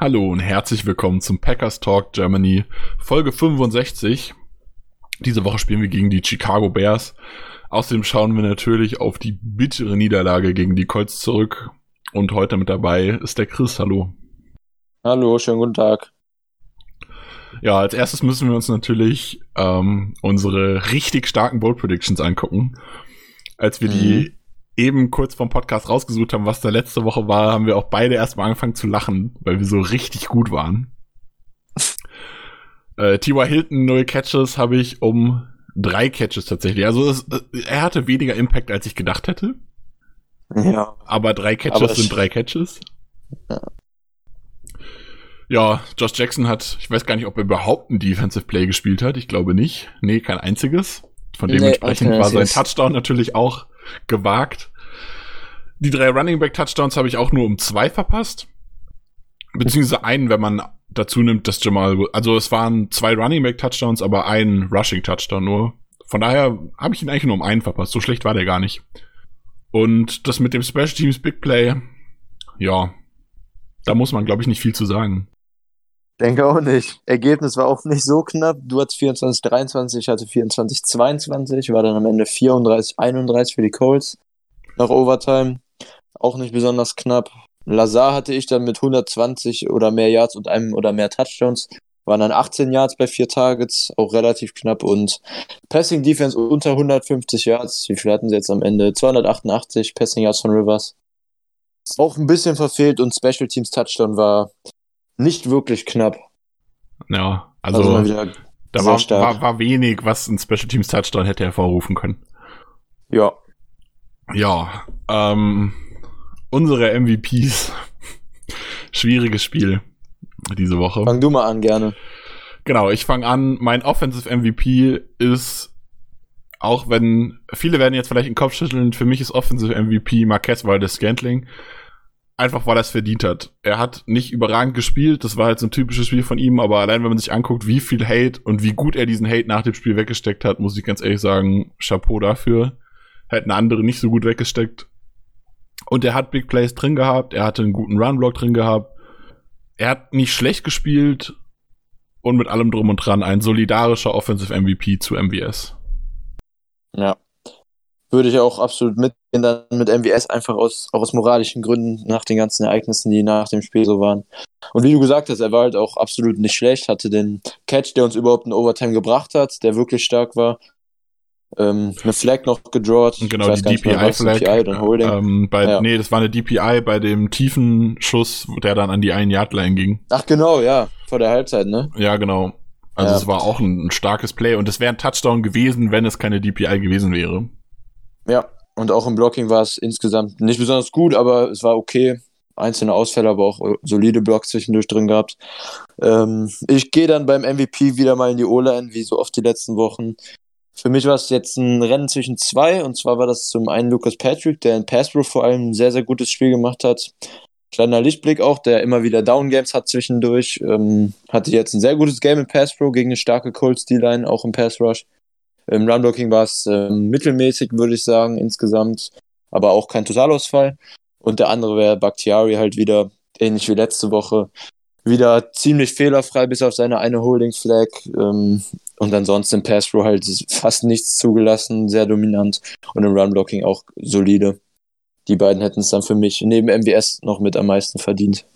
Hallo und herzlich willkommen zum Packers Talk Germany Folge 65. Diese Woche spielen wir gegen die Chicago Bears. Außerdem schauen wir natürlich auf die bittere Niederlage gegen die Colts zurück. Und heute mit dabei ist der Chris. Hallo. Hallo, schönen guten Tag. Ja, als erstes müssen wir uns natürlich ähm, unsere richtig starken Bold Predictions angucken. Als wir mhm. die eben kurz vom Podcast rausgesucht haben, was da letzte Woche war, haben wir auch beide erstmal angefangen zu lachen, weil wir so richtig gut waren. äh, T.Y. Hilton, null Catches, habe ich um drei Catches tatsächlich. Also es, äh, er hatte weniger Impact, als ich gedacht hätte. Ja. Aber drei Catches Aber sind drei Catches. Ja. Ja, Josh Jackson hat, ich weiß gar nicht, ob er überhaupt ein Defensive Play gespielt hat. Ich glaube nicht. Nee, kein einziges. Von dementsprechend nee, war sein Touchdown natürlich auch gewagt. Die drei Running Back Touchdowns habe ich auch nur um zwei verpasst. Beziehungsweise einen, wenn man dazu nimmt, dass Jamal, also es waren zwei Running Back Touchdowns, aber ein Rushing Touchdown nur. Von daher habe ich ihn eigentlich nur um einen verpasst. So schlecht war der gar nicht. Und das mit dem Special Teams Big Play, ja, da muss man, glaube ich, nicht viel zu sagen. Denke auch nicht. Ergebnis war auch nicht so knapp. Du hattest 24, 23, ich hatte 24, 22, war dann am Ende 34, 31 für die Colts nach Overtime. Auch nicht besonders knapp. Lazar hatte ich dann mit 120 oder mehr Yards und einem oder mehr Touchdowns. Waren dann 18 Yards bei vier Targets, auch relativ knapp. Und Passing Defense unter 150 Yards. Wie viel hatten sie jetzt am Ende? 288 Passing Yards von Rivers. Auch ein bisschen verfehlt und Special Teams Touchdown war nicht wirklich knapp. Ja, also, also da war, war, war, wenig, was ein Special Teams Touchdown hätte hervorrufen können. Ja. Ja, ähm, unsere MVPs. Schwieriges Spiel diese Woche. Fang du mal an, gerne. Genau, ich fange an. Mein Offensive MVP ist, auch wenn viele werden jetzt vielleicht den Kopf schütteln, für mich ist Offensive MVP Marquez Valdez Scantling einfach weil er es verdient hat. Er hat nicht überragend gespielt, das war halt so ein typisches Spiel von ihm, aber allein wenn man sich anguckt, wie viel Hate und wie gut er diesen Hate nach dem Spiel weggesteckt hat, muss ich ganz ehrlich sagen, Chapeau dafür. Hätten andere nicht so gut weggesteckt. Und er hat Big Plays drin gehabt, er hatte einen guten Run-Block drin gehabt. Er hat nicht schlecht gespielt und mit allem drum und dran ein solidarischer Offensive MVP zu MVS. Ja, würde ich auch absolut mitgehen, dann mit MWS einfach aus, auch aus moralischen Gründen nach den ganzen Ereignissen, die nach dem Spiel so waren. Und wie du gesagt hast, er war halt auch absolut nicht schlecht, hatte den Catch, der uns überhaupt in Overtime gebracht hat, der wirklich stark war. Ähm, eine Flag noch gedrawt. Genau, die DPI-Flag. DPI ähm, bei, ja. Nee, das war eine DPI bei dem tiefen Schuss, der dann an die 1-Yard-Line ging. Ach genau, ja, vor der Halbzeit, ne? Ja, genau. Also ja. es war auch ein, ein starkes Play und es wäre ein Touchdown gewesen, wenn es keine DPI gewesen wäre. Ja, und auch im Blocking war es insgesamt nicht besonders gut, aber es war okay. Einzelne Ausfälle, aber auch äh, solide Blocks zwischendurch drin gehabt. Ähm, ich gehe dann beim MVP wieder mal in die O-Line, wie so oft die letzten Wochen. Für mich war es jetzt ein Rennen zwischen zwei, und zwar war das zum einen Lucas Patrick, der in Passbro vor allem ein sehr, sehr gutes Spiel gemacht hat. Kleiner Lichtblick auch, der immer wieder Down-Games hat zwischendurch. Ähm, hatte jetzt ein sehr gutes Game in Passbro gegen eine starke Colts D-Line, auch im Pass Rush. Im Runblocking war es äh, mittelmäßig, würde ich sagen, insgesamt, aber auch kein Totalausfall. Und der andere wäre Bakhtiari halt wieder, ähnlich wie letzte Woche, wieder ziemlich fehlerfrei, bis auf seine eine Holding Flag. Ähm, und ansonsten im Pass Pro halt fast nichts zugelassen, sehr dominant. Und im Runblocking auch solide. Die beiden hätten es dann für mich neben MWS noch mit am meisten verdient.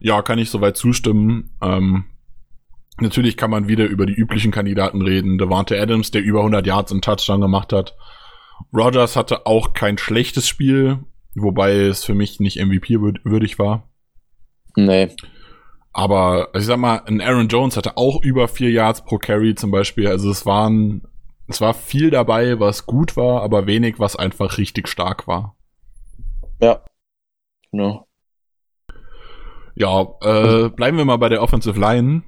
Ja, kann ich soweit zustimmen. Ähm, Natürlich kann man wieder über die üblichen Kandidaten reden. Devante Adams, der über 100 Yards im Touchdown gemacht hat. Rogers hatte auch kein schlechtes Spiel, wobei es für mich nicht MVP würdig war. Nee. Aber also ich sag mal, ein Aaron Jones hatte auch über vier Yards pro Carry zum Beispiel. Also es waren, es war viel dabei, was gut war, aber wenig, was einfach richtig stark war. Ja. Genau. Ja, äh, bleiben wir mal bei der Offensive Line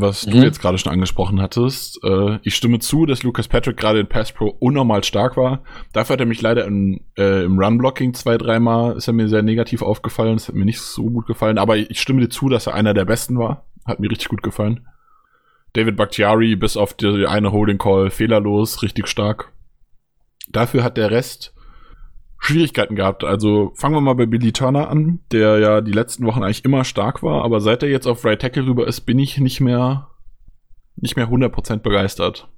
was Mhm. du jetzt gerade schon angesprochen hattest. Äh, ich stimme zu, dass Lucas Patrick gerade in Pass Pro unnormal stark war. Dafür hat er mich leider im, äh, im Run-Blocking zwei, dreimal, ist er mir sehr negativ aufgefallen. Das hat mir nicht so gut gefallen. Aber ich stimme dir zu, dass er einer der Besten war. Hat mir richtig gut gefallen. David Bakhtiari bis auf die eine Holding Call fehlerlos, richtig stark. Dafür hat der Rest Schwierigkeiten gehabt. Also fangen wir mal bei Billy Turner an, der ja die letzten Wochen eigentlich immer stark war, aber seit er jetzt auf Right Tackle rüber ist, bin ich nicht mehr nicht mehr 100% begeistert.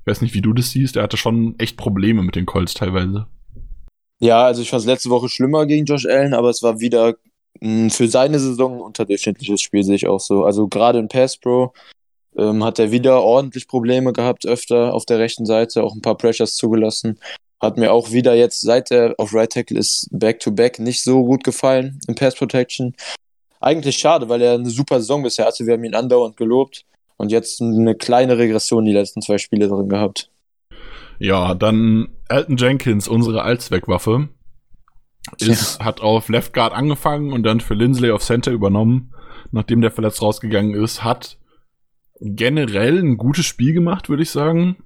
Ich weiß nicht, wie du das siehst, er hatte schon echt Probleme mit den Colts teilweise. Ja, also ich fand es letzte Woche schlimmer gegen Josh Allen, aber es war wieder mh, für seine Saison ein unterdurchschnittliches Spiel, sehe ich auch so. Also gerade in Pass Pro ähm, hat er wieder ordentlich Probleme gehabt, öfter auf der rechten Seite, auch ein paar Pressures zugelassen. Hat mir auch wieder jetzt, seit er auf Right Tackle ist, Back-to-Back nicht so gut gefallen im Pass Protection. Eigentlich schade, weil er eine super Saison bisher hatte. Wir haben ihn andauernd gelobt und jetzt eine kleine Regression die letzten zwei Spiele drin gehabt. Ja, dann Elton Jenkins, unsere Allzweckwaffe, ist, hat auf Left Guard angefangen und dann für Lindsley auf Center übernommen, nachdem der verletzt rausgegangen ist, hat generell ein gutes Spiel gemacht, würde ich sagen.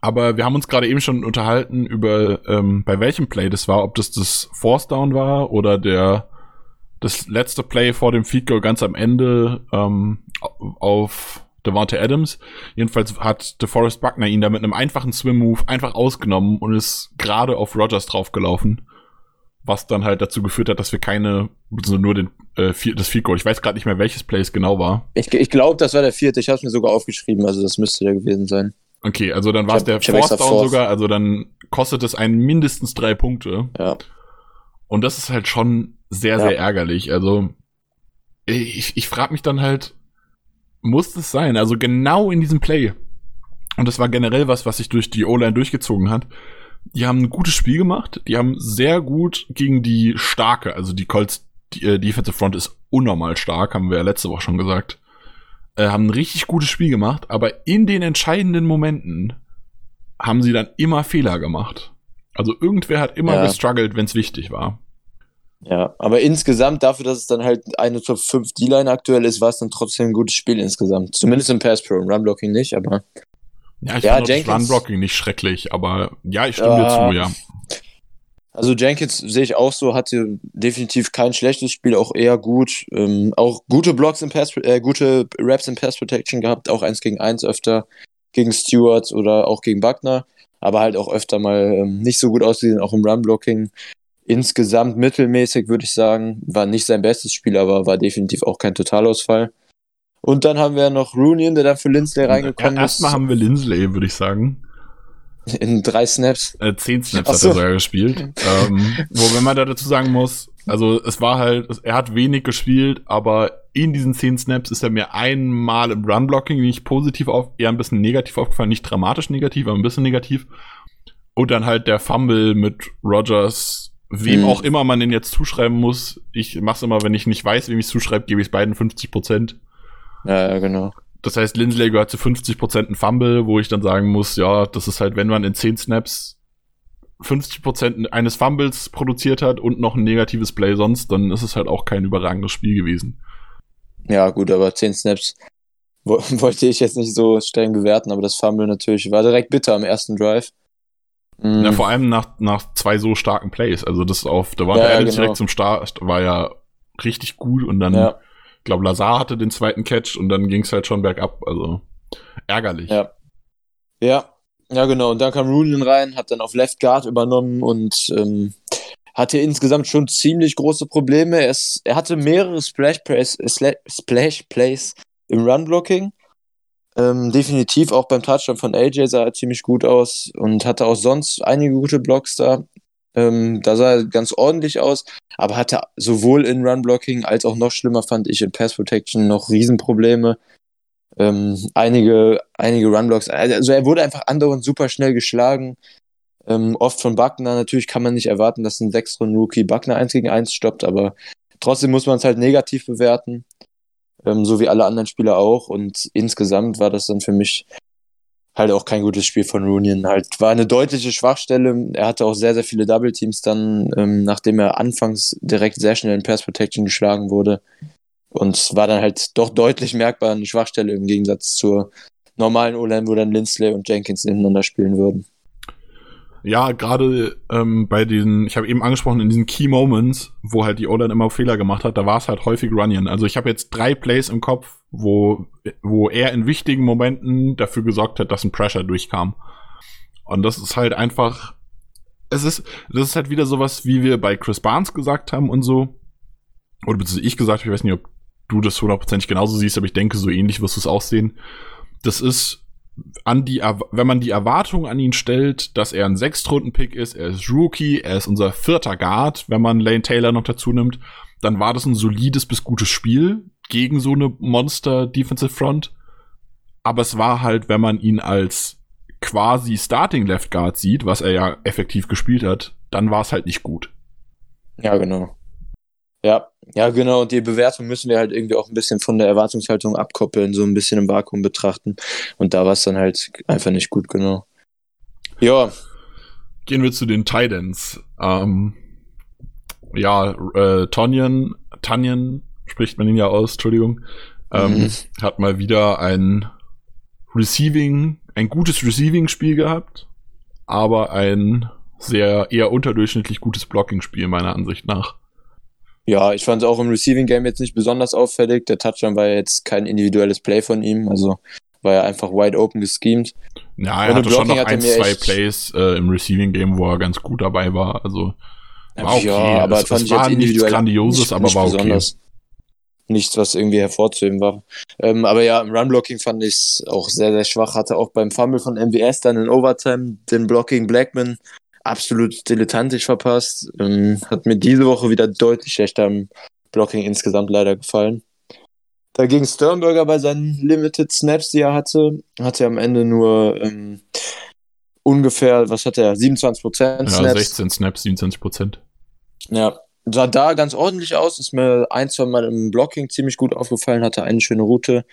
Aber wir haben uns gerade eben schon unterhalten über, ähm, bei welchem Play das war, ob das das Force Down war oder der das letzte Play vor dem Feed Goal ganz am Ende ähm, auf Devonta Adams. Jedenfalls hat DeForest Buckner ihn da mit einem einfachen Swim-Move einfach ausgenommen und ist gerade auf Rogers draufgelaufen. Was dann halt dazu geführt hat, dass wir keine, also nur den, äh, das Field Goal, ich weiß gerade nicht mehr, welches Play es genau war. Ich, ich glaube, das war der vierte. Ich habe es mir sogar aufgeschrieben, also das müsste der gewesen sein. Okay, also dann war es der Force Down Force. sogar, also dann kostet es einen mindestens drei Punkte. Ja. Und das ist halt schon sehr, Ja. sehr ärgerlich. Also ich, ich frage mich dann halt, muss es sein? Also genau in diesem Play. Und das war generell was, was sich durch die O-Line durchgezogen hat. Die haben ein gutes Spiel gemacht. Die haben sehr gut gegen die starke, also die Colts die, äh, Defensive Front ist unnormal stark, haben wir ja letzte Woche schon gesagt. Äh, haben ein richtig gutes Spiel gemacht, aber in den entscheidenden Momenten haben sie dann immer Fehler gemacht. Also irgendwer hat immer Ja. gestruggelt, wenn es wichtig war. Ja, aber insgesamt dafür, dass es dann halt eine Top 5 D-Line aktuell ist, war es dann trotzdem ein gutes Spiel insgesamt. Zumindest im Pass Pro, Run-Blocking nicht, aber Ja, ich Ja, Jenkins- Run-Blocking nicht schrecklich, aber ja, ich stimme dir Ja. zu, ja. Also Jenkins sehe ich auch so, hatte definitiv kein schlechtes Spiel, auch eher gut. Ähm, auch gute Blocks im Pass, äh, gute Raps im Pass Protection gehabt, auch eins gegen eins öfter gegen Stewart oder auch gegen Buckner, aber halt auch öfter mal ähm, nicht so gut ausgesehen, auch im Run-Blocking. Insgesamt mittelmäßig, würde ich sagen. War nicht sein bestes Spiel, aber war definitiv auch kein Totalausfall. Und dann haben wir noch Rooney, der dann für Lindsley reingekommen Ja, Erstmal ist. haben wir Lindsley, würde ich sagen. In drei Snaps. Äh, zehn Snaps Ach hat er sogar gespielt. ähm, wo, wenn man da dazu sagen muss, also es war halt, er hat wenig gespielt, aber in diesen zehn Snaps ist er mir einmal im Run-Blocking nicht positiv auf, eher ein bisschen negativ aufgefallen, nicht dramatisch negativ, aber ein bisschen negativ. Und dann halt der Fumble mit Rogers, wem Mhm. auch immer man den jetzt zuschreiben muss. Ich mach's immer, wenn ich nicht weiß, wem ich zuschreibe, gebe ich beiden 50 Prozent. Ja, ja, genau. Das heißt, Lindsley gehört zu 50% ein Fumble, wo ich dann sagen muss, ja, das ist halt, wenn man in 10 Snaps 50% eines Fumbles produziert hat und noch ein negatives Play sonst, dann ist es halt auch kein überragendes Spiel gewesen. Ja, gut, aber 10 Snaps wo- wollte ich jetzt nicht so streng bewerten, aber das Fumble natürlich war direkt bitter am ersten Drive. Mhm. Ja, vor allem nach, nach zwei so starken Plays. Also das auf, da war Ja, der Adams genau. direkt zum Start, war ja richtig gut und dann, ja, glaube, Lazar hatte den zweiten Catch und dann ging es halt schon bergab. Also ärgerlich. ja. Ja, ja, genau. Und dann kam Rooney rein, hat dann auf Left Guard übernommen und ähm, hatte insgesamt schon ziemlich große Probleme. Er, ist, er hatte mehrere Splash Plays, Splash Plays im Run-Blocking. Ähm, definitiv auch beim Touchdown von AJ sah er ziemlich gut aus und hatte auch sonst einige gute Blocks da. Ähm, da sah er ganz ordentlich aus, aber hatte sowohl in Run-Blocking als auch noch schlimmer fand ich in Pass-Protection noch Riesenprobleme. Ähm, einige, einige Runblocks, also er wurde einfach andauernd super schnell geschlagen. Ähm, oft von Buckner, natürlich kann man nicht erwarten, dass ein 6 Rookie Buckner 1 gegen 1 stoppt, aber trotzdem muss man es halt negativ bewerten. Ähm, so wie alle anderen Spieler auch. Und insgesamt war das dann für mich halt auch kein gutes Spiel von Rooney. Halt war eine deutliche Schwachstelle. Er hatte auch sehr, sehr viele Double Teams dann, ähm, nachdem er anfangs direkt sehr schnell in Pass Protection geschlagen wurde. Und war dann halt doch deutlich merkbar eine Schwachstelle im Gegensatz zur normalen O-Line, wo dann Lindsley und Jenkins ineinander spielen würden. Ja, gerade ähm, bei den, ich habe eben angesprochen, in diesen Key Moments, wo halt die O-Line immer Fehler gemacht hat, da war es halt häufig Runyon. Also ich habe jetzt drei Plays im Kopf, wo, wo er in wichtigen Momenten dafür gesorgt hat, dass ein Pressure durchkam. Und das ist halt einfach, es ist, das ist halt wieder sowas, wie wir bei Chris Barnes gesagt haben und so. Oder beziehungsweise ich gesagt, ich weiß nicht, ob du das hundertprozentig genauso siehst, aber ich denke, so ähnlich wirst du es aussehen. Das ist an die, wenn man die Erwartung an ihn stellt, dass er ein Sechstrunden-Pick ist, er ist Rookie, er ist unser vierter Guard, wenn man Lane Taylor noch dazu nimmt, dann war das ein solides bis gutes Spiel gegen so eine Monster Defensive Front. Aber es war halt, wenn man ihn als quasi Starting Left Guard sieht, was er ja effektiv gespielt hat, dann war es halt nicht gut. Ja, genau. Ja, ja, genau. Und die Bewertung müssen wir halt irgendwie auch ein bisschen von der Erwartungshaltung abkoppeln, so ein bisschen im Vakuum betrachten. Und da war es dann halt einfach nicht gut, genau. Ja. Gehen wir zu den Titans. Ähm, ja, äh, Tonyan, Tanyan spricht man ihn ja aus, Entschuldigung, ähm, mhm. hat mal wieder ein Receiving, ein gutes Receiving-Spiel gehabt, aber ein sehr eher unterdurchschnittlich gutes Blocking-Spiel meiner Ansicht nach. Ja, ich fand es auch im Receiving Game jetzt nicht besonders auffällig. Der Touchdown war jetzt kein individuelles Play von ihm, also war er einfach wide open geschemt. Ja, er hatte schon noch ein, zwei Plays äh, im Receiving Game, wo er ganz gut dabei war. Also war okay. Ja, aber es, fand es ich war jetzt nichts Grandioses, nicht, aber nicht war besonders. okay. Nichts, was irgendwie hervorzuheben war. Ähm, aber ja, im Run-Blocking fand ich es auch sehr, sehr schwach. Hatte auch beim Fumble von MWS dann in Overtime den Blocking Blackman absolut dilettantisch verpasst. Ähm, hat mir diese Woche wieder deutlich schlechter am Blocking insgesamt leider gefallen. Dagegen Sternberger bei seinen Limited Snaps, die er hatte, hatte er am Ende nur ähm, ungefähr, was hat er, 27 Prozent Snaps. Ja, 16 Snaps, 27 Prozent. Ja, sah da ganz ordentlich aus. Ist mir ein, zwei Mal im Blocking ziemlich gut aufgefallen, hatte eine schöne Route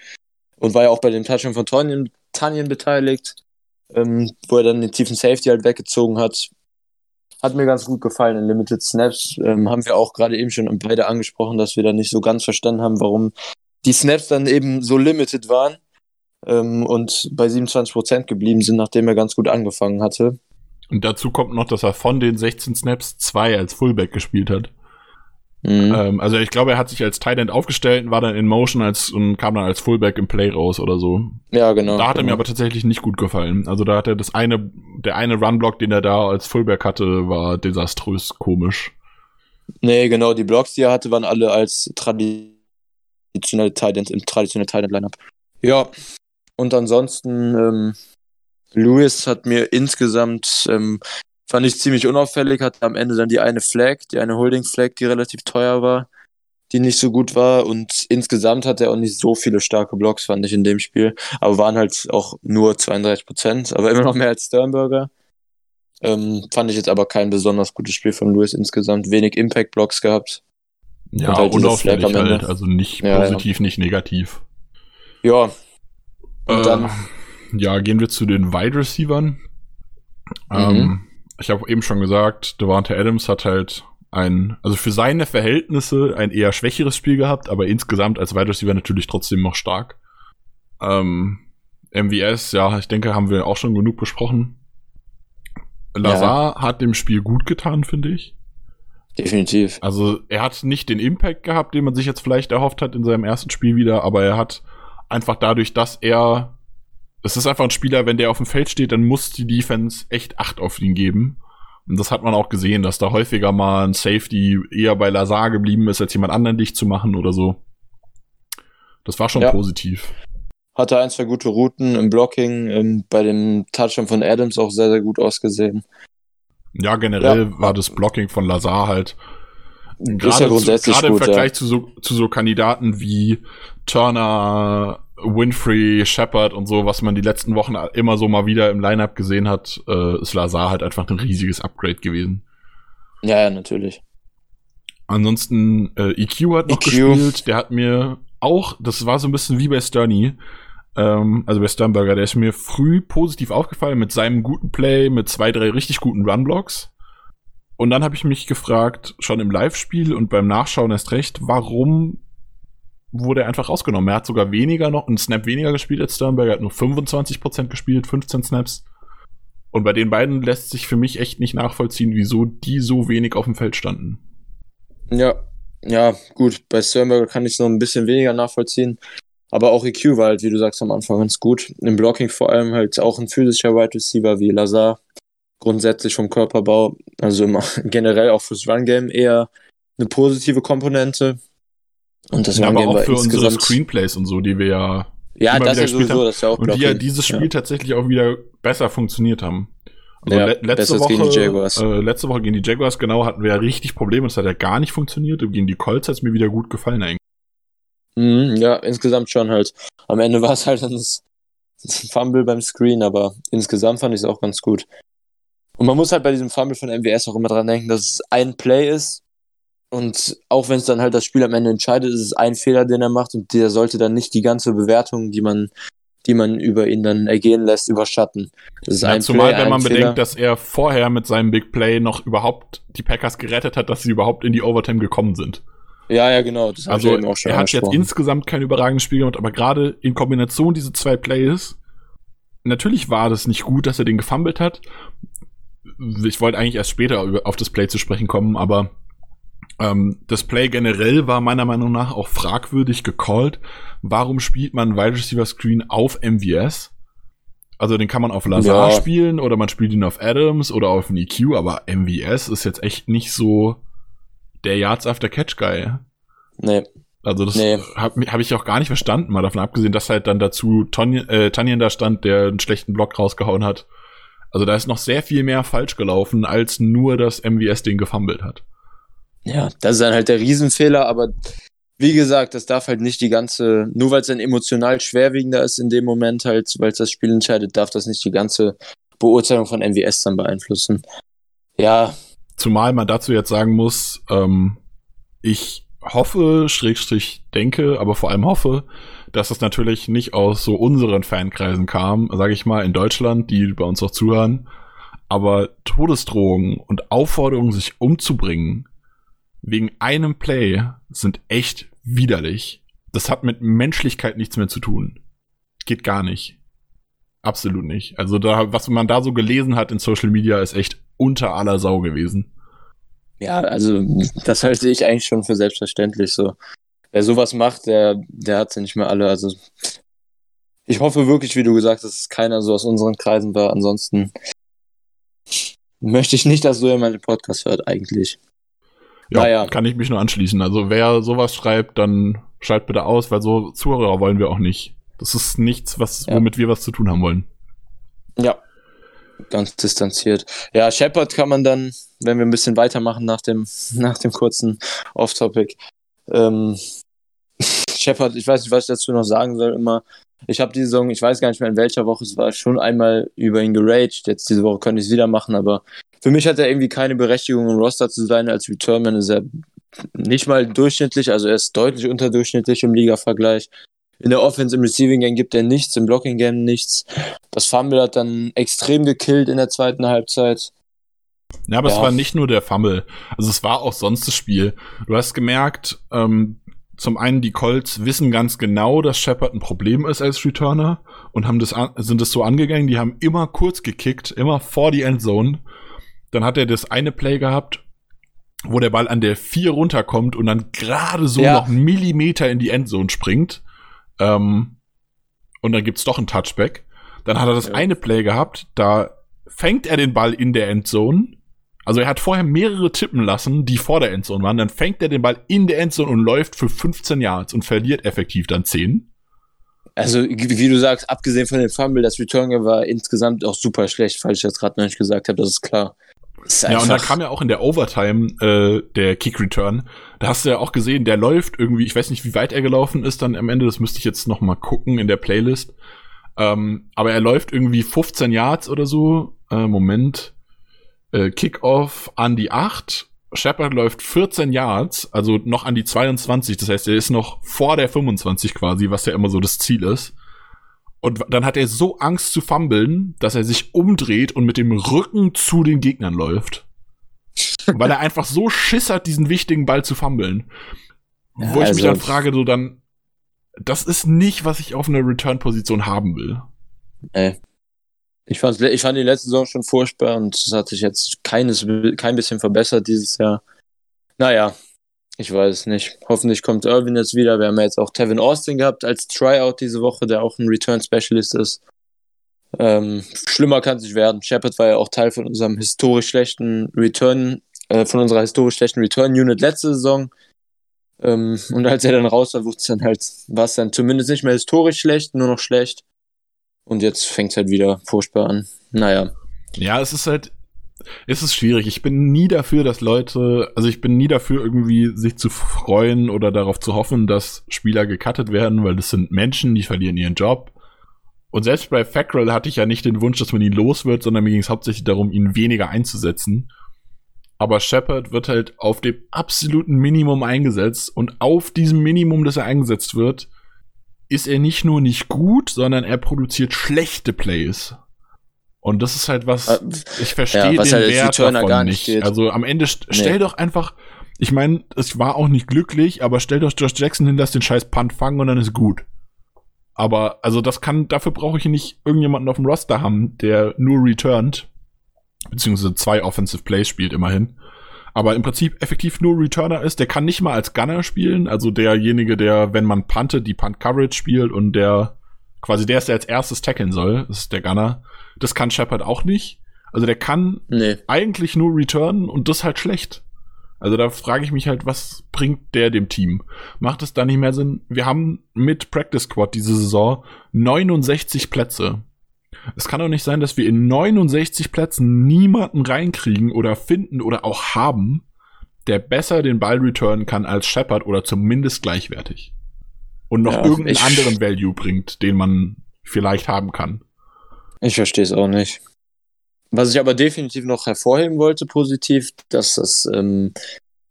und war ja auch bei dem Touchdown von Tanien, Tanien beteiligt, ähm, wo er dann den tiefen Safety halt weggezogen hat. Hat mir ganz gut gefallen in Limited Snaps. Ähm, haben wir auch gerade eben schon beide angesprochen, dass wir da nicht so ganz verstanden haben, warum die Snaps dann eben so limited waren ähm, und bei 27% geblieben sind, nachdem er ganz gut angefangen hatte. Und dazu kommt noch, dass er von den 16 Snaps zwei als Fullback gespielt hat. Mhm. Ähm, also ich glaube, er hat sich als Tight End aufgestellt, war dann in Motion als und kam dann als Fullback im Play raus oder so. Ja, genau. Da hat er genau. mir aber tatsächlich nicht gut gefallen. Also da hat er das eine, der eine Runblock, den er da als Fullback hatte, war desaströs komisch. Nee, genau, die Blocks, die er hatte, waren alle als traditionelle Tight End, im traditionellen Tight End Lineup. Ja. Und ansonsten, ähm, Lewis hat mir insgesamt ähm, Fand ich ziemlich unauffällig, hatte am Ende dann die eine Flag, die eine Holding Flag, die relativ teuer war, die nicht so gut war. Und insgesamt hat er auch nicht so viele starke Blocks, fand ich in dem Spiel. Aber waren halt auch nur 32 Prozent, aber immer noch mehr als Sternberger. Ähm, fand ich jetzt aber kein besonders gutes Spiel von Lewis insgesamt. Wenig Impact-Blocks gehabt. Ja, halt unauffällig halt. Also nicht ja, positiv, ja. nicht negativ. Ja. Und äh, dann. Ja, gehen wir zu den Wide Receivern. Mhm. Ähm, ich habe eben schon gesagt, Devante Adams hat halt ein, also für seine Verhältnisse ein eher schwächeres Spiel gehabt, aber insgesamt als Wide Receiver natürlich trotzdem noch stark. Ähm, MVS, ja, ich denke, haben wir auch schon genug besprochen. Lazar ja. hat dem Spiel gut getan, finde ich. Definitiv. Also er hat nicht den Impact gehabt, den man sich jetzt vielleicht erhofft hat in seinem ersten Spiel wieder, aber er hat einfach dadurch, dass er es ist einfach ein Spieler, wenn der auf dem Feld steht, dann muss die Defense echt Acht auf ihn geben. Und das hat man auch gesehen, dass da häufiger mal ein Safety eher bei Lazar geblieben ist, als jemand anderen dicht zu machen oder so. Das war schon ja. positiv. Hatte ein, zwei gute Routen im Blocking, ähm, bei dem Touchdown von Adams auch sehr, sehr gut ausgesehen. Ja, generell ja. war das Blocking von Lazar halt gerade, ja im Vergleich zu, so, zu so Kandidaten wie Turner, Winfrey, Shepard und so, was man die letzten Wochen immer so mal wieder im Lineup gesehen hat, äh, ist Lazar halt einfach ein riesiges Upgrade gewesen. Ja, ja, natürlich. Ansonsten äh, EQ hat noch EQ. gespielt, der hat mir auch, das war so ein bisschen wie bei Sterny, ähm, also bei Sternberger, der ist mir früh positiv aufgefallen mit seinem guten Play, mit zwei, drei richtig guten Runblocks. Und dann habe ich mich gefragt, schon im Live-Spiel und beim Nachschauen erst recht, warum wurde er einfach rausgenommen. Er hat sogar weniger noch, einen Snap weniger gespielt als Sternberg, er hat nur 25% gespielt, 15 Snaps. Und bei den beiden lässt sich für mich echt nicht nachvollziehen, wieso die so wenig auf dem Feld standen. Ja, ja, gut. Bei Sternberger kann ich es noch ein bisschen weniger nachvollziehen. Aber auch EQ war halt, wie du sagst, am Anfang ganz gut. Im Blocking vor allem halt auch ein physischer Wide Receiver wie Lazar. Grundsätzlich vom Körperbau, also generell auch fürs Run-Game eher eine positive Komponente. Und das ja, aber auch für unsere Screenplays und so, die wir ja ja, das ist sowieso, haben, das ist ja auch Und die ja dieses Spiel ja. tatsächlich auch wieder besser funktioniert haben. Also ja, le letzte Woche, gegen die Jaguars. Äh, letzte Woche gegen die Jaguars, genau, hatten wir ja richtig Probleme. Das hat ja gar nicht funktioniert. Und gegen die Colts hat es mir wieder gut gefallen eigentlich. Mhm, ja, insgesamt schon halt. Am Ende war es halt ein Fumble beim Screen, aber insgesamt fand ich es auch ganz gut. Und man muss halt bei diesem Fumble von MWS auch immer dran denken, dass es ein Play ist und auch wenn es dann halt das Spiel am Ende entscheidet, ist es ein Fehler, den er macht und der sollte dann nicht die ganze Bewertung, die man, die man über ihn dann ergehen lässt, überschatten. Das ist ja, ein zumal, Play, wenn man bedenkt, Fehler. dass er vorher mit seinem Big Play noch überhaupt die Packers gerettet hat, dass sie überhaupt in die Overtime gekommen sind. Ja, ja, genau. Das also er hat jetzt insgesamt kein überragendes Spiel gemacht, aber gerade in Kombination diese zwei Plays, natürlich war das nicht gut, dass er den gefummelt hat. Ich wollte eigentlich erst später auf das Play zu sprechen kommen, aber ähm, das Play generell war meiner Meinung nach auch fragwürdig gecallt. Warum spielt man Wide Receiver Screen auf MVS? Also den kann man auf Lazar ja. spielen oder man spielt ihn auf Adams oder auf einen EQ, aber MVS ist jetzt echt nicht so der Yards after Catch Guy. Nee. Also das nee. habe hab ich auch gar nicht verstanden, mal davon abgesehen, dass halt dann dazu Tanyan, äh, da stand, der einen schlechten Block rausgehauen hat. Also da ist noch sehr viel mehr falsch gelaufen, als nur, dass MVS den gefummelt hat. Ja, das ist dann halt der Riesenfehler, aber wie gesagt, das darf halt nicht die ganze, nur weil es dann emotional schwerwiegender ist in dem Moment halt, weil es das Spiel entscheidet, darf das nicht die ganze Beurteilung von MWS dann beeinflussen. Ja. Zumal man dazu jetzt sagen muss, ähm, ich hoffe, Schrägstrich denke, aber vor allem hoffe, dass es natürlich nicht aus so unseren Fankreisen kam, sage ich mal, in Deutschland, die bei uns auch zuhören, aber Todesdrohungen und Aufforderungen, sich umzubringen, wegen einem Play sind echt widerlich. Das hat mit Menschlichkeit nichts mehr zu tun. Geht gar nicht. Absolut nicht. Also da, was man da so gelesen hat in Social Media, ist echt unter aller Sau gewesen. Ja, also das halte ich eigentlich schon für selbstverständlich so. Wer sowas macht, der, der hat sie nicht mehr alle. Also ich hoffe wirklich, wie du gesagt hast, dass keiner so aus unseren Kreisen war. Ansonsten möchte ich nicht, dass so jemand den Podcast hört, eigentlich. Ja, naja. kann ich mich nur anschließen. Also wer sowas schreibt, dann schalt bitte aus, weil so Zuhörer wollen wir auch nicht. Das ist nichts, was, ja. womit wir was zu tun haben wollen. Ja. Ganz distanziert. Ja, Shepard kann man dann, wenn wir ein bisschen weitermachen nach dem, nach dem kurzen Off-Topic. Ähm, Shepard, ich weiß nicht, was ich dazu noch sagen soll, immer. Ich habe die Saison, ich weiß gar nicht mehr in welcher Woche es war, schon einmal über ihn geraged. Jetzt diese Woche könnte ich es wieder machen, aber für mich hat er irgendwie keine Berechtigung im Roster zu sein. Als Returnman ist er nicht mal durchschnittlich, also er ist deutlich unterdurchschnittlich im Liga-Vergleich. In der Offense, im Receiving Game gibt er nichts, im Blocking Game nichts. Das Fumble hat dann extrem gekillt in der zweiten Halbzeit. Ja, aber ja. es war nicht nur der Fumble. Also es war auch sonst das Spiel. Du hast gemerkt, ähm, zum einen die Colts wissen ganz genau, dass Shepard ein Problem ist als Returner und haben das sind das so angegangen. Die haben immer kurz gekickt, immer vor die Endzone dann hat er das eine Play gehabt, wo der Ball an der 4 runterkommt und dann gerade so ja. noch einen Millimeter in die Endzone springt. Ähm, und dann gibt's doch ein Touchback. Dann hat er das ja. eine Play gehabt, da fängt er den Ball in der Endzone. Also er hat vorher mehrere tippen lassen, die vor der Endzone waren. Dann fängt er den Ball in der Endzone und läuft für 15 Yards und verliert effektiv dann 10. Also, wie du sagst, abgesehen von dem Fumble, das Return war insgesamt auch super schlecht, falls ich das gerade noch nicht gesagt habe, das ist klar. Ja, und da kam ja auch in der Overtime äh, der Kick-Return. Da hast du ja auch gesehen, der läuft irgendwie, ich weiß nicht, wie weit er gelaufen ist dann am Ende, das müsste ich jetzt noch mal gucken in der Playlist. Ähm, aber er läuft irgendwie 15 Yards oder so. Äh, Moment. Äh, Kickoff an die 8. Shepard läuft 14 Yards, also noch an die 22. Das heißt, er ist noch vor der 25 quasi, was ja immer so das Ziel ist. Und dann hat er so Angst zu fummeln, dass er sich umdreht und mit dem Rücken zu den Gegnern läuft. Weil er einfach so Schiss hat, diesen wichtigen Ball zu fummeln. Ja, Wo ich also mich dann frage, so dann, das ist nicht, was ich auf einer Return-Position haben will. Ey. Ich, fand's, ich fand die letzte Saison schon furchtbar und es hat sich jetzt keines, kein bisschen verbessert dieses Jahr. Naja, ich weiß es nicht. Hoffentlich kommt Irvin jetzt wieder. Wir haben ja jetzt auch Tevin Austin gehabt als Tryout diese Woche, der auch ein Return-Specialist ist. Ähm, schlimmer kann es nicht werden. Shepard war ja auch Teil von unserem historisch schlechten Return, äh, von unserer historisch schlechten Return-Unit letzte Saison. Ähm, und als er dann raus war, dann halt, war es dann zumindest nicht mehr historisch schlecht, nur noch schlecht. Und jetzt fängt es halt wieder furchtbar an. Naja. Ja, es ist halt, es ist schwierig. Ich bin nie dafür, dass Leute, also ich bin nie dafür, irgendwie sich zu freuen oder darauf zu hoffen, dass Spieler gecuttet werden, weil das sind Menschen, die verlieren ihren Job. Und selbst bei Fackrell hatte ich ja nicht den Wunsch, dass man ihn los wird, sondern mir ging es hauptsächlich darum, ihn weniger einzusetzen. Aber Shepard wird halt auf dem absoluten Minimum eingesetzt und auf diesem Minimum, das er eingesetzt wird, ist er nicht nur nicht gut, sondern er produziert schlechte Plays. Und das ist halt was, äh, ich verstehe ja, den halt Wert davon nicht. Geht. Also am Ende st nee. stell doch einfach, ich meine, es war auch nicht glücklich, aber stell doch Josh Jackson hin, lass den scheiß Punt fangen und dann ist gut. Aber also das kann, dafür brauche ich nicht irgendjemanden auf dem Roster haben, der nur returned, beziehungsweise zwei Offensive Plays spielt immerhin. Aber im Prinzip effektiv nur Returner ist, der kann nicht mal als Gunner spielen, also derjenige, der, wenn man puntet, die Punt Coverage spielt und der quasi der ist, der als erstes tackeln soll, das ist der Gunner. Das kann Shepard auch nicht. Also der kann nee. eigentlich nur returnen und das halt schlecht. Also da frage ich mich halt, was bringt der dem Team? Macht es da nicht mehr Sinn? Wir haben mit Practice Squad diese Saison 69 Plätze. Es kann doch nicht sein, dass wir in 69 Plätzen niemanden reinkriegen oder finden oder auch haben, der besser den Ball returnen kann als Shepard oder zumindest gleichwertig. Und noch ja, irgendeinen anderen Value bringt, den man vielleicht haben kann. Ich verstehe es auch nicht. Was ich aber definitiv noch hervorheben wollte, positiv, dass das ähm,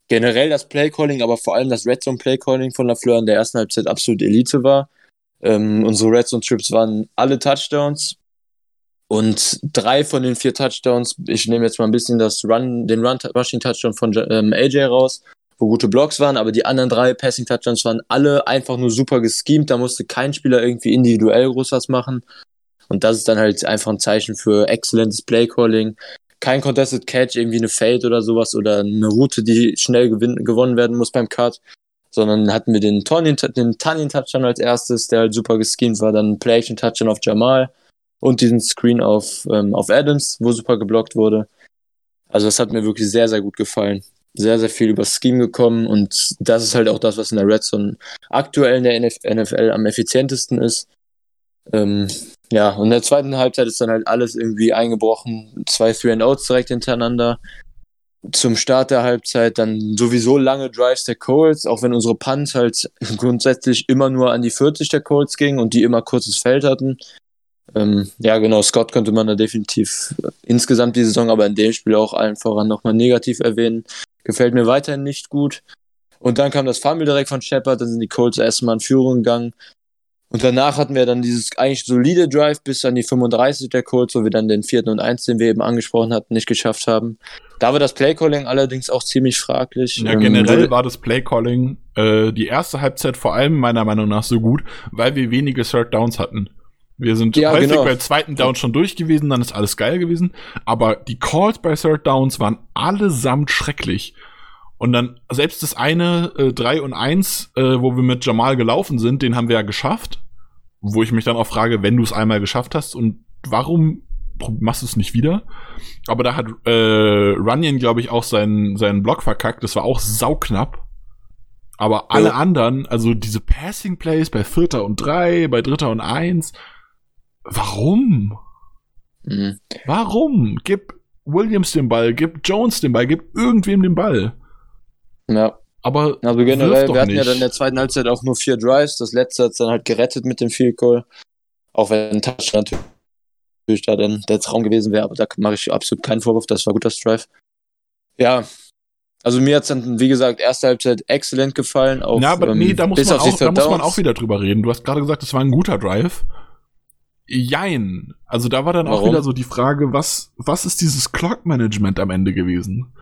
generell das Playcalling, aber vor allem das Red Zone Playcalling von LaFleur in der ersten Halbzeit absolut Elite war. Ähm, unsere Red Zone Trips waren alle Touchdowns und drei von den vier Touchdowns, ich nehme jetzt mal ein bisschen das Run, den Run Rushing Touchdown von ähm, AJ raus, wo gute Blocks waren, aber die anderen drei Passing Touchdowns waren alle einfach nur super geschemt. Da musste kein Spieler irgendwie individuell groß was machen. Und das ist dann halt einfach ein Zeichen für exzellentes Playcalling. Kein Contested Catch, irgendwie eine Fade oder sowas oder eine Route, die schnell gewonnen werden muss beim Cut. Sondern hatten wir den Tonin, den Touchdown als erstes, der halt super geschemt war, dann Play Action Touchdown auf Jamal und diesen Screen auf, ähm, auf Adams, wo super geblockt wurde. Also das hat mir wirklich sehr, sehr gut gefallen. Sehr, sehr viel über Scheme gekommen und das ist halt auch das, was in der Red Zone aktuell in der NFL am effizientesten ist. Ähm, ja, und in der zweiten Halbzeit ist dann halt alles irgendwie eingebrochen. Zwei Three and Outs direkt hintereinander. Zum Start der Halbzeit dann sowieso lange Drives der Colts, auch wenn unsere Punts halt grundsätzlich immer nur an die 40 der Colts gingen und die immer kurzes Feld hatten. Ähm, ja, genau, Scott könnte man da definitiv insgesamt die Saison, aber in dem Spiel auch allen voran nochmal negativ erwähnen. Gefällt mir weiterhin nicht gut. Und dann kam das Fumble direkt von Shepard, dann sind die Colts erstmal in Führung gegangen. Und danach hatten wir dann dieses eigentlich solide Drive bis an die 35 der Colts, wo wir dann den vierten und eins, den wir eben angesprochen hatten, nicht geschafft haben. Da war das Playcalling allerdings auch ziemlich fraglich. Ja, generell ähm, war das Playcalling äh, die erste Halbzeit vor allem meiner Meinung nach so gut, weil wir wenige Third Downs hatten. Wir sind ja, häufig genau. bei zweiten Down schon durch gewesen, dann ist alles geil gewesen. Aber die Calls bei Third Downs waren allesamt schrecklich. Und dann selbst das eine äh, 3 und 1, äh, wo wir mit Jamal gelaufen sind, den haben wir ja geschafft. Wo ich mich dann auch frage, wenn du es einmal geschafft hast und warum machst du es nicht wieder? Aber da hat äh, Runyon, glaube ich, auch seinen, seinen Block verkackt. Das war auch sauknapp. Aber alle ja. anderen, also diese Passing Plays bei Vierter und Drei, bei Dritter und Eins, warum? Mhm. Warum? Gib Williams den Ball, gib Jones den Ball, gib irgendwem den Ball. Ja. Aber also generell, wir hatten nicht. ja dann in der zweiten Halbzeit auch nur vier Drives. Das letzte hat dann halt gerettet mit dem Field Goal. Auch wenn ein Touchdown natürlich da dann der Traum gewesen wäre, aber da mache ich absolut keinen Vorwurf. Das war gut, das Drive. Ja, also mir hat es dann, wie gesagt, erste Halbzeit exzellent gefallen. Auf, ja, aber ähm, nee, da, muss man, auch, da muss man auch wieder drüber reden. Du hast gerade gesagt, es war ein guter Drive. Jein. Also da war dann Warum? auch wieder so die Frage, was, was ist dieses Clock-Management am Ende gewesen?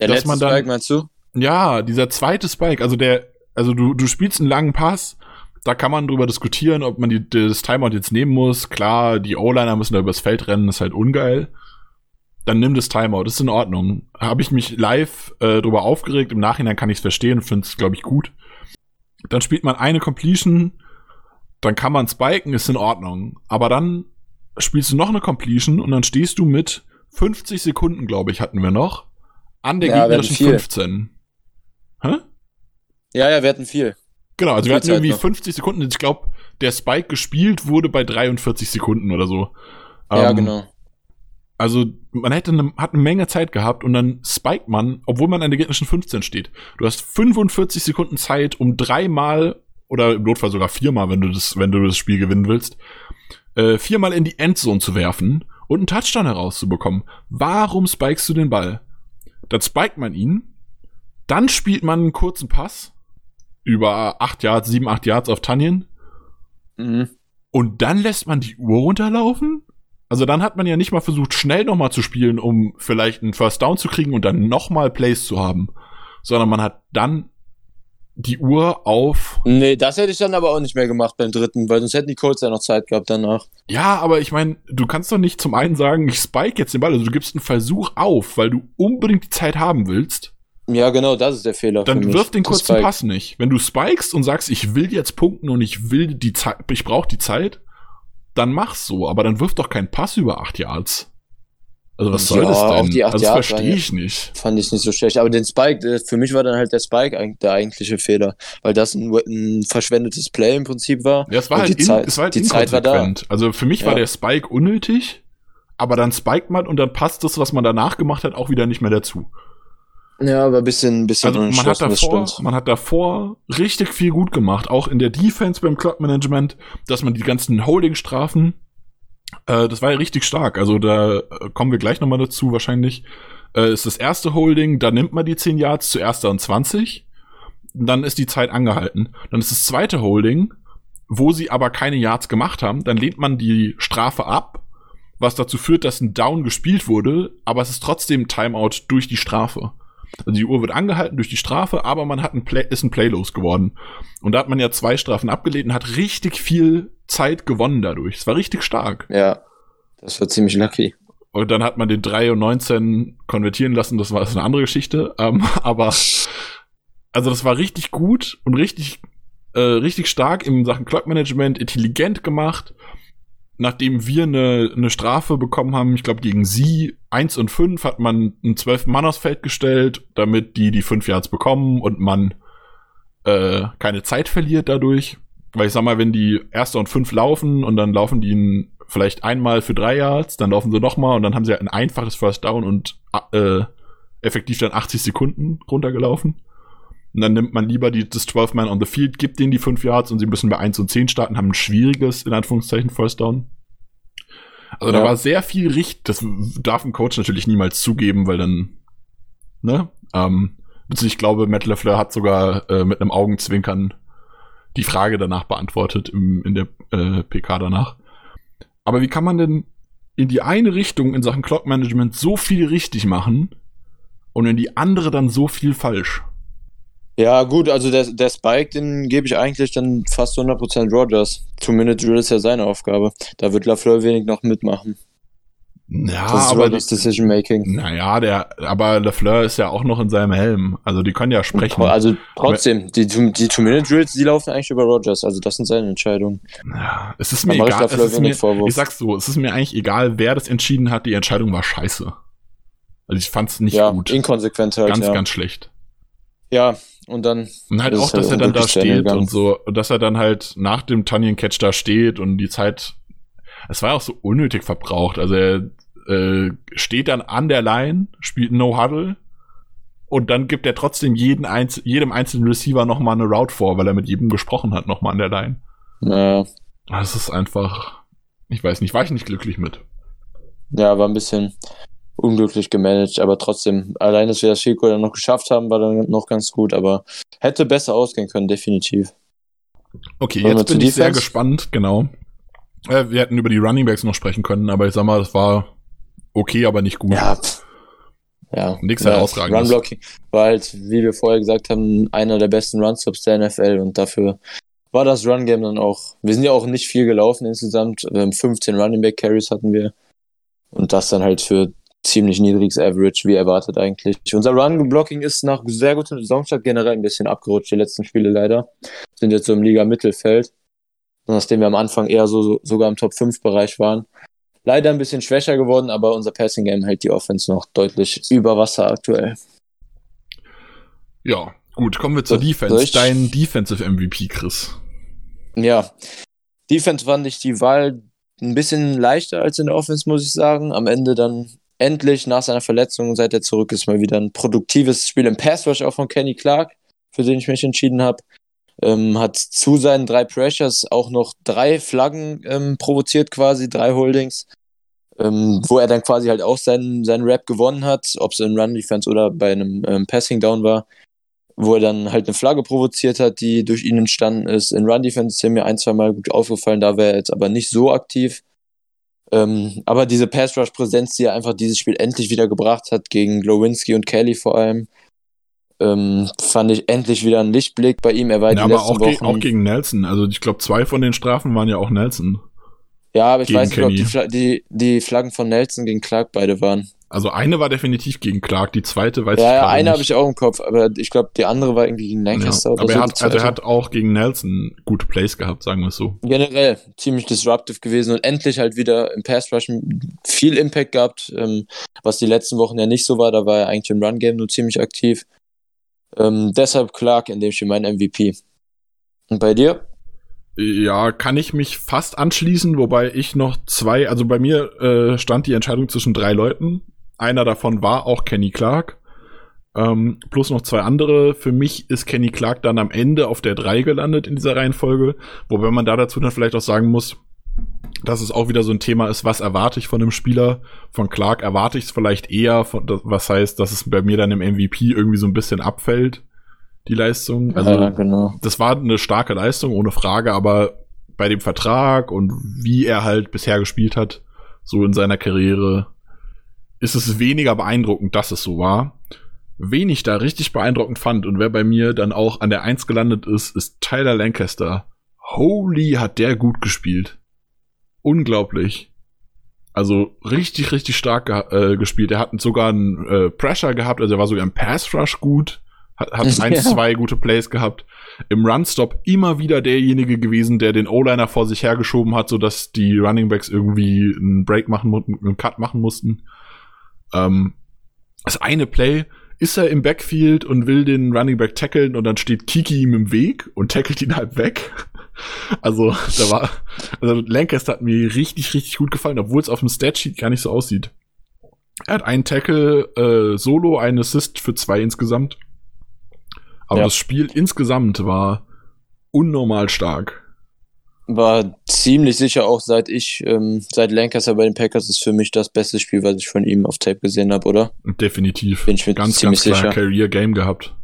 Der Dass letzte man dann, Spike, meinst du? Ja, dieser zweite Spike, also der, also du, du spielst einen langen Pass, da kann man drüber diskutieren, ob man die, das Timeout jetzt nehmen muss. Klar, die O-Liner müssen da übers Feld rennen, ist halt ungeil. Dann nimm das Timeout, ist in Ordnung. Habe ich mich live äh, drüber aufgeregt, im Nachhinein kann ich es verstehen finde es, glaube ich, gut. Dann spielt man eine Completion, dann kann man spiken, ist in Ordnung. Aber dann spielst du noch eine Completion und dann stehst du mit 50 Sekunden, glaube ich, hatten wir noch, an der Ja, gegnerischen viel. 15. Hä? Ja, ja, wir hatten viel. Genau, also wir hatten irgendwie noch. 50 Sekunden. Ich glaube, der Spike gespielt wurde bei 43 Sekunden oder so. ja, Ähm, genau. Also man hätte eine, hat eine Menge Zeit gehabt und dann spiked man, obwohl man an der gegnerischen 15 steht. Du hast 45 Sekunden Zeit, um dreimal oder im Notfall sogar viermal, wenn du das, wenn du das Spiel gewinnen willst, äh, viermal in die Endzone zu werfen und einen Touchdown herauszubekommen. Warum spikest du den Ball? Dann spiked man ihn, dann spielt man einen kurzen Pass über 8 Yards, 7, 8 Yards auf Tanien Mhm. und dann lässt man die Uhr runterlaufen? Also dann hat man ja nicht mal versucht, schnell nochmal zu spielen, um vielleicht einen First Down zu kriegen und dann nochmal Plays zu haben. Sondern man hat dann die Uhr auf. Nee, das hätte ich dann aber auch nicht mehr gemacht beim dritten, weil sonst hätten die Colts ja noch Zeit gehabt danach. Ja, aber ich meine, du kannst doch nicht zum einen sagen, ich spike jetzt den Ball. Also du gibst einen Versuch auf, weil du unbedingt die Zeit haben willst. Ja, genau, das ist der Fehler. Dann wirf den kurzen Spike. Pass nicht. Wenn du spikest und sagst, ich will jetzt punkten und ich will die Zeit, ich brauche die Zeit, dann mach's so. Aber dann wirf doch keinen Pass über acht Yards. Also was soll Ja, das auch denn? die acht also das Yards verstehe ich nicht. Fand ich nicht so schlecht. Aber den Spike, äh, für mich war dann halt der Spike der eigentliche Fehler. Weil das ein, ein verschwendetes Play im Prinzip war. Ja, es war Und halt, die in, Zeit- es war halt die Zeit war da. Also für mich war Ja. der Spike unnötig, aber dann spiked man und dann passt das, was man danach gemacht hat, auch wieder nicht mehr dazu. Ja, aber ein bisschen, bisschen Also man hat davor, man hat davor richtig viel gut gemacht, auch in der Defense beim Clock Management, dass man die ganzen Holding-Strafen, äh, das war ja richtig stark. Also da äh, kommen wir gleich nochmal dazu wahrscheinlich. Äh, ist das erste Holding, da nimmt man die 10 Yards zu erster und 20. Dann ist die Zeit angehalten. Dann ist das zweite Holding, wo sie aber keine Yards gemacht haben, dann lehnt man die Strafe ab, was dazu führt, dass ein Down gespielt wurde, aber es ist trotzdem Timeout durch die Strafe. Also die Uhr wird angehalten durch die Strafe, aber man hat ein Play, ist ein Play losgeworden. Und da hat man ja zwei Strafen abgelehnt und hat richtig viel Zeit gewonnen dadurch. Es war richtig stark. Ja, das war ziemlich lucky. Und dann hat man den 3 und 19 konvertieren lassen, das war das eine andere Geschichte. Ähm, aber also das war richtig gut und richtig, äh, richtig stark in Sachen Clock Management, intelligent gemacht. Nachdem wir eine, eine Strafe bekommen haben, ich glaube gegen sie, 1 und 5, hat man einen 12 Mann aufs Feld gestellt, damit die die 5 Yards bekommen und man äh, keine Zeit verliert dadurch. Weil ich sag mal, wenn die Erster und 5 laufen und dann laufen die ein, vielleicht einmal für 3 Yards, dann laufen sie nochmal und dann haben sie halt ein einfaches First Down und äh, effektiv dann 80 Sekunden runtergelaufen. Und dann nimmt man lieber die, das 12 Man on the Field, gibt denen die 5 Yards und sie müssen bei 1 und 10 starten, haben ein schwieriges, in Anführungszeichen, First Down. Also da Ja. war sehr viel richtig, das darf ein Coach natürlich niemals zugeben, weil dann, ne, ähm, ich glaube, Matt LeFleur hat sogar äh, mit einem Augenzwinkern die Frage danach beantwortet im, in der äh, PK danach. Aber wie kann man denn in die eine Richtung in Sachen Clock Management so viel richtig machen und in die andere dann so viel falsch? Ja, gut, also der, der Spike, den gebe ich eigentlich dann fast 100% Rogers. Two-Minute-Drill ist ja seine Aufgabe. Da wird LaFleur wenig noch mitmachen. Ja, Das ist aber Rogers Decision-Making. naja, der, aber LeFleur ist ja auch noch in seinem Helm. Also die können ja sprechen. Also trotzdem, die, die Two-Minute-Drills, die laufen eigentlich über Rogers. Also das sind seine Entscheidungen. Ja, es ist mir ich egal. Es ist mir, ich sag's so, es ist mir eigentlich egal, wer das entschieden hat. Die Entscheidung war scheiße. Also ich fand's nicht ja, gut. inkonsequent halt, Ganz, ja. ganz schlecht. ja, und dann Und halt Das auch, ist halt dass er dann da steht und so, und dass er dann halt nach dem Tunyon Catch da steht und die Zeit, es war ja auch so unnötig verbraucht. Also er äh, steht dann an der Line, spielt No Huddle und dann gibt er trotzdem jeden Einz jedem einzelnen Receiver nochmal eine Route vor, weil er mit jedem gesprochen hat, nochmal an der Line. äh, Das ist einfach, ich weiß nicht, war ich nicht glücklich mit. ja, war ein bisschen unglücklich gemanagt, aber trotzdem, allein, dass wir das Chico dann noch geschafft haben, war dann noch ganz gut, aber hätte besser ausgehen können, definitiv. Okay, Wollen jetzt bin ich sehr gespannt, genau. Äh, wir hätten über die Running Backs noch sprechen können, aber ich sag mal, das war okay, aber nicht gut. Ja, ja. Nix ja, herausragendes. Run-Blocking war halt, wie wir vorher gesagt haben, einer der besten Run-Stops der NFL und dafür war das Run-Game dann auch. Wir sind ja auch nicht viel gelaufen insgesamt. 15 Running Back Carries hatten wir. Und das dann halt für ziemlich niedriges Average, wie erwartet eigentlich. Unser Run-Blocking ist nach sehr gutem Saisonstart generell ein bisschen abgerutscht, die letzten Spiele leider. Sind jetzt so im Liga-Mittelfeld. Nachdem wir am Anfang eher so sogar im Top-5-Bereich waren. Leider ein bisschen schwächer geworden, aber unser Passing-Game hält die Offense noch deutlich über Wasser aktuell. Ja, gut, kommen wir zur so, Defense. Dein Defensive MVP, Chris. Ja, Defense fand ich die Wahl ein bisschen leichter als in der Offense, muss ich sagen. Am Ende dann endlich nach seiner Verletzung, seit er zurück ist, mal wieder ein produktives Spiel im Pass Rush auch von Kenny Clark, für den ich mich entschieden habe. Ähm, hat zu seinen drei Pressures auch noch drei Flaggen ähm, provoziert, quasi drei Holdings, ähm, wo er dann quasi halt auch seinen, seinen Rap gewonnen hat, ob es in Run Defense oder bei einem ähm, Passing Down war wo er dann halt eine Flagge provoziert hat, die durch ihn entstanden ist. In Run Defense ist er mir ein, zwei Mal gut aufgefallen, da wäre er jetzt aber nicht so aktiv. Ähm, aber diese Pass Rush Präsenz, die er einfach dieses Spiel endlich wieder gebracht hat, gegen Glowinski und Kelly vor allem, ähm, fand ich endlich wieder ein Lichtblick bei ihm. Er war ja, die aber auch, Wochen ge auch gegen Nelson. Also ich glaube, zwei von den Strafen waren ja auch Nelson. Ja, aber ich weiß nicht, ob die, Fla die, die Flaggen von Nelson gegen Clark beide waren. Also eine war definitiv gegen Clark, die zweite weiß ja, ich Ja, eine habe ich auch im Kopf, aber ich glaube, die andere war irgendwie gegen Lancaster ja, oder aber so. Er hat, also er hat auch gegen Nelson gute Plays gehabt, sagen wir es so. Generell ziemlich disruptive gewesen und endlich halt wieder im Pass Rush viel Impact gehabt, ähm, was die letzten Wochen ja nicht so war. Da war er eigentlich im Run Game nur ziemlich aktiv. Ähm, deshalb Clark in dem Spiel mein MVP. Und bei dir? Ja, kann ich mich fast anschließen, wobei ich noch zwei, also bei mir äh, stand die Entscheidung zwischen drei Leuten. Einer davon war auch Kenny Clark. Ähm, plus noch zwei andere. Für mich ist Kenny Clark dann am Ende auf der 3 gelandet in dieser Reihenfolge. Wobei man da dazu dann vielleicht auch sagen muss, dass es auch wieder so ein Thema ist, was erwarte ich von einem Spieler? Von Clark erwarte ich es vielleicht eher, von, was heißt, dass es bei mir dann im MVP irgendwie so ein bisschen abfällt, die Leistung. Also, ja, genau. das war eine starke Leistung, ohne Frage, aber bei dem Vertrag und wie er halt bisher gespielt hat, so in seiner Karriere, ist es weniger beeindruckend, dass es so war. Wen ich da richtig beeindruckend fand und wer bei mir dann auch an der Eins gelandet ist, ist Tyler Lancaster. Holy hat der gut gespielt. Unglaublich. Also richtig, richtig stark ge äh, gespielt. Er hat sogar einen äh, Pressure gehabt, also er war sogar im Pass Rush gut. Hat, hat ein, ja. zwei gute Plays gehabt. Im Runstop immer wieder derjenige gewesen, der den O-Liner vor sich hergeschoben hat, sodass die Running Backs irgendwie einen Break machen, einen Cut machen mussten. Ähm, das eine Play ist er im Backfield und will den Running Back tackeln und dann steht Kiki ihm im Weg und tackelt ihn halt weg. Also, da war, also Lancaster hat mir richtig, richtig gut gefallen, obwohl es auf dem Statsheet gar nicht so aussieht. Er hat einen Tackle äh, solo, einen Assist für zwei insgesamt. Aber ja. das Spiel insgesamt war unnormal stark war ziemlich sicher auch seit ich, ähm, seit Lancaster bei den Packers ist für mich das beste Spiel, was ich von ihm auf Tape gesehen habe, oder? Definitiv. Bin ich mir ganz, ziemlich ganz klar sicher. Career Game gehabt.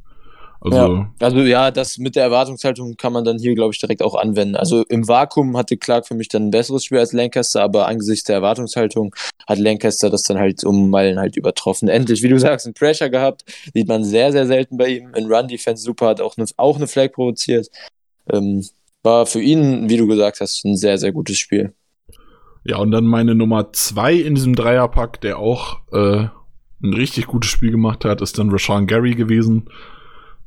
Also ja. also ja, das mit der Erwartungshaltung kann man dann hier, glaube ich, direkt auch anwenden. Also im Vakuum hatte Clark für mich dann ein besseres Spiel als Lancaster, aber angesichts der Erwartungshaltung hat Lancaster das dann halt um Meilen halt übertroffen. Endlich, wie du sagst, ein Pressure gehabt, sieht man sehr, sehr selten bei ihm. In Run Defense super, hat auch eine, auch eine Flag provoziert. Ähm, war für ihn, wie du gesagt hast, ein sehr, sehr gutes Spiel. Ja, und dann meine Nummer zwei in diesem Dreierpack, der auch äh, ein richtig gutes Spiel gemacht hat, ist dann Rashawn Gary gewesen.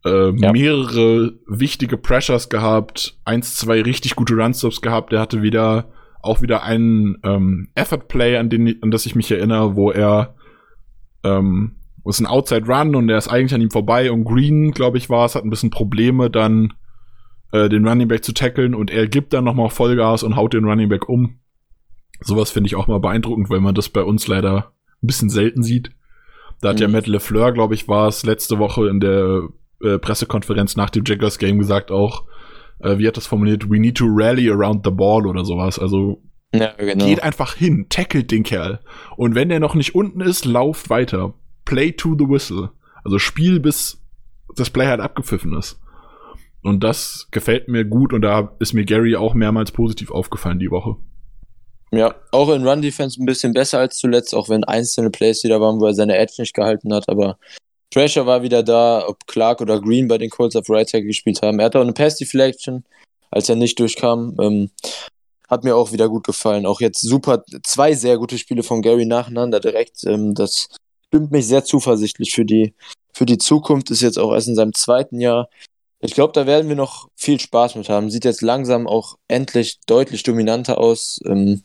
Äh, ja. Mehrere wichtige Pressures gehabt, eins, zwei richtig gute Runstops gehabt. Der hatte wieder auch wieder einen ähm, Effort Play, an, den, an das ich mich erinnere, wo er ähm, ist ein Outside Run und er ist eigentlich an ihm vorbei und Green, glaube ich, war es, hat ein bisschen Probleme dann äh, den Running Back zu tackeln und er gibt dann nochmal Vollgas und haut den Running Back um. Sowas finde ich auch mal beeindruckend, weil man das bei uns leider ein bisschen selten sieht. Da hat mhm. ja Matt LeFleur, glaube ich, war es letzte Woche in der äh, Pressekonferenz nach dem Jaggers Game gesagt auch, äh, wie hat das formuliert? We need to rally around the ball oder sowas. Also ja, genau. geht einfach hin, tackelt den Kerl. Und wenn der noch nicht unten ist, lauft weiter. Play to the whistle. Also Spiel bis das Play halt abgepfiffen ist. Und das gefällt mir gut und da ist mir Gary auch mehrmals positiv aufgefallen die Woche. Ja, auch in Run Defense ein bisschen besser als zuletzt, auch wenn einzelne Plays wieder waren, wo er seine Edge nicht gehalten hat, aber Pressure war wieder da, ob Clark oder Green bei den Colts auf Right Tackle gespielt haben. Er hat auch eine Pass Deflection, als er nicht durchkam. Ähm, hat mir auch wieder gut gefallen. Auch jetzt super, zwei sehr gute Spiele von Gary nacheinander direkt. Ähm, das stimmt mich sehr zuversichtlich für die, für die Zukunft. Ist jetzt auch erst in seinem zweiten Jahr. Ich glaube, da werden wir noch viel Spaß mit haben. Sieht jetzt langsam auch endlich deutlich dominanter aus. Ähm,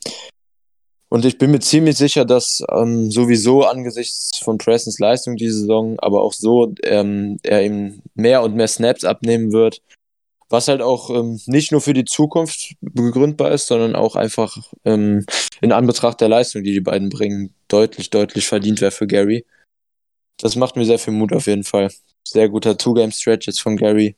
und ich bin mir ziemlich sicher, dass ähm, sowieso angesichts von Prestons Leistung diese Saison, aber auch so, ähm, er ihm mehr und mehr Snaps abnehmen wird. Was halt auch ähm, nicht nur für die Zukunft begründbar ist, sondern auch einfach ähm, in Anbetracht der Leistung, die die beiden bringen, deutlich, deutlich verdient wäre für Gary. Das macht mir sehr viel Mut auf jeden Fall. Sehr guter Two-Game-Stretch jetzt von Gary.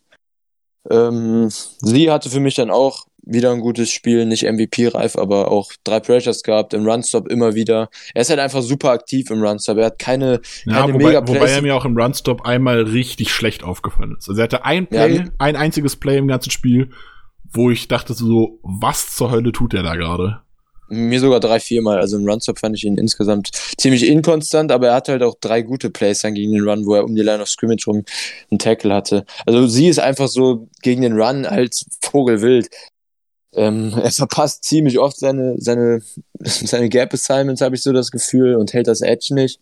Ähm, sie hatte für mich dann auch wieder ein gutes Spiel, nicht MVP-reif, aber auch drei Pressures gehabt, im Runstop immer wieder. Er ist halt einfach super aktiv im Runstop. Er hat keine, ja, keine wobei, mega wobei er mir auch im Runstop einmal richtig schlecht aufgefallen ist. Also er hatte ein Play, ja, ein einziges Play im ganzen Spiel, wo ich dachte so, was zur Hölle tut er da gerade? Mir sogar drei, viermal. Also im Runstop fand ich ihn insgesamt ziemlich inkonstant, aber er hatte halt auch drei gute Plays dann gegen den Run, wo er um die Line of Scrimmage rum einen Tackle hatte. Also sie ist einfach so gegen den Run als Vogelwild. Ähm, er verpasst ziemlich oft seine, seine, seine Gap Assignments, habe ich so das Gefühl, und hält das Edge nicht.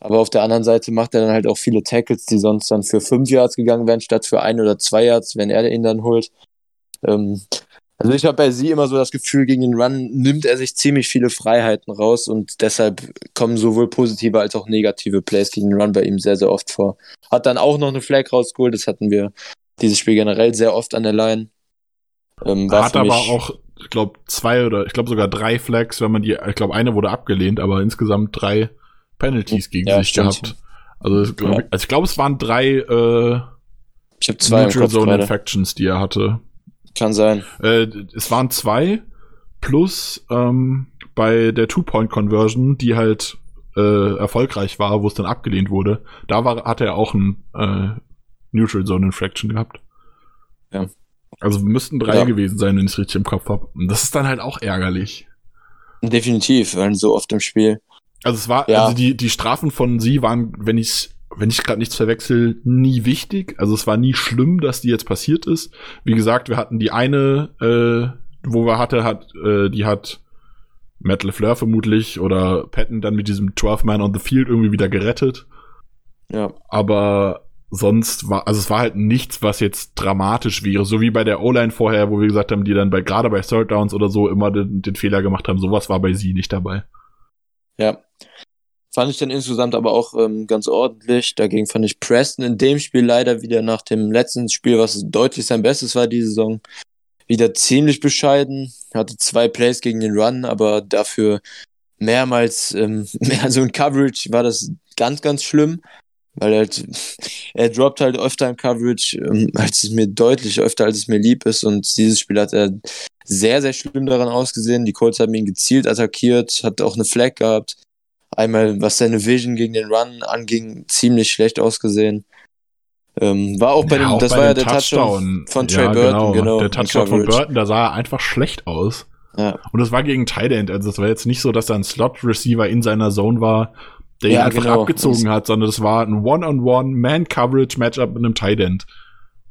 Aber auf der anderen Seite macht er dann halt auch viele Tackles, die sonst dann für fünf Yards gegangen wären, statt für ein oder zwei Yards, wenn er ihn dann holt. Ähm, also ich habe bei sie immer so das Gefühl, gegen den Run nimmt er sich ziemlich viele Freiheiten raus und deshalb kommen sowohl positive als auch negative Plays gegen den Run bei ihm sehr, sehr oft vor. Hat dann auch noch eine Flag rausgeholt, das hatten wir dieses Spiel generell sehr oft an der Line. Ähm, hat aber auch, ich glaube, zwei oder ich glaube sogar drei Flags, wenn man die, ich glaube, eine wurde abgelehnt, aber insgesamt drei Penalties gegen ja, sich stimmt. gehabt. Also, glaub, ja. also ich glaube, es waren drei äh, ich zwei Neutral Zone gerade. Infections, die er hatte. Kann sein. Äh, es waren zwei plus ähm, bei der Two-Point-Conversion, die halt äh, erfolgreich war, wo es dann abgelehnt wurde, da war, hat er auch ein äh, Neutral Zone Infraction gehabt. Ja. Also müssten drei ja. gewesen sein, wenn ich es richtig im Kopf habe. Und das ist dann halt auch ärgerlich. Definitiv, weil so oft im Spiel. Also es war, ja. also die, die Strafen von sie waren, wenn ich wenn ich gerade nichts verwechsel, nie wichtig. Also es war nie schlimm, dass die jetzt passiert ist. Wie gesagt, wir hatten die eine, äh, wo wir hatte, hat, äh, die hat Matt LeFleur vermutlich oder Patton dann mit diesem 12 Man on the Field irgendwie wieder gerettet. Ja. Aber sonst war, also es war halt nichts, was jetzt dramatisch wäre, so wie bei der O-Line vorher, wo wir gesagt haben, die dann bei, gerade bei Third Downs oder so immer den, den Fehler gemacht haben, sowas war bei sie nicht dabei. Ja. Fand ich dann insgesamt aber auch ähm, ganz ordentlich. Dagegen fand ich Preston in dem Spiel leider wieder nach dem letzten Spiel, was deutlich sein Bestes war die Saison, wieder ziemlich bescheiden. Hatte zwei Plays gegen den Run, aber dafür mehrmals, ähm, mehr so in Coverage war das ganz, ganz schlimm. Weil halt, er droppt halt öfter im Coverage, ähm, als es mir deutlich öfter, als es mir lieb ist. Und dieses Spiel hat er sehr, sehr schlimm daran ausgesehen. Die Colts haben ihn gezielt attackiert, hat auch eine Flag gehabt. Einmal, was seine Vision gegen den Run anging, ziemlich schlecht ausgesehen. Ähm, war auch bei ja, dem, das bei war ja der Touchdown, von Trey ja, Burton, genau. genau. Der Touchdown von Burton, da sah er einfach schlecht aus. Ja. Und das war gegen Tight End, also es war jetzt nicht so, dass da ein Slot-Receiver in seiner Zone war, der ja, ihn einfach genau. abgezogen hat, sondern das war ein One-on-One Man-Coverage-Matchup mit einem Tight End.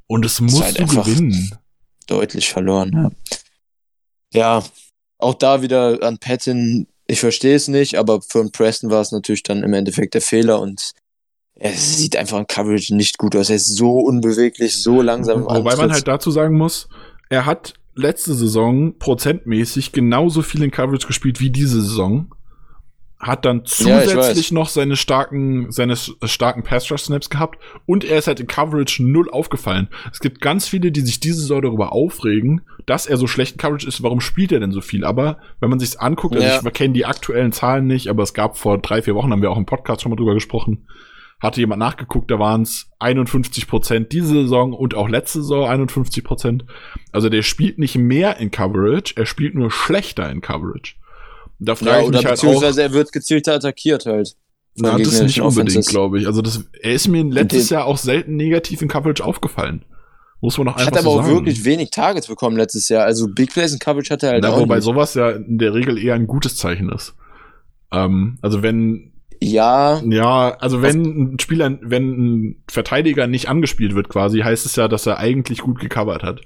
Und es musst halt du gewinnen. Deutlich verloren, ja. Ja, auch da wieder an Patton, ich verstehe es nicht, aber für Preston war es natürlich dann im Endeffekt der Fehler und es sieht einfach in Coverage nicht gut aus. Er ist so unbeweglich, so langsam. Wobei man halt dazu sagen muss, er hat letzte Saison prozentmäßig genauso viel in Coverage gespielt wie diese Saison hat dann zusätzlich ja, noch seine starken, seine starken Pass-Rush-Snaps gehabt und er ist halt in Coverage null aufgefallen. Es gibt ganz viele, die sich diese Saison darüber aufregen, dass er so schlecht in Coverage ist, warum spielt er denn so viel? Aber wenn man sich's anguckt, also ja. ich kenne die aktuellen Zahlen nicht, aber es gab vor drei, vier Wochen, haben wir auch im Podcast schon mal drüber gesprochen, hatte jemand nachgeguckt, da waren es 51 Prozent diese Saison und auch letzte Saison 51 Prozent. Also der spielt nicht mehr in Coverage, er spielt nur schlechter in Coverage. Da frage ja, ich mich halt beziehungsweise auch, er wird gezielter attackiert halt. Na, das nicht unbedingt, glaube ich. Also das, er ist mir letztes Jahr auch selten negativ in Coverage aufgefallen. Muss man noch einfach Hat aber so auch sagen. wirklich wenig Targets bekommen letztes Jahr. Also Big Plays in Coverage hat er halt Na, auch Wobei nicht. sowas ja in der Regel eher ein gutes Zeichen ist. Ähm, also wenn ja. Ja, also wenn ein Spieler, wenn ein Verteidiger nicht angespielt wird quasi, heißt es ja, dass er eigentlich gut gecovert hat.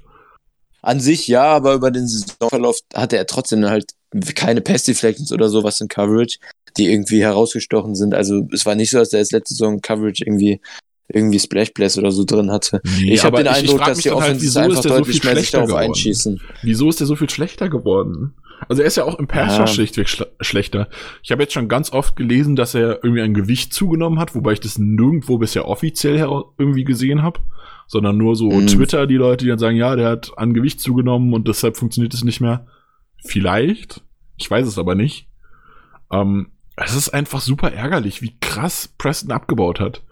an sich ja, aber über den Saisonverlauf hatte er trotzdem halt keine Pass Deflections oder sowas in Coverage, die irgendwie herausgestochen sind. Also es war nicht so, dass er jetzt letzte Saison Coverage irgendwie irgendwie Splash Plays oder so drin hatte. Nee, ich habe den Eindruck, dass die dann halt, einfach ist der so deutlich viel mehr sich schlechter darauf geworden? einschießen. Wieso ist der so viel schlechter geworden? Also er ist ja auch im Pass Ja. Schlichtweg schle schlechter. Ich habe jetzt schon ganz oft gelesen, dass er irgendwie ein Gewicht zugenommen hat, wobei ich das nirgendwo bisher offiziell irgendwie gesehen habe, sondern nur so Mhm. Twitter, die Leute, die dann sagen, ja, der hat an Gewicht zugenommen und deshalb funktioniert es nicht mehr. Vielleicht. Ich weiß es aber nicht. Ähm, es ist einfach super ärgerlich, wie krass Preston abgebaut hat.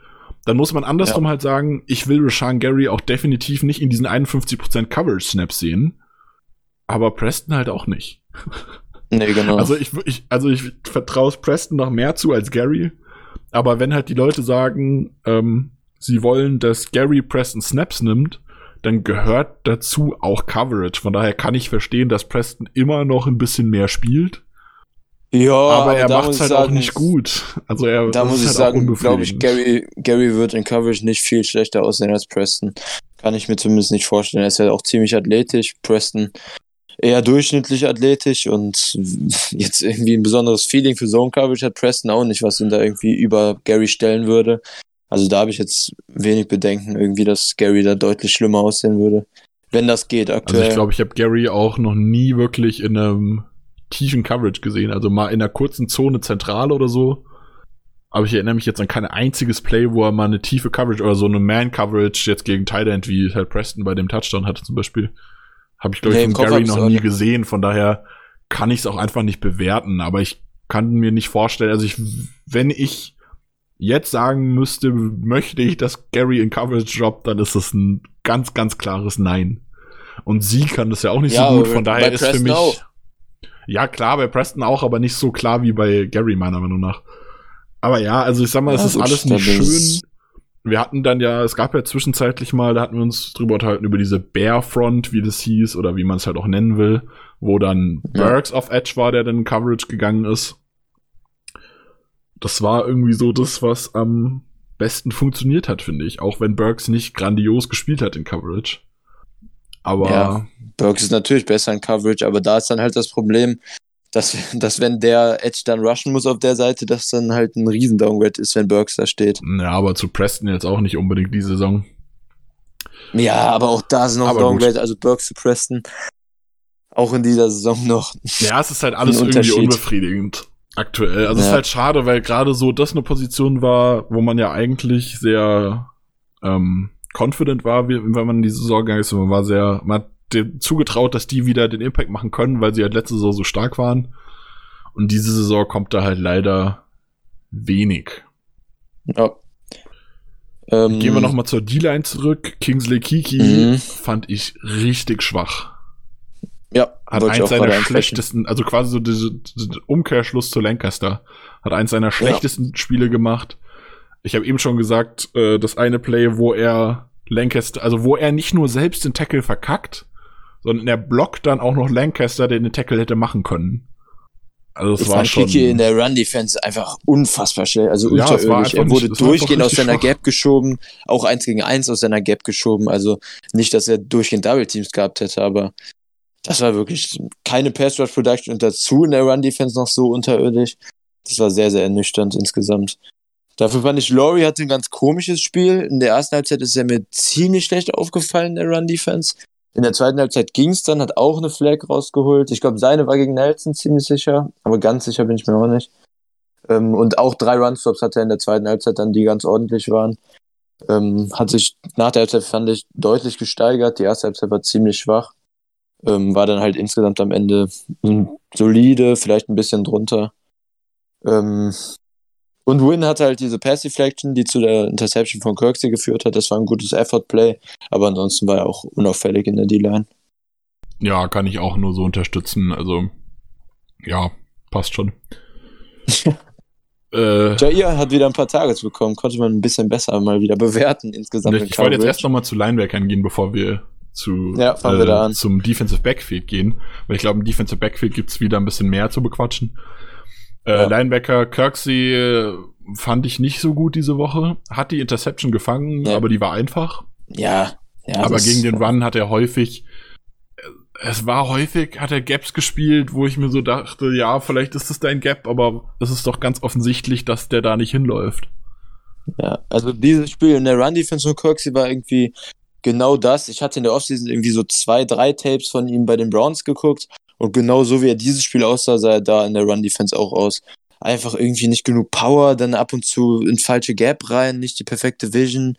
Dann muss man andersrum halt sagen, ich will Rashan Gary auch definitiv nicht in diesen 51% Coverage-Snaps sehen. Aber Preston halt auch nicht. Nee, genau. Also ich, ich, also ich vertraue Preston noch mehr zu als Gary. Aber wenn halt die Leute sagen, ähm, sie wollen, dass Gary Preston Snaps nimmt, dann gehört dazu auch Coverage. Von daher kann ich verstehen, dass Preston immer noch ein bisschen mehr spielt. ja, aber er macht es halt auch sagen, nicht gut. Also er Da muss ist ich halt auch sagen, glaube ich. Gary, Gary wird in Coverage nicht viel schlechter aussehen als Preston. Kann ich mir zumindest nicht vorstellen. Er ist ja auch ziemlich athletisch. Preston eher durchschnittlich athletisch und jetzt irgendwie ein besonderes Feeling für Zone Coverage hat Preston auch nicht, was ihn da irgendwie über Gary stellen würde. Also da habe ich jetzt wenig Bedenken, irgendwie, dass Gary da deutlich schlimmer aussehen würde. Wenn das geht aktuell. Also ich glaube, ich habe Gary auch noch nie wirklich in einem tiefen Coverage gesehen. Also mal in einer kurzen Zone zentral oder so. Aber ich erinnere mich jetzt an kein einziges Play, wo er mal eine tiefe Coverage oder so eine Man-Coverage jetzt gegen End, wie halt Preston bei dem Touchdown hatte zum Beispiel. Habe ich, glaube Nee, ich, von Gary noch nie gesehen. Von daher kann ich es auch einfach nicht bewerten. Aber ich kann mir nicht vorstellen, also ich, wenn ich jetzt sagen müsste, möchte ich, dass Gary in Coverage droppt, dann ist das ein ganz, ganz klares Nein. Und sie kann das ja auch nicht Ja, so gut, von daher ist für mich. auch. Ja, klar, bei Preston auch, aber nicht so klar wie bei Gary, meiner Meinung nach. Aber ja, also ich sag mal, es Ja, ist alles nicht schön. Wir hatten dann ja, es gab ja zwischenzeitlich mal, da hatten wir uns drüber unterhalten, über diese Bear Front, wie das hieß, oder wie man es halt auch nennen will, wo dann Ja. Burks auf Edge war, der dann in Coverage gegangen ist. Das war irgendwie so das, was am besten funktioniert hat, finde ich. Auch wenn Burks nicht grandios gespielt hat in Coverage. Aber Ja. Burks ist natürlich besser in Coverage, aber da ist dann halt das Problem, dass, dass wenn der Edge dann rushen muss auf der Seite, dass dann halt ein Riesen-Downgrade ist, wenn Burks da steht. Ja, aber zu Preston jetzt auch nicht unbedingt die Saison. Ja, aber auch da sind noch Downgrade, also Burks zu Preston. Auch in dieser Saison noch. Ja, es ist halt alles irgendwie unbefriedigend aktuell. Also es ist Ja. halt schade, weil gerade so das eine Position war, wo man ja eigentlich sehr ähm, confident war, wie, wenn man in die Saison gegangen ist. Man war sehr, man hat denen zugetraut, dass die wieder den Impact machen können, weil sie halt letzte Saison so stark waren. Und diese Saison kommt da halt leider wenig. Ja. Ähm, Gehen wir noch mal zur D-Line zurück. Kingsley Kiki Mhm. fand ich richtig schwach. Ja, hat eins auch seiner schlechtesten, also quasi so diese, diese Umkehrschluss zu Lancaster, hat eins seiner schlechtesten Spiele gemacht. Ich habe eben schon gesagt, äh, das eine Play, wo er Lancaster, also wo er nicht nur selbst den Tackle verkackt, sondern er blockt dann auch noch Lancaster, der den Tackle hätte machen können. Also es Ich war fand schon. Kiki in der Run-Defense einfach unfassbar schnell, also Ja, unterirdisch. Er wurde nicht- durchgehend aus seiner schwach. Gap geschoben, auch eins gegen eins aus seiner Gap geschoben. Also nicht, dass er durchgehend Double-Teams gehabt hätte, aber das war wirklich keine Pass-Rush-Production und dazu in der Run-Defense noch so unterirdisch. Das war sehr, sehr ernüchternd insgesamt. Dafür fand ich, Laurie hatte ein ganz komisches Spiel. In der ersten Halbzeit ist er mir ziemlich schlecht aufgefallen in der Run-Defense. In der zweiten Halbzeit ging's dann, hat auch eine Flag rausgeholt. Ich glaube, seine war gegen Nelson ziemlich sicher, aber ganz sicher bin ich mir auch nicht. Ähm, und auch drei Runstops hatte er in der zweiten Halbzeit dann, die ganz ordentlich waren. Ähm, hat sich nach der Halbzeit, fand ich, deutlich gesteigert. Die erste Halbzeit war ziemlich schwach. Ähm, war dann halt insgesamt am Ende solide, vielleicht ein bisschen drunter. Ähm, und Win hatte halt diese Pass Deflection, die zu der Interception von Kirksey geführt hat. Das war ein gutes Effort-Play, aber ansonsten war er auch unauffällig in der D-Line. Ja, kann ich auch nur so unterstützen. Also, ja, passt schon. äh, Jair hat wieder ein paar Targets bekommen, konnte man ein bisschen besser mal wieder bewerten insgesamt. in ich wollte jetzt erst noch mal zu Linebackern gehen, bevor wir zu Ja, fangen wir da an. zum Defensive Backfield gehen, weil ich glaube, im Defensive Backfield gibt's wieder ein bisschen mehr zu bequatschen. Äh, Ja. Linebacker Kirksey äh, fand ich nicht so gut diese Woche. Hat die Interception gefangen, Ja. aber die war einfach. Ja, ja. aber gegen den Run hat er häufig, es war häufig, hat er Gaps gespielt, wo ich mir so dachte, ja, vielleicht ist es dein Gap, aber es ist doch ganz offensichtlich, dass der da nicht hinläuft. Ja, also dieses Spiel in der Run-Defense von Kirksey war irgendwie genau das. Ich hatte in der Offseason irgendwie so zwei, drei Tapes von ihm bei den Browns geguckt und genau so wie er dieses Spiel aussah, sah er da in der Run-Defense auch aus. Einfach irgendwie nicht genug Power, dann ab und zu in falsche Gap rein, nicht die perfekte Vision.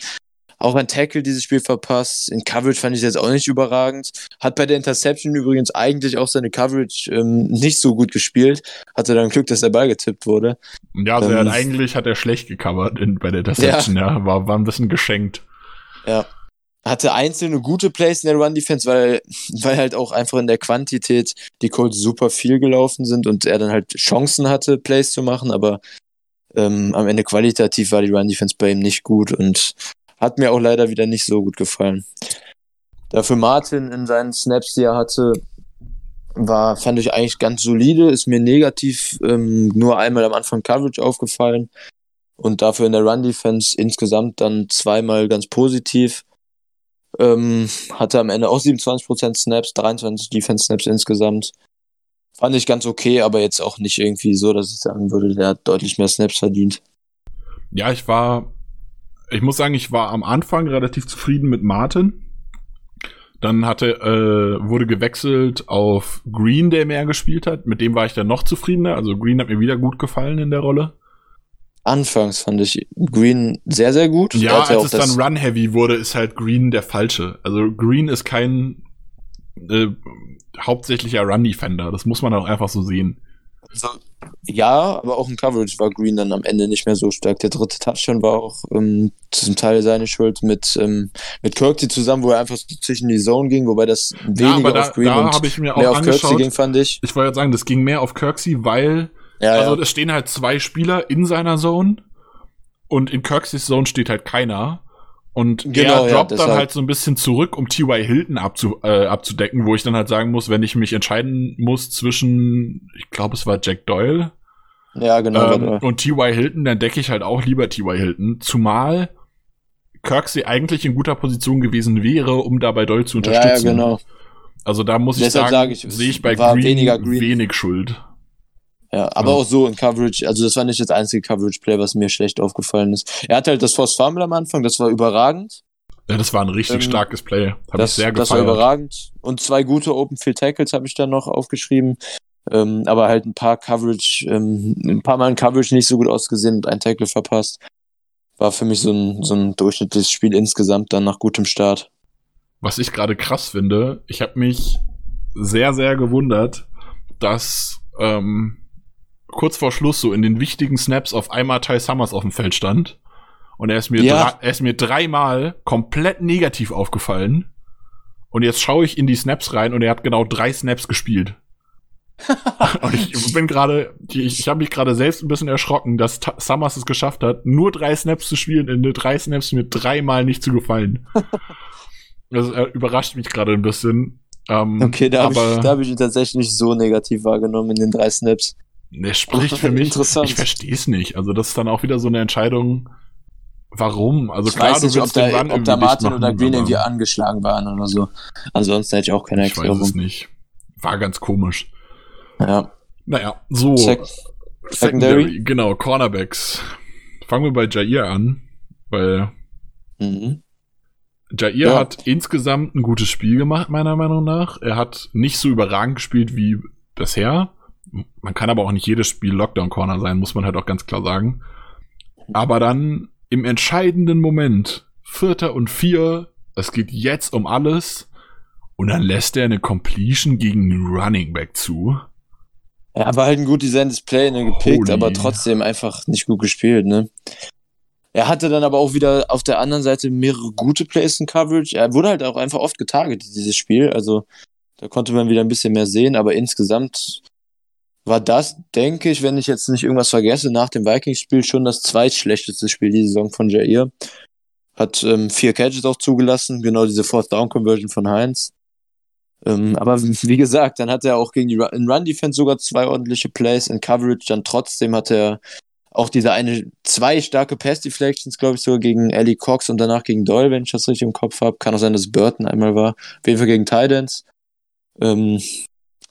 Auch ein Tackle dieses Spiel verpasst. In Coverage fand ich jetzt auch nicht überragend. Hat bei der Interception übrigens eigentlich auch seine Coverage ähm, nicht so gut gespielt. Hatte dann Glück, dass der Ball getippt wurde. Ja, also ähm, hat, eigentlich hat er schlecht gecovert in, bei der Interception, ja. ja. War, war ein bisschen geschenkt. Ja. Hatte einzelne gute Plays in der Run-Defense, weil, weil halt auch einfach in der Quantität die Colts super viel gelaufen sind und er dann halt Chancen hatte, Plays zu machen, aber ähm, am Ende qualitativ war die Run-Defense bei ihm nicht gut und hat mir auch leider wieder nicht so gut gefallen. Dafür Martin in seinen Snaps, die er hatte, war, fand ich eigentlich ganz solide, ist mir negativ ähm, nur einmal am Anfang Coverage aufgefallen und dafür in der Run-Defense insgesamt dann zweimal ganz positiv. Ähm, hatte am Ende auch 27% Snaps, 23 Defense-Snaps insgesamt. Fand ich ganz okay, aber jetzt auch nicht irgendwie so, dass ich sagen würde, der hat deutlich mehr Snaps verdient. Ja, ich war ich muss sagen, ich war am Anfang relativ zufrieden mit Martin. Dann hatte, äh, wurde gewechselt auf Green, der mehr gespielt hat. Mit dem war ich dann noch zufriedener. Also Green hat mir wieder gut gefallen in der Rolle. Anfangs fand ich Green sehr, sehr gut. Ja, als ja es dann Run-Heavy wurde, ist halt Green der falsche. Also Green ist kein äh, hauptsächlicher Run-Defender. Das muss man auch einfach so sehen. Also, ja, aber auch im Coverage war Green dann am Ende nicht mehr so stark. Der dritte Touchdown war auch ähm, zum Teil seine Schuld mit, ähm, mit Kirksey zusammen, wo er einfach so zwischen die Zone ging, wobei das weniger ja, da, auf Green da und ich mir mehr auf Kirksey ging, fand ich. Ich wollte sagen, das ging mehr auf Kirksey, weil ja, also ja. es stehen halt zwei Spieler in seiner Zone und in Kirkseys Zone steht halt keiner. Und genau, er droppt ja, dann halt so ein bisschen zurück, um T.Y. Hilton abzu, äh, abzudecken, wo ich dann halt sagen muss, wenn ich mich entscheiden muss zwischen, ich glaube, es war Jack Doyle. Ja, genau. Ähm, und T.Y. Hilton, dann decke ich halt auch lieber T.Y. Hilton. Zumal Kirksey eigentlich in guter Position gewesen wäre, um da bei Doyle zu unterstützen. Ja, ja genau. Also da muss Deshalb ich sagen, sag ich, sehe ich bei Green, Green wenig Schuld. Ja, aber ja. auch so in Coverage, also das war nicht das einzige Coverage-Play, was mir schlecht aufgefallen ist. Er hatte halt das Force Fumble am Anfang, das war überragend. Ja, das war ein richtig ähm, starkes Play. Hab das, ich sehr gefeiert. Das war überragend. Und zwei gute Open Field Tackles habe ich dann noch aufgeschrieben. Ähm, aber halt ein paar Coverage, ähm, ein paar Mal in Coverage nicht so gut ausgesehen und ein Tackle verpasst. War für mich so ein, so ein durchschnittliches Spiel insgesamt dann nach gutem Start. Was ich gerade krass finde, ich habe mich sehr, sehr gewundert, dass ähm, kurz vor Schluss so in den wichtigen Snaps auf einmal Ty Summers auf dem Feld stand. Und er ist mir, ja. er ist mir dreimal komplett negativ aufgefallen. Und jetzt schaue ich in die Snaps rein und er hat genau drei Snaps gespielt. und ich bin gerade, ich, ich habe mich gerade selbst ein bisschen erschrocken, dass T Summers es geschafft hat, nur drei Snaps zu spielen, in drei Snaps mir dreimal nicht zu gefallen. das äh, überrascht mich gerade ein bisschen. Ähm, okay, da habe ich, hab ich ihn tatsächlich nicht so negativ wahrgenommen in den drei Snaps. Der spricht für mich. Interessant. Ich verstehe es nicht. Also das ist dann auch wieder so eine Entscheidung. Warum? Also ich klar, weiß nicht, ob da, ob da Martin machen, oder Green irgendwie angeschlagen waren oder so. Ansonsten hätte ich auch keine Ich weiß es nicht. War ganz komisch. Ja. Naja, so. Sek Secondary. Secondary. Genau, Cornerbacks. Fangen wir bei Jair an, weil mhm. Jair ja. hat insgesamt ein gutes Spiel gemacht, meiner Meinung nach. Er hat nicht so überragend gespielt wie bisher man kann aber auch nicht jedes Spiel Lockdown Corner sein, muss man halt auch ganz klar sagen. Aber dann im entscheidenden Moment, Vierter und Vier, es geht jetzt um alles, und dann lässt er eine Completion gegen einen Running Back zu. Ja, war halt ein gut designtes Play, ne, gepickt, Holy. aber trotzdem einfach nicht gut gespielt, ne. Er hatte dann aber auch wieder auf der anderen Seite mehrere gute Plays in Coverage. Er wurde halt auch einfach oft getargetet, dieses Spiel. Also da konnte man wieder ein bisschen mehr sehen, aber insgesamt war das, denke ich, wenn ich jetzt nicht irgendwas vergesse, nach dem Vikings-Spiel schon das zweitschlechteste Spiel diese Saison von Jair. Hat ähm, vier Catches auch zugelassen, genau diese Fourth Down Conversion von Heinz. Ähm, aber wie gesagt, dann hat er auch gegen die Run, Run Defense sogar zwei ordentliche Plays in Coverage. Dann trotzdem hat er auch diese eine, zwei starke Pass Deflections, glaube ich, sogar gegen Ellie Cox und danach gegen Doyle, wenn ich das richtig im Kopf habe. Kann auch sein, dass Burton einmal war. Auf jeden Fall gegen Titans. Ähm,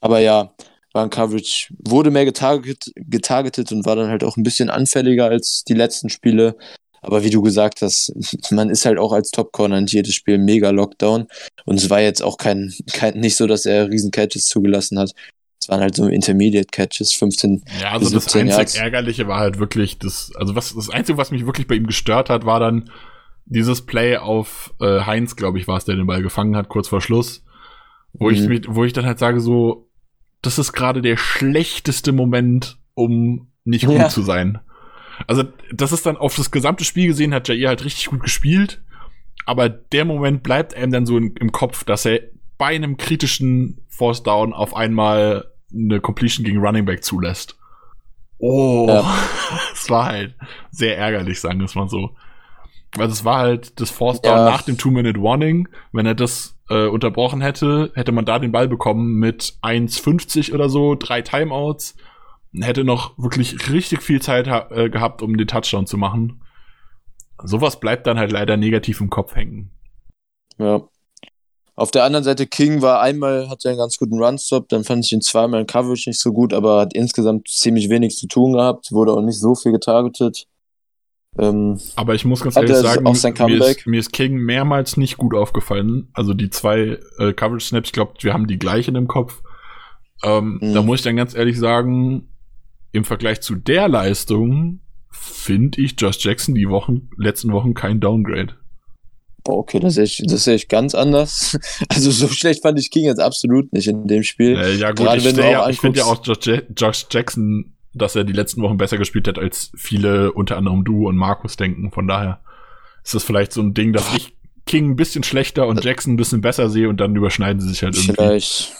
aber ja, war Coverage, wurde mehr getarget, getargetet und war dann halt auch ein bisschen anfälliger als die letzten Spiele. Aber wie du gesagt hast, man ist halt auch als Top-Corner in jedes Spiel mega Lockdown. Und es war jetzt auch kein, kein nicht so, dass er riesen Catches zugelassen hat. Es waren halt so Intermediate Catches, 15 Ja, also das einzig Yards. Ärgerliche war halt wirklich das, also was, das Einzige, was mich wirklich bei ihm gestört hat, war dann dieses Play auf äh, Heinz, glaube ich, war es, der den Ball gefangen hat, kurz vor Schluss. Wo mhm. ich wo ich dann halt sage, so, das ist gerade der schlechteste Moment, um nicht gut ja. zu sein. Also, das ist dann auf das gesamte Spiel gesehen, hat Jair halt richtig gut gespielt. Aber der Moment bleibt einem dann so in, im Kopf, dass er bei einem kritischen Force Down auf einmal eine Completion gegen Running Back zulässt. Oh, ja. es war halt sehr ärgerlich, sagen wir es mal so. Also es war halt das Force Down ja. nach dem Two-Minute-Warning. Wenn er das äh, unterbrochen hätte, hätte man da den Ball bekommen mit 1,50 oder so, drei Timeouts. Hätte noch wirklich richtig viel Zeit äh, gehabt, um den Touchdown zu machen. Sowas bleibt dann halt leider negativ im Kopf hängen. Ja. Auf der anderen Seite, King war einmal, hatte einen ganz guten Run-Stop, dann fand ich ihn zweimal in Coverage nicht so gut, aber hat insgesamt ziemlich wenig zu tun gehabt, wurde auch nicht so viel getargetet. Ähm, aber ich muss ganz ehrlich sagen, mir ist, mir ist, King mehrmals nicht gut aufgefallen. Also die zwei äh, Coverage-Snaps, ich glaube, wir haben die gleichen im Kopf. Ähm, mhm. Da muss ich dann ganz ehrlich sagen, im Vergleich zu der Leistung finde ich Josh Jackson die Wochen, letzten Wochen kein Downgrade. Okay, das sehe ich, das sehe ich ganz anders. Also so schlecht fand ich King jetzt absolut nicht in dem Spiel. Äh, ja gut, Gerade ich, ja, ich finde ja auch Josh, Josh, Jackson, dass er die letzten Wochen besser gespielt hat, als viele, unter anderem du und Markus denken. Von daher ist das vielleicht so ein Ding, dass ich King ein bisschen schlechter und Jackson ein bisschen besser sehe und dann überschneiden sie sich halt irgendwie. Vielleicht.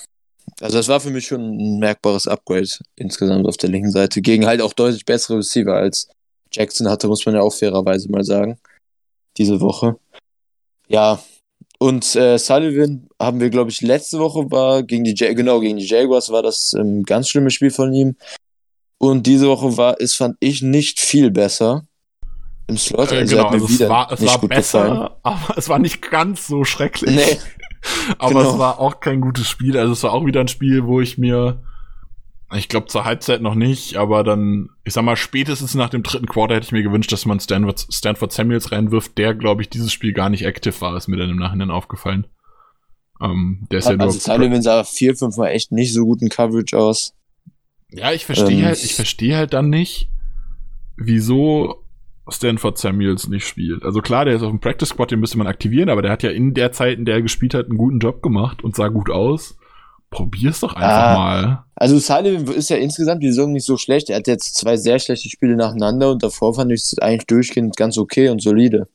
Also das war für mich schon ein merkbares Upgrade insgesamt auf der linken Seite. Gegen halt auch deutlich bessere Receiver als Jackson hatte, muss man ja auch fairerweise mal sagen. Diese Woche. Ja, und äh, Sullivan haben wir, glaube ich, letzte Woche war gegen die Jag genau gegen die Jaguars war das ein ähm, ganz schlimmes Spiel von ihm. Und diese Woche war es fand ich nicht viel besser im Slot. Äh, also genau, also es war, es war besser, gefallen. aber es war nicht ganz so schrecklich. Nee. aber genau. es war auch kein gutes Spiel. Also es war auch wieder ein Spiel, wo ich mir ich glaube zur Halbzeit noch nicht, aber dann, ich sag mal, spätestens nach dem dritten Quarter hätte ich mir gewünscht, dass man Stanford, Stanford Samuels reinwirft, der, glaube ich, dieses Spiel gar nicht aktiv war, ist mir dann im Nachhinein aufgefallen. Ähm, der ist also ja nur. Sullivan sah vier, fünf Mal echt nicht so guten Coverage aus. Ja, ich verstehe ähm, halt, ich verstehe halt dann nicht, wieso Stanford Samuels nicht spielt. Also klar, der ist auf dem Practice Squad, den müsste man aktivieren, aber der hat ja in der Zeit, in der er gespielt hat, einen guten Job gemacht und sah gut aus probier's doch einfach ah, mal. Also Sullivan ist ja insgesamt die Saison nicht so schlecht. Er hat jetzt zwei sehr schlechte Spiele nacheinander und davor fand ich es eigentlich durchgehend ganz okay und solide.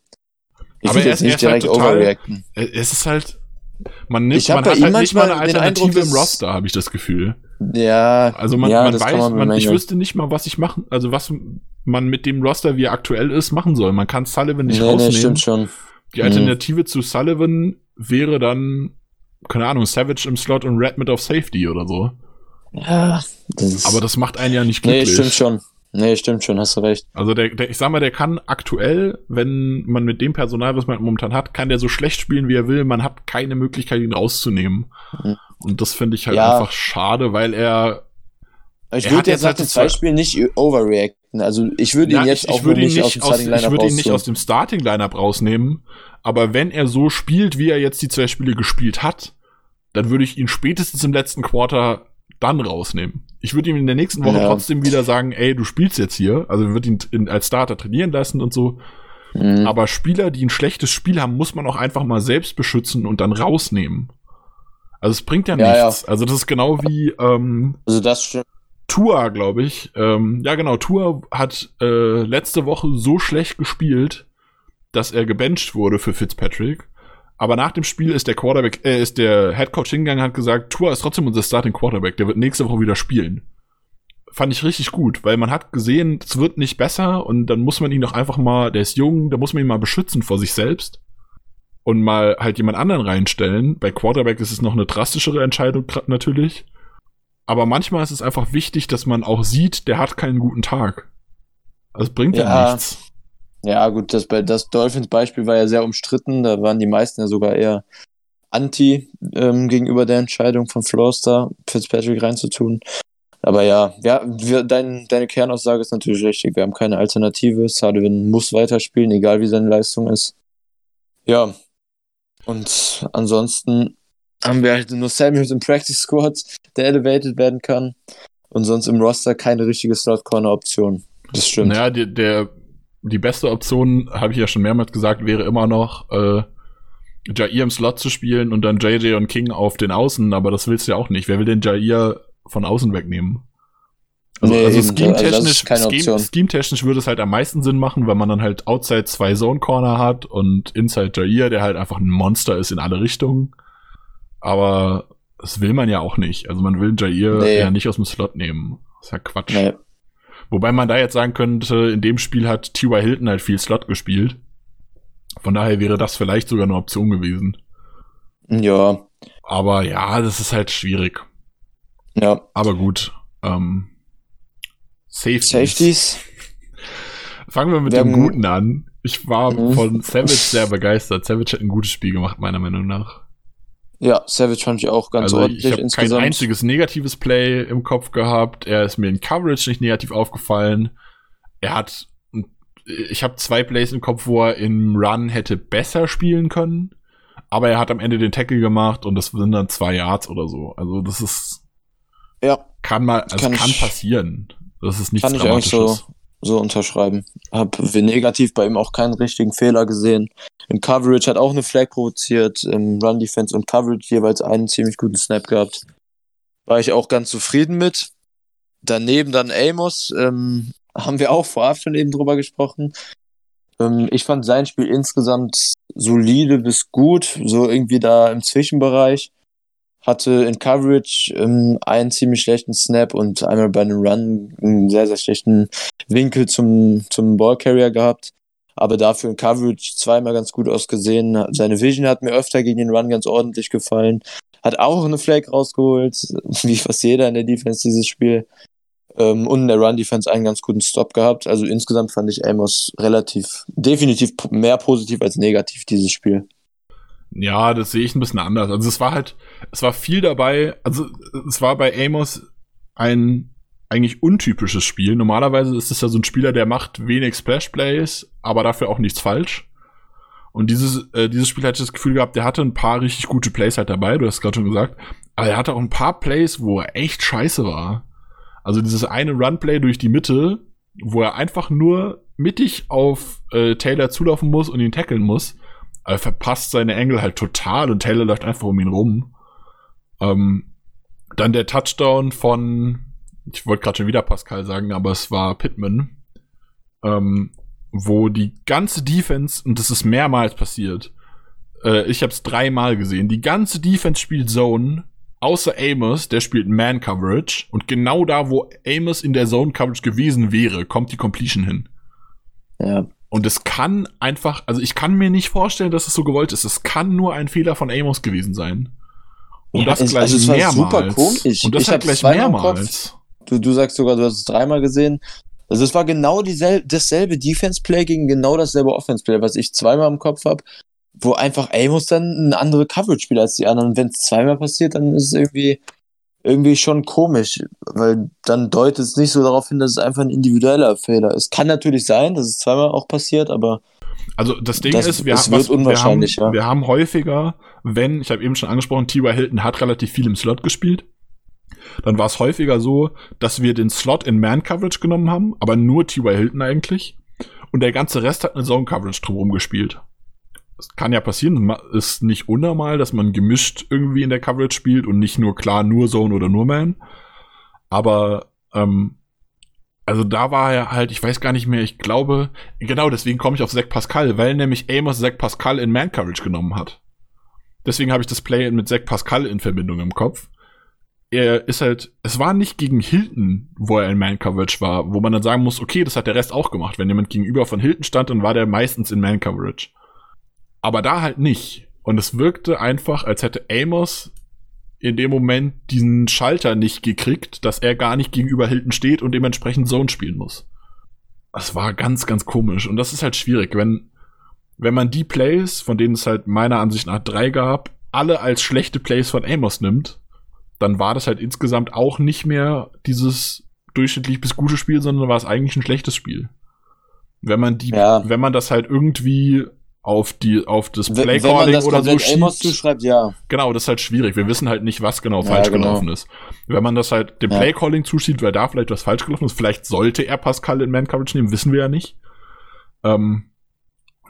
Ich aber er ist, nicht direkt halt total, overreacten. Es ist halt, man nimmt, man hat halt nicht mal eine Alternative Eindruck, im Roster, habe ich das Gefühl. Ja. Also man, ja, man weiß, man, man ich wüsste nicht mal, was ich machen, also was man mit dem Roster, wie er aktuell ist, machen soll. Man kann Sullivan nicht nee, rausnehmen. Nee, stimmt schon. Die Alternative mhm. zu Sullivan wäre dann keine Ahnung, Savage im Slot und Red mit auf Safety oder so. Ja, das Aber das macht einen ja nicht glücklich. Nee, stimmt schon. Nee, stimmt schon, hast du recht. Also der, der, ich sag mal, der kann aktuell, wenn man mit dem Personal, was man momentan hat, kann der so schlecht spielen, wie er will. Man hat keine Möglichkeit, ihn rauszunehmen. Mhm. Und das finde ich halt ja. einfach schade, weil er. Ich würde jetzt nach halt den zwei Spielen nicht overreacten. Also ich würde ihn jetzt ich, auch ich ihn nicht aus dem Starting Lineup Ich würde ihn nicht aus dem Starting Lineup rausnehmen, aber wenn er so spielt, wie er jetzt die zwei Spiele gespielt hat, dann würde ich ihn spätestens im letzten Quarter dann rausnehmen. Ich würde ihm in der nächsten Woche ja. trotzdem wieder sagen, ey, du spielst jetzt hier. Also wir würden ihn in, als Starter trainieren lassen und so. Mhm. Aber Spieler, die ein schlechtes Spiel haben, muss man auch einfach mal selbst beschützen und dann rausnehmen. Also es bringt ja, ja nichts. Ja. Also das ist genau wie ähm, also das stimmt. Tua, glaube ich. Ähm, ja, genau. Tua hat äh, letzte Woche so schlecht gespielt, dass er gebencht wurde für Fitzpatrick. Aber nach dem Spiel ist der Quarterback, äh, ist der Headcoach hingegangen, hat gesagt, Tua ist trotzdem unser Starting Quarterback, der wird nächste Woche wieder spielen. Fand ich richtig gut, weil man hat gesehen, es wird nicht besser und dann muss man ihn doch einfach mal, der ist jung, da muss man ihn mal beschützen vor sich selbst und mal halt jemand anderen reinstellen. Bei Quarterback ist es noch eine drastischere Entscheidung natürlich. Aber manchmal ist es einfach wichtig, dass man auch sieht, der hat keinen guten Tag. Das bringt ja, ja nichts. Ja, gut, das, das Dolphins-Beispiel war ja sehr umstritten. Da waren die meisten ja sogar eher anti ähm, gegenüber der Entscheidung von Floster, Fitzpatrick reinzutun. Aber ja, ja wir, dein, deine Kernaussage ist natürlich richtig. Wir haben keine Alternative. Sullivan muss weiterspielen, egal wie seine Leistung ist. Ja. Und ansonsten haben wir halt nur Samuels im Practice Squad, der elevated werden kann. Und sonst im Roster keine richtige Slot-Corner-Option. Das stimmt. Naja, der, der, die beste Option, habe ich ja schon mehrmals gesagt, wäre immer noch, äh, Jair im Slot zu spielen und dann JJ und King auf den Außen, aber das willst du ja auch nicht. Wer will den Jair von außen wegnehmen? Also, nee, also scheme-technisch also scheme, scheme würde es halt am meisten Sinn machen, weil man dann halt Outside zwei Zone Corner hat und Inside Jair, der halt einfach ein Monster ist in alle Richtungen. Aber das will man ja auch nicht. Also man will Jair nee. ja nicht aus dem Slot nehmen. Das ist ja Quatsch. Nee. Wobei man da jetzt sagen könnte, in dem Spiel hat T.Y. Hilton halt viel Slot gespielt. Von daher wäre das vielleicht sogar eine Option gewesen. Ja. Aber ja, das ist halt schwierig. Ja. Aber gut. Ähm, Safeties. Safeties. Fangen wir mit wir dem Guten an. Ich war mhm. von Savage sehr begeistert. Savage hat ein gutes Spiel gemacht, meiner Meinung nach. Ja, Savage fand ich auch ganz also ordentlich ich insgesamt. kein einziges negatives Play im Kopf gehabt. Er ist mir in Coverage nicht negativ aufgefallen. Er hat, ich habe zwei Plays im Kopf, wo er im Run hätte besser spielen können. Aber er hat am Ende den Tackle gemacht und das sind dann zwei Yards oder so. Also das ist, ja, kann mal, also kann, kann passieren. Das ist nichts kann Dramatisches. Ich so, so unterschreiben. Hab negativ bei ihm auch keinen richtigen Fehler gesehen. Im Coverage hat auch eine Flag provoziert, im Run Defense und Coverage jeweils einen ziemlich guten Snap gehabt. War ich auch ganz zufrieden mit. Daneben dann Amos, ähm, haben wir auch vorab schon eben drüber gesprochen. Ähm, ich fand sein Spiel insgesamt solide bis gut, so irgendwie da im Zwischenbereich hatte in Coverage ähm, einen ziemlich schlechten Snap und einmal bei einem Run einen sehr, sehr schlechten Winkel zum, zum Ballcarrier gehabt. Aber dafür in Coverage zweimal ganz gut ausgesehen. Seine Vision hat mir öfter gegen den Run ganz ordentlich gefallen. Hat auch eine Flag rausgeholt, wie fast jeder in der Defense dieses Spiel. Ähm, und in der Run-Defense einen ganz guten Stop gehabt. Also insgesamt fand ich Amos relativ, definitiv mehr positiv als negativ dieses Spiel. Ja, das sehe ich ein bisschen anders. Also es war halt, es war viel dabei, also es war bei Amos ein eigentlich untypisches Spiel. Normalerweise ist es ja so ein Spieler, der macht wenig Splash-Plays, aber dafür auch nichts falsch. Und dieses, äh, dieses Spiel hatte ich das Gefühl gehabt, der hatte ein paar richtig gute Plays halt dabei, du hast gerade schon gesagt. Aber er hatte auch ein paar Plays, wo er echt scheiße war. Also dieses eine Run-Play durch die Mitte, wo er einfach nur mittig auf äh, Taylor zulaufen muss und ihn tackeln muss er verpasst seine Engel halt total und Taylor läuft einfach um ihn rum. Ähm, dann der Touchdown von, ich wollte gerade schon wieder Pascal sagen, aber es war Pittman, ähm, wo die ganze Defense, und das ist mehrmals passiert, äh, ich habe es dreimal gesehen, die ganze Defense spielt Zone, außer Amos, der spielt Man Coverage, und genau da, wo Amos in der Zone Coverage gewesen wäre, kommt die Completion hin. Ja. Und es kann einfach, also ich kann mir nicht vorstellen, dass es so gewollt ist. Es kann nur ein Fehler von Amos gewesen sein. Und ja, das es, gleich also mehrmals. super komisch. Und das ich halt gleich mehrmals. Du, du sagst sogar, du hast es dreimal gesehen. Also es war genau dieselbe, dasselbe Defense-Play gegen genau dasselbe Offense-Play, was ich zweimal im Kopf habe, wo einfach Amos dann eine andere Coverage spielt als die anderen. Und wenn es zweimal passiert, dann ist es irgendwie irgendwie schon komisch, weil dann deutet es nicht so darauf hin, dass es einfach ein individueller Fehler ist. Kann natürlich sein, dass es zweimal auch passiert, aber also das Ding das, ist, wir, was, wir, haben, ja. wir haben häufiger, wenn, ich habe eben schon angesprochen, T.Y. Hilton hat relativ viel im Slot gespielt, dann war es häufiger so, dass wir den Slot in Man-Coverage genommen haben, aber nur T.Y. Hilton eigentlich. Und der ganze Rest hat eine Zone-Coverage drumherum gespielt es kann ja passieren, ist nicht unnormal, dass man gemischt irgendwie in der Coverage spielt und nicht nur klar nur Zone oder nur Man. Aber ähm, also da war er halt, ich weiß gar nicht mehr, ich glaube, genau deswegen komme ich auf Zack Pascal, weil nämlich Amos Zack Pascal in Man Coverage genommen hat. Deswegen habe ich das Play mit Zack Pascal in Verbindung im Kopf. Er ist halt, es war nicht gegen Hilton, wo er in Man Coverage war, wo man dann sagen muss, okay, das hat der Rest auch gemacht. Wenn jemand gegenüber von Hilton stand, dann war der meistens in Man Coverage. Aber da halt nicht. Und es wirkte einfach, als hätte Amos in dem Moment diesen Schalter nicht gekriegt, dass er gar nicht gegenüber Hilton steht und dementsprechend Zone spielen muss. Das war ganz, ganz komisch. Und das ist halt schwierig, wenn, wenn man die Plays, von denen es halt meiner Ansicht nach drei gab, alle als schlechte Plays von Amos nimmt, dann war das halt insgesamt auch nicht mehr dieses durchschnittlich bis gute Spiel, sondern war es eigentlich ein schlechtes Spiel. Wenn man die, Ja. wenn man das halt irgendwie auf die, auf das man Playcalling das oder so Amos schiebt, zuschreibt, ja. genau, das ist halt schwierig. Wir wissen halt nicht, was genau Ja, falsch genau. gelaufen ist. Wenn man das halt dem Ja. Playcalling zuschiebt, weil da vielleicht was falsch gelaufen ist, vielleicht sollte er Pascal in Man-Coverage nehmen, wissen wir ja nicht. Ähm,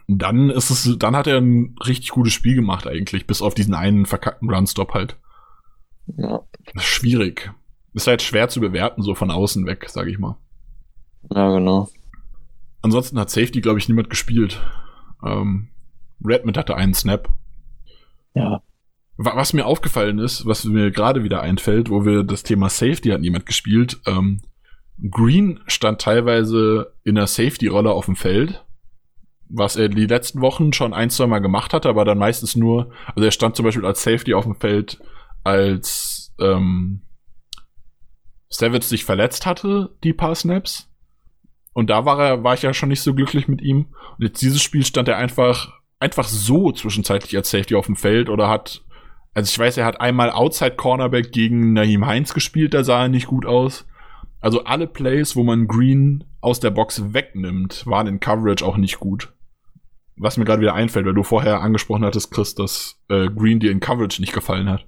dann ist es, dann hat er ein richtig gutes Spiel gemacht eigentlich, bis auf diesen einen verkackten Runstop halt. ja. Schwierig. Ist halt schwer zu bewerten, so von außen weg, sage ich mal. Ja, genau. Ansonsten hat Safety, glaube ich, niemand gespielt. Ähm, Redmond hatte einen Snap. Ja. Wa- Was mir aufgefallen ist, was mir gerade wieder einfällt, wo wir das Thema Safety hat niemand gespielt. Ähm, Green stand teilweise in der Safety-Rolle auf dem Feld, was er die letzten Wochen schon ein, zwei Mal gemacht hatte, aber dann meistens nur, also er stand zum Beispiel als Safety auf dem Feld, als ähm, Savage sich verletzt hatte, die paar Snaps. Und da war er, war ich ja schon nicht so glücklich mit ihm. Und jetzt dieses Spiel stand er einfach, einfach so zwischenzeitlich als Safety auf dem Feld oder hat, also ich weiß, er hat einmal Outside Cornerback gegen Naheem Heinz gespielt, da sah er nicht gut aus. Also alle Plays, wo man Green aus der Box wegnimmt, waren in Coverage auch nicht gut. Was mir gerade wieder einfällt, weil du vorher angesprochen hattest, Chris, dass äh, Green dir in Coverage nicht gefallen hat.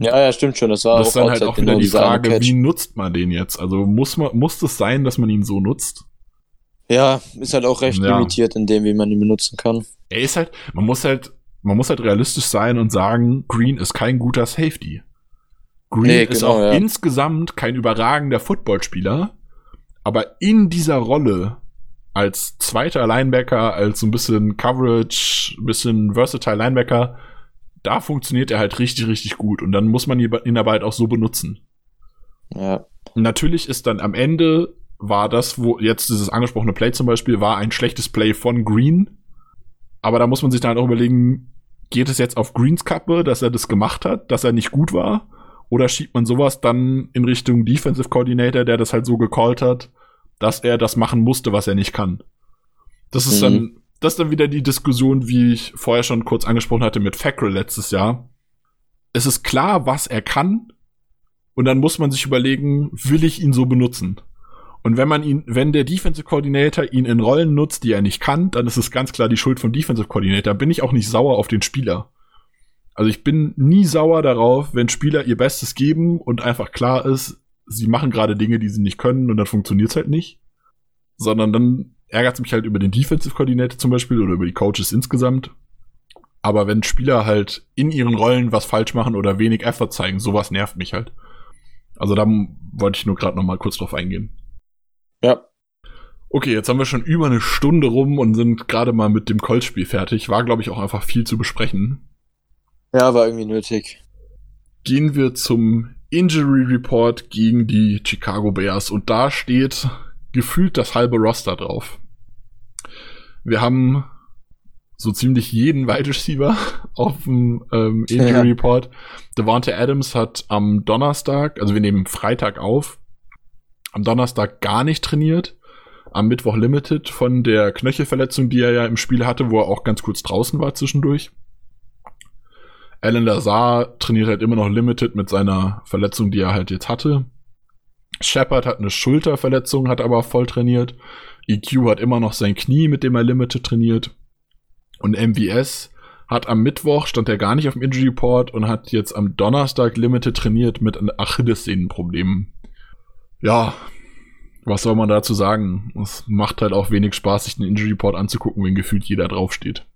Ja, ja, stimmt schon. Das war das ist auch dann halt auch wieder genau, die Frage, wie nutzt man den jetzt? Also muss man, muss es sein, dass man ihn so nutzt? Ja, ist halt auch recht Ja. limitiert in dem, wie man ihn benutzen kann. Er ist halt, man muss halt, man muss halt realistisch sein und sagen, Green ist kein guter Safety. Green Nee, ist genau, auch ja. insgesamt kein überragender Footballspieler, aber in dieser Rolle als zweiter Linebacker, als so ein bisschen Coverage, ein bisschen versatile Linebacker, da funktioniert er halt richtig, richtig gut und dann muss man ihn aber halt auch so benutzen. Ja. Natürlich ist dann am Ende war das, wo jetzt dieses angesprochene Play zum Beispiel, war ein schlechtes Play von Green. Aber da muss man sich dann auch überlegen, geht es jetzt auf Greens Kappe, dass er das gemacht hat, dass er nicht gut war? Oder schiebt man sowas dann in Richtung Defensive Coordinator, der das halt so gecallt hat, dass er das machen musste, was er nicht kann? Das ist Mhm. dann, das ist dann wieder die Diskussion, wie ich vorher schon kurz angesprochen hatte mit Fackrell letztes Jahr. Es ist klar, was er kann, und dann muss man sich überlegen, will ich ihn so benutzen? Und wenn man ihn, wenn der Defensive Coordinator ihn in Rollen nutzt, die er nicht kann, dann ist es ganz klar die Schuld vom Defensive Coordinator. Bin ich auch nicht sauer auf den Spieler. Also ich bin nie sauer darauf, wenn Spieler ihr Bestes geben und einfach klar ist, sie machen gerade Dinge, die sie nicht können und dann funktioniert's halt nicht. Sondern dann ärgert es mich halt über den Defensive Coordinator zum Beispiel oder über die Coaches insgesamt. Aber wenn Spieler halt in ihren Rollen was falsch machen oder wenig Effort zeigen, sowas nervt mich halt. Also da wollte ich nur gerade noch mal kurz drauf eingehen. Ja. Okay, jetzt haben wir schon über eine Stunde rum und sind gerade mal mit dem Colts-Spiel fertig. War, glaube ich, auch einfach viel zu besprechen. Ja, war irgendwie nötig. Gehen wir zum Injury Report gegen die Chicago Bears und da steht gefühlt das halbe Roster drauf. Wir haben so ziemlich jeden Wide Receiver auf dem ähm, Injury Ja. Report. Devonta Adams hat am Donnerstag, also wir nehmen Freitag auf, am Donnerstag gar nicht trainiert. Am Mittwoch limited von der Knöchelverletzung, die er ja im Spiel hatte, wo er auch ganz kurz draußen war zwischendurch. Alan Lazar trainiert halt immer noch limited mit seiner Verletzung, die er halt jetzt hatte. Shepard hat eine Schulterverletzung, hat aber voll trainiert. EQ hat immer noch sein Knie, mit dem er limited trainiert. Und MVS hat am Mittwoch, stand er gar nicht auf dem Injury Report und hat jetzt am Donnerstag limited trainiert mit Achillessehnenproblemen. Ja, was soll man dazu sagen? Es macht halt auch wenig Spaß, sich den Injury Report anzugucken, wenn gefühlt jeder draufsteht.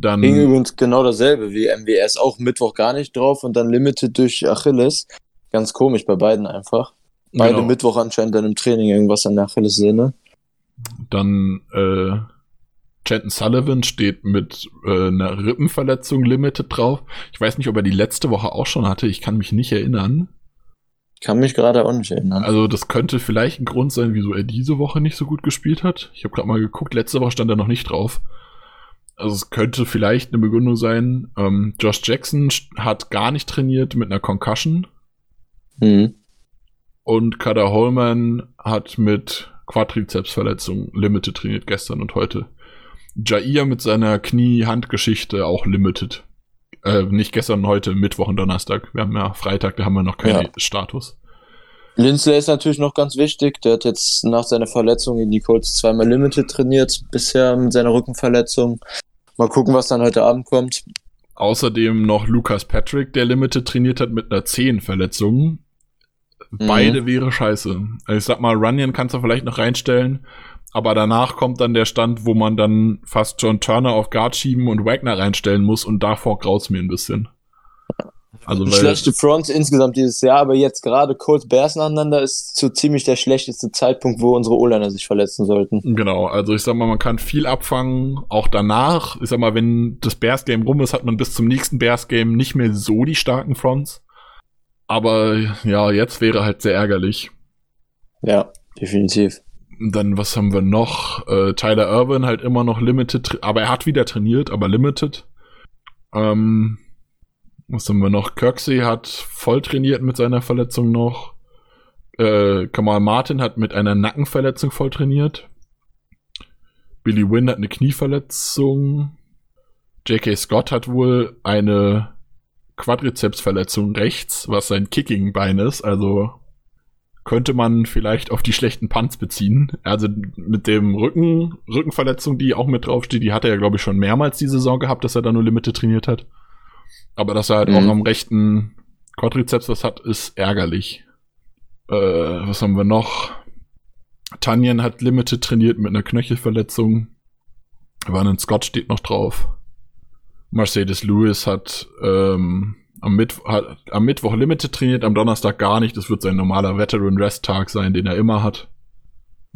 Dann, Ging übrigens genau dasselbe wie MWS, auch Mittwoch gar nicht drauf und dann Limited durch Achilles. Ganz komisch bei beiden einfach. Beide genau. Mittwoch anscheinend dann im Training irgendwas an der Achillessehne. Dann äh, Chanton Sullivan steht mit äh, einer Rippenverletzung limited drauf. Ich weiß nicht, ob er die letzte Woche auch schon hatte. Ich kann mich nicht erinnern. Kann mich gerade auch nicht erinnern. Also das könnte vielleicht ein Grund sein, wieso er diese Woche nicht so gut gespielt hat. Ich habe gerade mal geguckt, letzte Woche stand er noch nicht drauf. Also es könnte vielleicht eine Begründung sein. Ähm, Josh Jackson hat gar nicht trainiert mit einer Concussion Hm. und Kada Holman hat mit Quadrizepsverletzung limited trainiert gestern und heute. Jair mit seiner Knie-Hand-Geschichte auch limited. Äh, nicht gestern, heute, Mittwoch und Donnerstag. Wir haben ja Freitag, da haben wir noch keinen Ja. Status. Linsley ist natürlich noch ganz wichtig. Der hat jetzt nach seiner Verletzung in die Colts zweimal Limited trainiert, bisher mit seiner Rückenverletzung. Mal gucken, was dann heute Abend kommt. Außerdem noch Lucas Patrick, der Limited trainiert hat mit einer Zehenverletzung. Beide wäre scheiße. Also ich sag mal, Runyon kannst du vielleicht noch reinstellen, aber danach kommt dann der Stand, wo man dann fast John Turner auf Guard schieben und Wagner reinstellen muss und davor graut's mir ein bisschen. Also Schlechte Fronts insgesamt dieses Jahr, aber jetzt gerade Colts Bears nacheinander ist so ziemlich der schlechteste Zeitpunkt, wo unsere O-Liner sich verletzen sollten. Genau, also ich sag mal, man kann viel abfangen, auch danach. Ich sag mal, wenn das Bears-Game rum ist, hat man bis zum nächsten Bears-Game nicht mehr so die starken Fronts. Aber ja, jetzt wäre halt sehr ärgerlich. Ja, definitiv. Dann, was haben wir noch? Äh, Tyler Irvin halt immer noch limited, aber er hat wieder trainiert, aber limited. Ähm, was haben wir noch? Kirksey hat voll trainiert mit seiner Verletzung noch. Äh, Kamal Martin hat mit einer Nackenverletzung voll trainiert. Billy Wynn hat eine Knieverletzung. J.K. Scott hat wohl eine Quadrizepsverletzung rechts, was sein Kicking-Bein ist. Also könnte man vielleicht auf die schlechten Punts beziehen. Also mit dem Rücken, Rückenverletzung, die auch mit draufsteht, die hat er ja, glaube ich, schon mehrmals die Saison gehabt, dass er da nur Limite trainiert hat. Aber dass er halt Mhm. auch am rechten Quadrizeps was hat, ist ärgerlich. Äh, was haben wir noch? Tanyan hat Limited trainiert mit einer Knöchelverletzung. Vernon Scott steht noch drauf. Mercedes Lewis hat, ähm, am, Mittwoch, hat am Mittwoch Limited trainiert, am Donnerstag gar nicht. Das wird sein normaler Veteran Rest Tag sein, den er immer hat.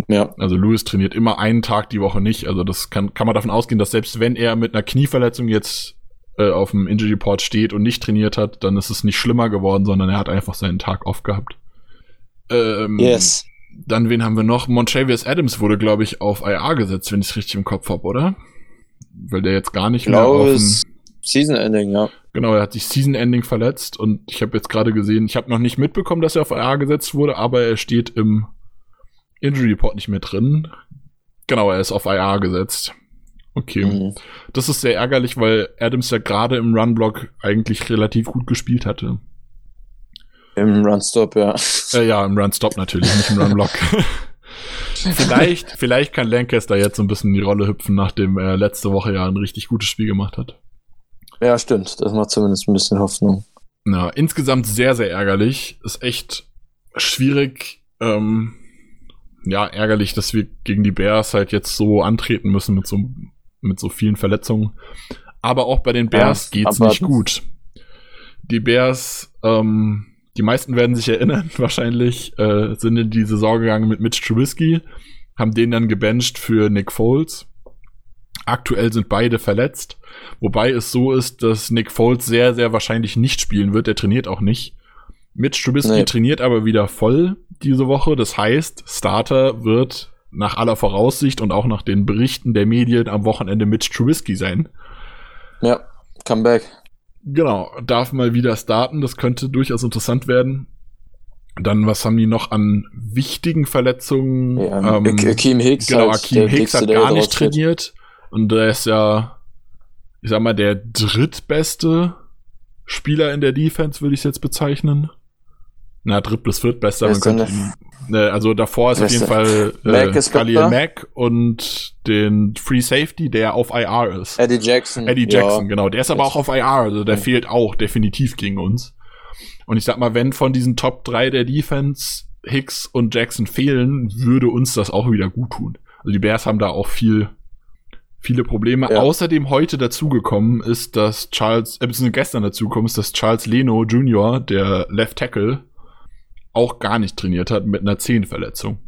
Ja, Also Lewis trainiert immer einen Tag die Woche nicht. Also das kann, kann man davon ausgehen, dass selbst wenn er mit einer Knieverletzung jetzt äh, auf dem Injury Report steht und nicht trainiert hat, dann ist es nicht schlimmer geworden, sondern er hat einfach seinen Tag off gehabt. Ähm, yes. Dann wen haben wir noch? Montravius Adams wurde, glaube ich, auf IR gesetzt, wenn ich es richtig im Kopf habe, oder? Weil der jetzt gar nicht Ich mehr auf dem, Season Ending, ja. Genau, er hat sich Season Ending verletzt und ich habe jetzt gerade gesehen, ich habe noch nicht mitbekommen, dass er auf IR gesetzt wurde, aber er steht im Injury Report nicht mehr drin. Genau, er ist auf IR gesetzt. Okay. Mhm. Das ist sehr ärgerlich, weil Adams ja gerade im Run-Block eigentlich relativ gut gespielt hatte. Im Runstop, ja. Äh, ja, im Run-Stop natürlich, nicht im Run-Block. vielleicht, vielleicht kann Lancaster jetzt so ein bisschen in die Rolle hüpfen, nachdem er letzte Woche ja ein richtig gutes Spiel gemacht hat. Ja, stimmt. Das macht zumindest ein bisschen Hoffnung. Na, insgesamt sehr, sehr ärgerlich. Ist echt schwierig. Ähm, ja, ärgerlich, dass wir gegen die Bears halt jetzt so antreten müssen mit so, mit so vielen Verletzungen. Aber auch bei den Bears Ja, geht's abwarten. nicht gut. Die Bears, ähm, die meisten werden sich erinnern, wahrscheinlich, äh, sind in die Saison gegangen mit Mitch Trubisky, haben den dann gebencht für Nick Foles. Aktuell sind beide verletzt, wobei es so ist, dass Nick Foles sehr, sehr wahrscheinlich nicht spielen wird. Der trainiert auch nicht. Mitch Trubisky Nee. trainiert aber wieder voll diese Woche. Das heißt, Starter wird nach aller Voraussicht und auch nach den Berichten der Medien am Wochenende Mitch Trubisky sein. Ja, Comeback. Genau, darf mal wieder starten. Das könnte durchaus interessant werden. Dann, was haben die noch an wichtigen Verletzungen? Ja, Ähm, Ak- Akeem Hicks. genau, Akeem Hicks hat gar nicht trainiert. Und der ist ja, ich sag mal, der drittbeste Spieler in der Defense, würde ich es jetzt bezeichnen. Na, dritt bis viertbester. Man könnte, ne, also davor ist auf jeden? Fall äh, Khalil? Mack und den Free Safety, der auf IR ist. Eddie Jackson. Eddie ja. Jackson, genau. Der ist aber auch auf IR, also der Ja. fehlt auch definitiv gegen uns. Und ich sag mal, wenn von diesen Top 3 der Defense Hicks und Jackson fehlen, würde uns das auch wieder gut tun. Also die Bears haben da auch viel, viele Probleme. Ja. Außerdem heute dazugekommen ist, dass Charles, äh, gestern dazugekommen ist, dass Charles Leno Jr., der Left Tackle, auch gar nicht trainiert hat mit einer Zehenverletzung.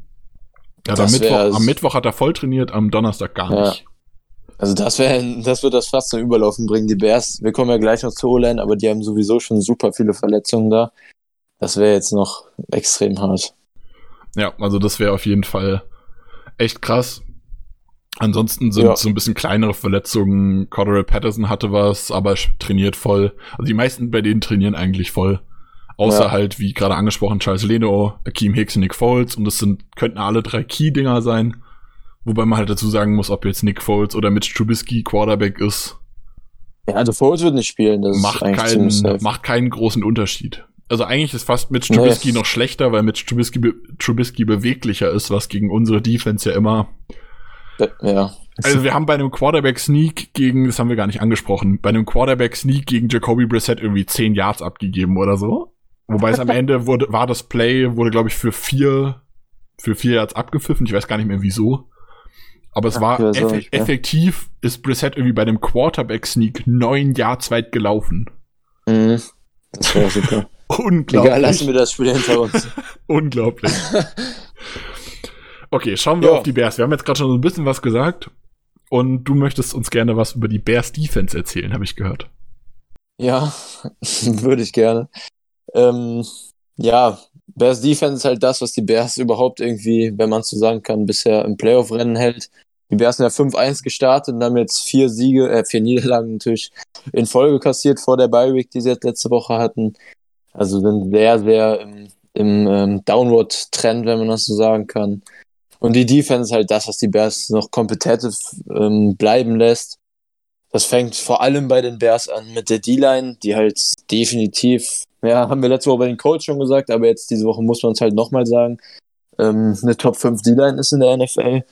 Ja, am, Mittwoch, am Mittwoch hat er voll trainiert, am Donnerstag gar Ja. nicht. Also das wäre, das wird das fast zum Überlaufen bringen. Die Bears, wir kommen ja gleich noch zu O-Line, aber die haben sowieso schon super viele Verletzungen da. Das wäre jetzt noch extrem hart. Ja, also das wäre auf jeden Fall echt krass. Ansonsten sind Ja. so ein bisschen kleinere Verletzungen. Cordero Patterson hatte was, aber trainiert voll. Also die meisten bei denen trainieren eigentlich voll. Außer Ja. halt, wie gerade angesprochen, Charles Leno, Akeem Hicks und Nick Foles. Und das sind, könnten alle drei Key-Dinger sein. Wobei man halt dazu sagen muss, ob jetzt Nick Foles oder Mitch Trubisky Quarterback ist. Ja, also Foles wird nicht spielen. Das macht, keinen, macht keinen großen Unterschied. Also eigentlich ist fast Mitch Trubisky nee. noch schlechter, weil Mitch Trubisky, be Trubisky beweglicher ist, was gegen unsere Defense ja immer. Ja. Also wir haben bei einem Quarterback Sneak gegen, das haben wir gar nicht angesprochen, bei einem Quarterback Sneak gegen Jacoby Brissett irgendwie 10 Yards abgegeben oder so. Wobei es am Ende wurde, war das Play, wurde glaube ich für vier, für vier Yards abgepfiffen. Ich weiß gar nicht mehr wieso. Aber es war eff so, effektiv, ist Brissett irgendwie bei dem Quarterback Sneak neun Yards weit gelaufen. Mhm. Das war super. Unglaublich. Egal, lassen wir das Spiel hinter uns. Unglaublich. Okay, schauen wir ja. auf die Bears. Wir haben jetzt gerade schon so ein bisschen was gesagt. Und du möchtest uns gerne was über die Bears Defense erzählen, habe ich gehört. Ja, würde ich gerne. Ähm, ja, Bears Defense ist halt das, was die Bears überhaupt irgendwie, wenn man so sagen kann, bisher im Playoff-Rennen hält. Die Bears sind ja 5-1 gestartet und haben jetzt vier Siege, äh, vier Niederlagen natürlich in Folge kassiert vor der Bye-Week, die sie jetzt letzte Woche hatten. Also sind sehr, sehr im, im ähm, Downward-Trend, wenn man das so sagen kann. Und die Defense ist halt das, was die Bears noch competitive ähm, bleiben lässt. Das fängt vor allem bei den Bears an mit der D-Line, die halt definitiv, ja, haben wir letzte Woche bei den Colts schon gesagt, aber jetzt diese Woche muss man es halt nochmal sagen, ähm, eine Top 5 D-Line ist in der NFL.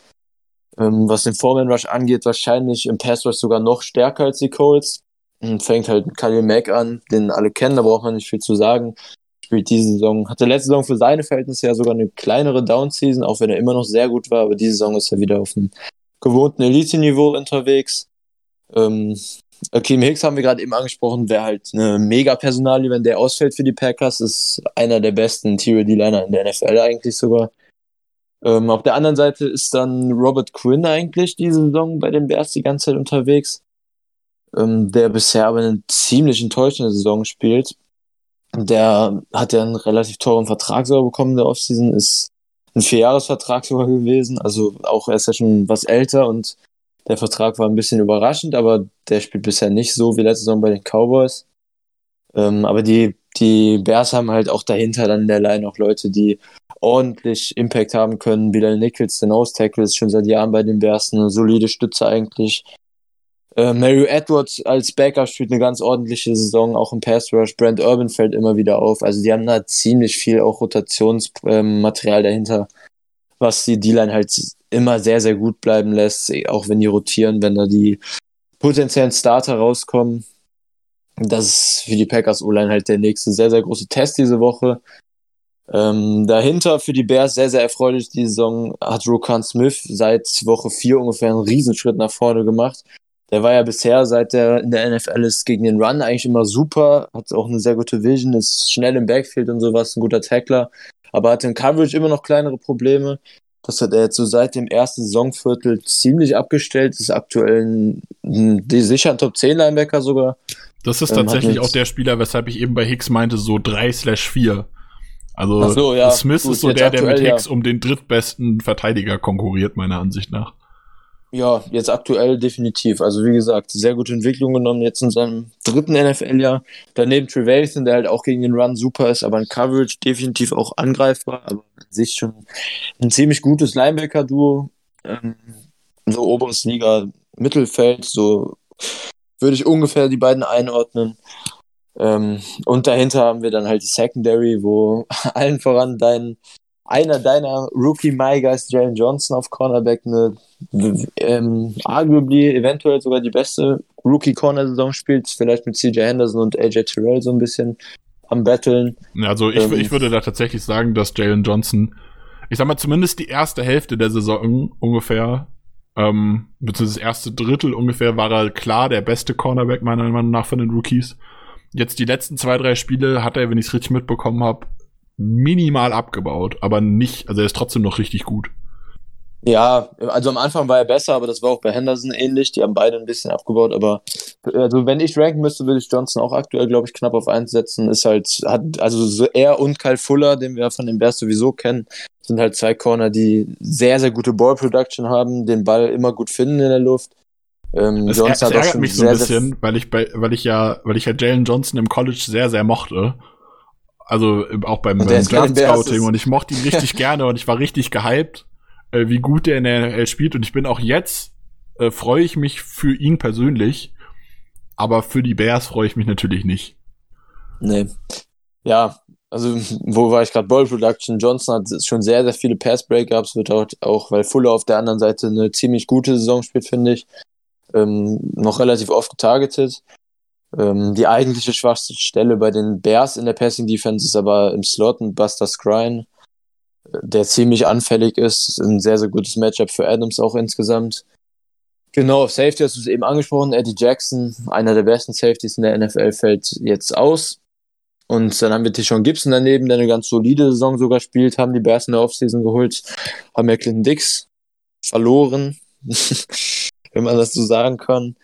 Ähm, was den Foreman Rush angeht, wahrscheinlich im Pass Rush sogar noch stärker als die Colts. Und fängt halt mit Khalil Mack an, den alle kennen, da braucht man nicht viel zu sagen. Spielt diese Saison, hatte letzte Saison für seine Verhältnisse ja sogar eine kleinere Down-Season, auch wenn er immer noch sehr gut war, aber diese Saison ist er wieder auf dem gewohnten Elite-Niveau unterwegs. Ähm, Akeem Hicks haben wir gerade eben angesprochen, wäre halt eine mega Personalie, wenn der ausfällt für die Packers. Ist einer der besten Interior D-Liner in der NFL eigentlich sogar. Ähm, auf der anderen Seite ist dann Robert Quinn eigentlich diese Saison bei den Bears die ganze Zeit unterwegs, ähm, der bisher aber eine ziemlich enttäuschende Saison spielt. Der hat ja einen relativ teuren Vertrag sogar bekommen in der Offseason, ist ein Vierjahresvertrag sogar gewesen, also auch er ist ja schon was älter und der Vertrag war ein bisschen überraschend, aber der spielt bisher nicht so wie letzte Saison bei den Cowboys. Ähm, aber die, die Bears haben halt auch dahinter dann in der Line auch Leute, die ordentlich Impact haben können. Bilal Nichols, der Nose Tackle, ist schon seit Jahren bei den Bears eine solide Stütze eigentlich. Äh, Mario Edwards als Backup spielt eine ganz ordentliche Saison, auch im Pass Rush. Brent Urban fällt immer wieder auf. Also die haben da ziemlich viel auch Rotationsmaterial ähm, dahinter, was die D-Line halt immer sehr, sehr gut bleiben lässt, auch wenn die rotieren, wenn da die potenziellen Starter rauskommen. Das ist für die Packers O-Line halt der nächste sehr, sehr große Test diese Woche. Ähm, dahinter für die Bears sehr, sehr erfreulich die Saison hat Rokan Smith seit Woche 4 ungefähr einen Riesenschritt nach vorne gemacht. Der war ja bisher, seit der in der NFL ist, gegen den Run eigentlich immer super, hat auch eine sehr gute Vision, ist schnell im Backfield und sowas, ein guter Tackler, aber hat in Coverage immer noch kleinere Probleme. Das hat er jetzt so seit dem ersten Saisonviertel ziemlich abgestellt, ist aktuell ein, ein, sicher ein Top 10 Linebacker sogar. Das ist ähm, tatsächlich auch der Spieler, weshalb ich eben bei Hicks meinte, so 3 slash 4. Also so, ja. Smith Gut, ist so der, der mit Hicks ja. um den drittbesten Verteidiger konkurriert, meiner Ansicht nach. Ja, jetzt aktuell definitiv. Also wie gesagt, sehr gute Entwicklung genommen jetzt in seinem dritten NFL-Jahr. Daneben Trevathan, der halt auch gegen den Run super ist, aber in Coverage definitiv auch angreifbar. Aber an sich schon ein ziemlich gutes Linebacker-Duo. Ähm, so oberes Liga Mittelfeld, so würde ich ungefähr die beiden einordnen. Ähm, und dahinter haben wir dann halt die Secondary, wo allen voran dein, einer deiner Rookie My Guys, Jalen Johnson auf Cornerback, eine ähm, arguably eventuell sogar die beste Rookie-Corner-Saison spielt, vielleicht mit CJ Henderson und AJ Terrell so ein bisschen am Battlen. Also ich, ähm, ich würde da tatsächlich sagen, dass Jalen Johnson, ich sag mal, zumindest die erste Hälfte der Saison ungefähr, ähm, beziehungsweise das erste Drittel ungefähr, war er klar der beste Cornerback meiner Meinung nach von den Rookies jetzt die letzten zwei, drei Spiele hat er, wenn ich es richtig mitbekommen habe, minimal abgebaut, aber nicht, also er ist trotzdem noch richtig gut. Ja, also am Anfang war er besser, aber das war auch bei Henderson ähnlich. Die haben beide ein bisschen abgebaut, aber also wenn ich ranken müsste, würde ich Johnson auch aktuell, glaube ich, knapp auf 1 setzen. Ist halt, hat, also so er und Kyle Fuller, den wir von den Bears sowieso kennen, sind halt zwei Corner, die sehr, sehr gute Ball Production haben, den Ball immer gut finden in der Luft. Ähm, das, Johnson das ärgert mich so ein bisschen, weil ich bei, weil ich ja, weil ich ja Jalen Johnson im College sehr, sehr mochte. Also auch beim, beim Draft Scouting und ich mochte ihn richtig gerne und ich war richtig gehypt. äh, wie gut der in der NFL spielt. Und ich bin auch jetzt, äh, freue ich mich für ihn persönlich. Aber für die Bears freue ich mich natürlich nicht. Nee. Ja, also wo war ich gerade? Ball Production. Johnson hat schon sehr, sehr viele Pass-Breakups, wird auch, auch, weil Fuller auf der anderen Seite eine ziemlich gute Saison spielt, finde ich, ähm, noch relativ oft getargetet. Ähm, die eigentliche schwachste Stelle bei den Bears in der Passing Defense ist aber im Slot ein Buster Skrine, der ziemlich anfällig ist. Ein sehr, sehr gutes Matchup für Adams auch insgesamt. Genau, auf Safety hast du es eben angesprochen. Eddie Jackson, einer der besten Safeties in der NFL, fällt jetzt aus. Und dann haben wir Tishon Gibson daneben, der eine ganz solide Saison sogar spielt, haben die Bears in der Offseason geholt, haben ja Clinton Dix verloren, wenn man das so sagen kann.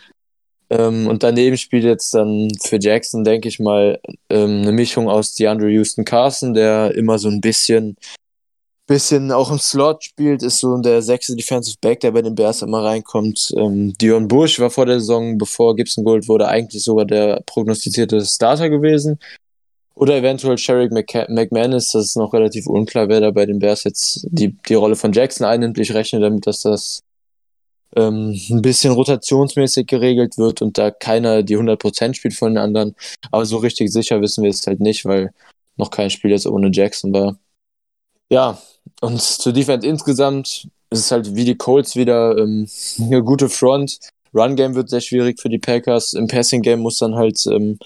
Ähm, und daneben spielt jetzt dann für Jackson, denke ich mal, ähm, eine Mischung aus DeAndre Houston Carson, der immer so ein bisschen, bisschen auch im Slot spielt, ist so der sechste Defensive Back, der bei den Bears immer reinkommt. Ähm, Dion Bush war vor der Saison, bevor Gibson Gold wurde, eigentlich sogar der prognostizierte Starter gewesen. Oder eventuell Sherrick McManus, das ist noch relativ unklar, wer da bei den Bears jetzt die, die Rolle von Jackson einnimmt. Ich rechne damit, dass das ähm, ein bisschen rotationsmäßig geregelt wird und da keiner die 100% spielt von den anderen. Aber so richtig sicher wissen wir es halt nicht, weil noch kein Spiel jetzt ohne Jackson war. Ja, und zur Defense insgesamt ist es halt wie die Colts wieder ähm, eine gute Front. Run-Game wird sehr schwierig für die Packers. Im Passing-Game muss dann halt ähm,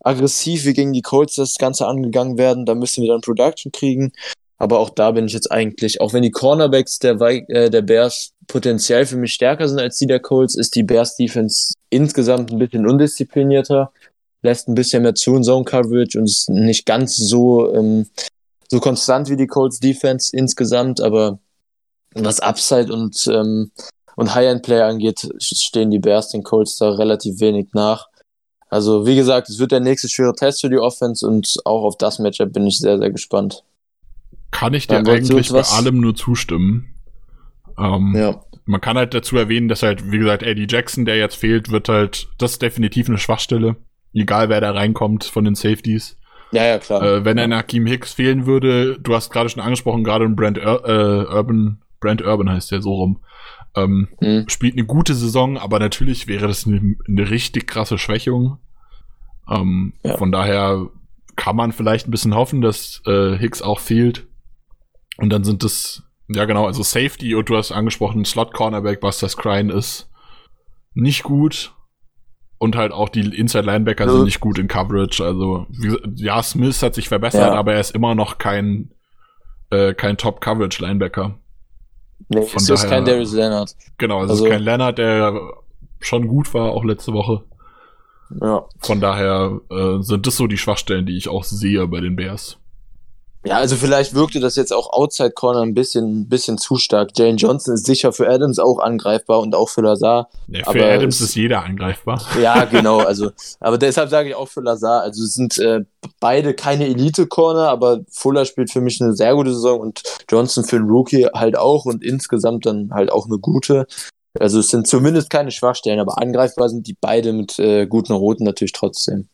aggressiv wie gegen die Colts das Ganze angegangen werden. Da müssen wir dann Production kriegen. Aber auch da bin ich jetzt eigentlich, auch wenn die Cornerbacks der, äh, der Bears potenziell für mich stärker sind als die der Colts, ist die Bears Defense insgesamt ein bisschen undisziplinierter, lässt ein bisschen mehr zu in Zone Coverage und ist nicht ganz so, ähm, so konstant wie die Colts Defense insgesamt, aber was Upside und, ähm, und High-End-Player angeht, stehen die Bears den Colts da relativ wenig nach. Also, wie gesagt, es wird der nächste schwere Test für die Offense und auch auf das Matchup bin ich sehr, sehr gespannt. Kann ich dir eigentlich bei allem nur zustimmen. Ähm, ja. Man kann halt dazu erwähnen, dass halt, wie gesagt, Eddie Jackson, der jetzt fehlt, wird halt, das ist definitiv eine Schwachstelle. Egal wer da reinkommt von den Safeties. Ja, ja, klar. Äh, wenn ein Hakim Hicks fehlen würde, du hast gerade schon angesprochen, gerade ein Brand Ur äh, Urban, Brand Urban heißt der so rum, ähm, mhm. spielt eine gute Saison, aber natürlich wäre das eine, eine richtig krasse Schwächung. Ähm, ja. Von daher kann man vielleicht ein bisschen hoffen, dass äh, Hicks auch fehlt. Und dann sind es, ja genau, also Safety und du hast angesprochen, Slot Cornerback, Buster Skrine ist nicht gut. Und halt auch die Inside Linebacker ja. sind nicht gut in Coverage. Also, ja, Smith hat sich verbessert, ja. aber er ist immer noch kein, äh, kein Top Coverage Linebacker. Nee, Von es daher, ist kein Darius Leonard. Genau, es also, ist kein Leonard, der schon gut war, auch letzte Woche. Ja. Von daher äh, sind das so die Schwachstellen, die ich auch sehe bei den Bears. Ja, also vielleicht wirkte das jetzt auch Outside Corner ein bisschen, ein bisschen zu stark. Jane Johnson ist sicher für Adams auch angreifbar und auch für Lazar. Ja, für Adams ist jeder angreifbar. Ja, genau. Also, aber deshalb sage ich auch für Lazar. Also es sind äh, beide keine Elite Corner, aber Fuller spielt für mich eine sehr gute Saison und Johnson für einen Rookie halt auch und insgesamt dann halt auch eine gute. Also es sind zumindest keine Schwachstellen, aber angreifbar sind die beide mit äh, guten Roten natürlich trotzdem.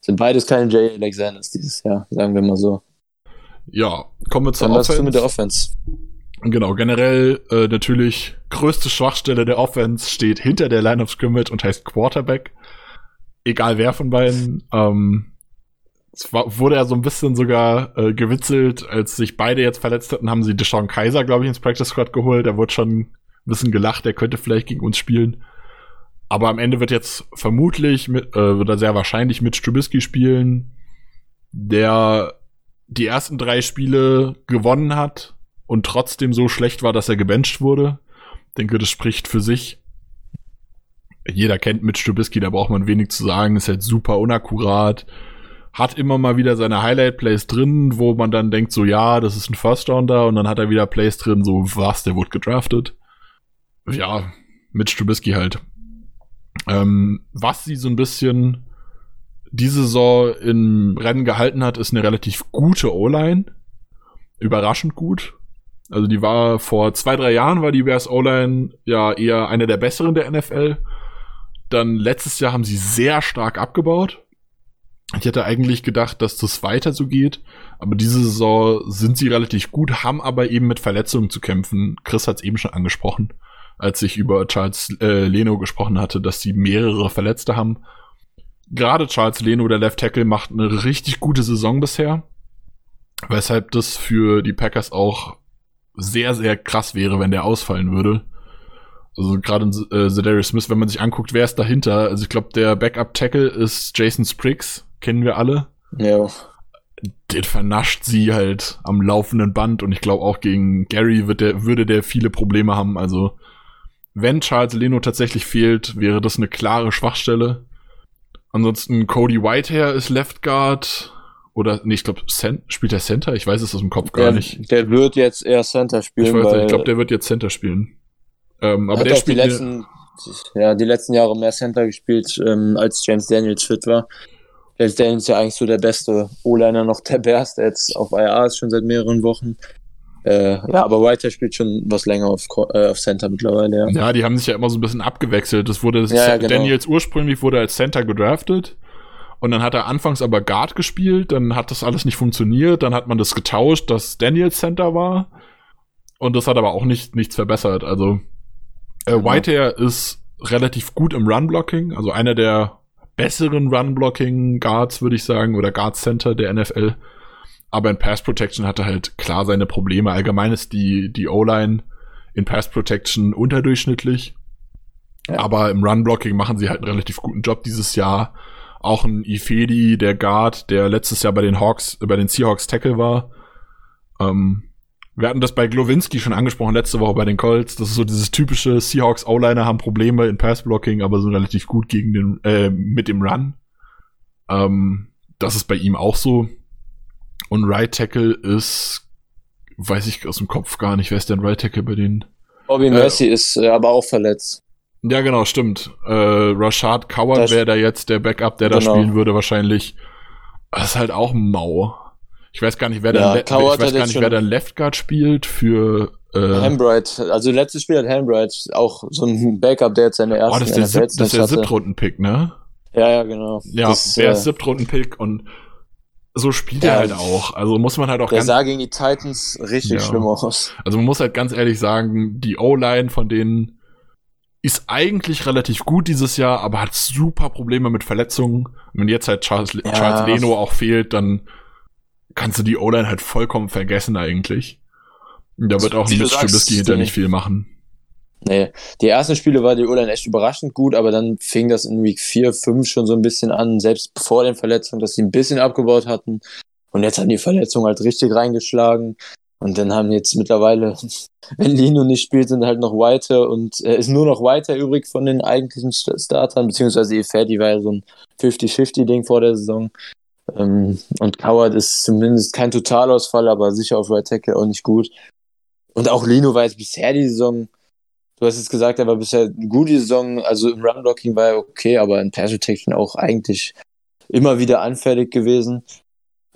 Sind beides keine Jay Alexanders dieses Jahr, sagen wir mal so. Ja, kommen wir zur Dann Offense. mit der Offense. Genau, generell äh, natürlich größte Schwachstelle der Offense steht hinter der Line of Scrimmage und heißt Quarterback. Egal wer von beiden. Ähm, es war, wurde ja so ein bisschen sogar äh, gewitzelt, als sich beide jetzt verletzt hatten, haben sie Deshaun Kaiser, glaube ich, ins Practice Squad geholt. Der wurde schon ein bisschen gelacht, der könnte vielleicht gegen uns spielen. Aber am Ende wird jetzt vermutlich, mit, äh, wird er sehr wahrscheinlich mit Strubisky spielen, der die ersten drei Spiele gewonnen hat und trotzdem so schlecht war, dass er gebencht wurde. Ich denke, das spricht für sich. Jeder kennt mit Stubisky, da braucht man wenig zu sagen, ist halt super unakkurat, hat immer mal wieder seine Highlight-Plays drin, wo man dann denkt, so ja, das ist ein First-Rounder und dann hat er wieder Plays drin, so was, der wurde gedraftet. Ja, mit Stubisky halt. Ähm, was sie so ein bisschen diese Saison im Rennen gehalten hat, ist eine relativ gute O-Line. Überraschend gut. Also die war vor zwei, drei Jahren war die Bears O-Line ja eher eine der besseren der NFL. Dann letztes Jahr haben sie sehr stark abgebaut. Ich hätte eigentlich gedacht, dass das weiter so geht, aber diese Saison sind sie relativ gut, haben aber eben mit Verletzungen zu kämpfen. Chris hat es eben schon angesprochen, als ich über Charles äh, Leno gesprochen hatte, dass sie mehrere Verletzte haben. Gerade Charles Leno, der Left Tackle, macht eine richtig gute Saison bisher, weshalb das für die Packers auch sehr, sehr krass wäre, wenn der ausfallen würde. Also gerade äh, Zedarius Smith, wenn man sich anguckt, wer ist dahinter? Also ich glaube, der Backup-Tackle ist Jason Spriggs, kennen wir alle. Ja. Den vernascht sie halt am laufenden Band und ich glaube auch gegen Gary wird der, würde der viele Probleme haben. Also wenn Charles Leno tatsächlich fehlt, wäre das eine klare Schwachstelle. Ansonsten Cody Whitehair ist Left Guard. Oder, nee, ich glaube, spielt der Center? Ich weiß es aus dem Kopf gar der, nicht. Der wird jetzt eher Center spielen. Ich, weiß nicht, ich glaube, der wird jetzt Center spielen. Ähm, aber der die spielt letzten, ja, die letzten Jahre mehr Center gespielt, ähm, als James Daniels fit war. James Daniels ist ja eigentlich so der beste O-Liner noch der Bears, der jetzt auf IR ist schon seit mehreren Wochen. Äh, ja, aber Whitehair spielt schon was länger auf, äh, auf Center mittlerweile, ja. Ja, die haben sich ja immer so ein bisschen abgewechselt. Das wurde, das Ja, ja, genau. Daniels ursprünglich wurde als Center gedraftet. Und dann hat er anfangs aber Guard gespielt, dann hat das alles nicht funktioniert, dann hat man das getauscht, dass Daniels Center war. Und das hat aber auch nicht, nichts verbessert. Also, äh, Whitehair ist relativ gut im Run-Blocking, also einer der besseren Run-Blocking-Guards, würde ich sagen, oder Guard-Center der NFL. Aber in Pass Protection hat er halt klar seine Probleme. Allgemein ist die, die O-Line in Pass Protection unterdurchschnittlich. Ja. Aber im Run-Blocking machen sie halt einen relativ guten Job dieses Jahr. Auch ein Ifedi, der Guard, der letztes Jahr bei den Hawks, bei den Seahawks Tackle war. Ähm, wir hatten das bei Glowinski schon angesprochen letzte Woche bei den Colts. Das ist so dieses typische Seahawks O-Liner haben Probleme in Pass-Blocking, aber so relativ gut gegen den, äh, mit dem Run. Ähm, das ist bei ihm auch so. Und Right Tackle ist, weiß ich aus dem Kopf gar nicht, wer ist denn Right Tackle bei denen? Bobby Mercy ist äh, aber auch verletzt. Ja, genau, stimmt. Äh, Rashad Coward wäre da jetzt der Backup, der da Genau. spielen würde wahrscheinlich. Das ist halt auch mau. Ich weiß gar nicht, wer Ja, da, ich weiß gar nicht, wer da Left Guard spielt für äh, Hambright, also letztes Spiel hat Hambright auch so ein Backup, der jetzt seine oh, ersten das ist der, Sieb, das ist der. Siebtrunden-Pick, ne? Ja, ja, genau. Ja, das, der äh, ist Siebtrunden-Pick und so spielt Ja, er halt auch. Also muss man halt auch der ganz, sah gegen die Titans richtig Ja. schlimm aus. also man muss halt ganz ehrlich sagen, die O-Line von denen ist eigentlich relativ gut dieses Jahr, aber hat super Probleme mit Verletzungen. Wenn jetzt halt Charles, Ja. Charles Leno auch fehlt, dann kannst du die O-Line halt vollkommen vergessen eigentlich. Da wird auch Wie du mit sagst, Trubisky hinter nicht viel machen. Nee, die ersten Spiele war die O-Line echt überraschend gut, aber dann fing das in Week 4, 5 schon so ein bisschen an, selbst vor den Verletzungen, dass sie ein bisschen abgebaut hatten. Und jetzt haben die Verletzungen halt richtig reingeschlagen. Und dann haben jetzt mittlerweile, wenn Lino nicht spielt, sind halt noch White und äh, ist nur noch White übrig von den eigentlichen St- Startern, beziehungsweise Ifedi war ja so ein 50-50-Ding vor der Saison. Ähm, und Coward ist zumindest kein Totalausfall, aber sicher auf Right Tackle auch nicht gut. Und auch Lino war jetzt bisher die Saison, du hast jetzt gesagt, er war bisher eine gute Saison, also im Run-Blocking war er okay, aber in Pass Protection auch eigentlich immer wieder anfällig gewesen.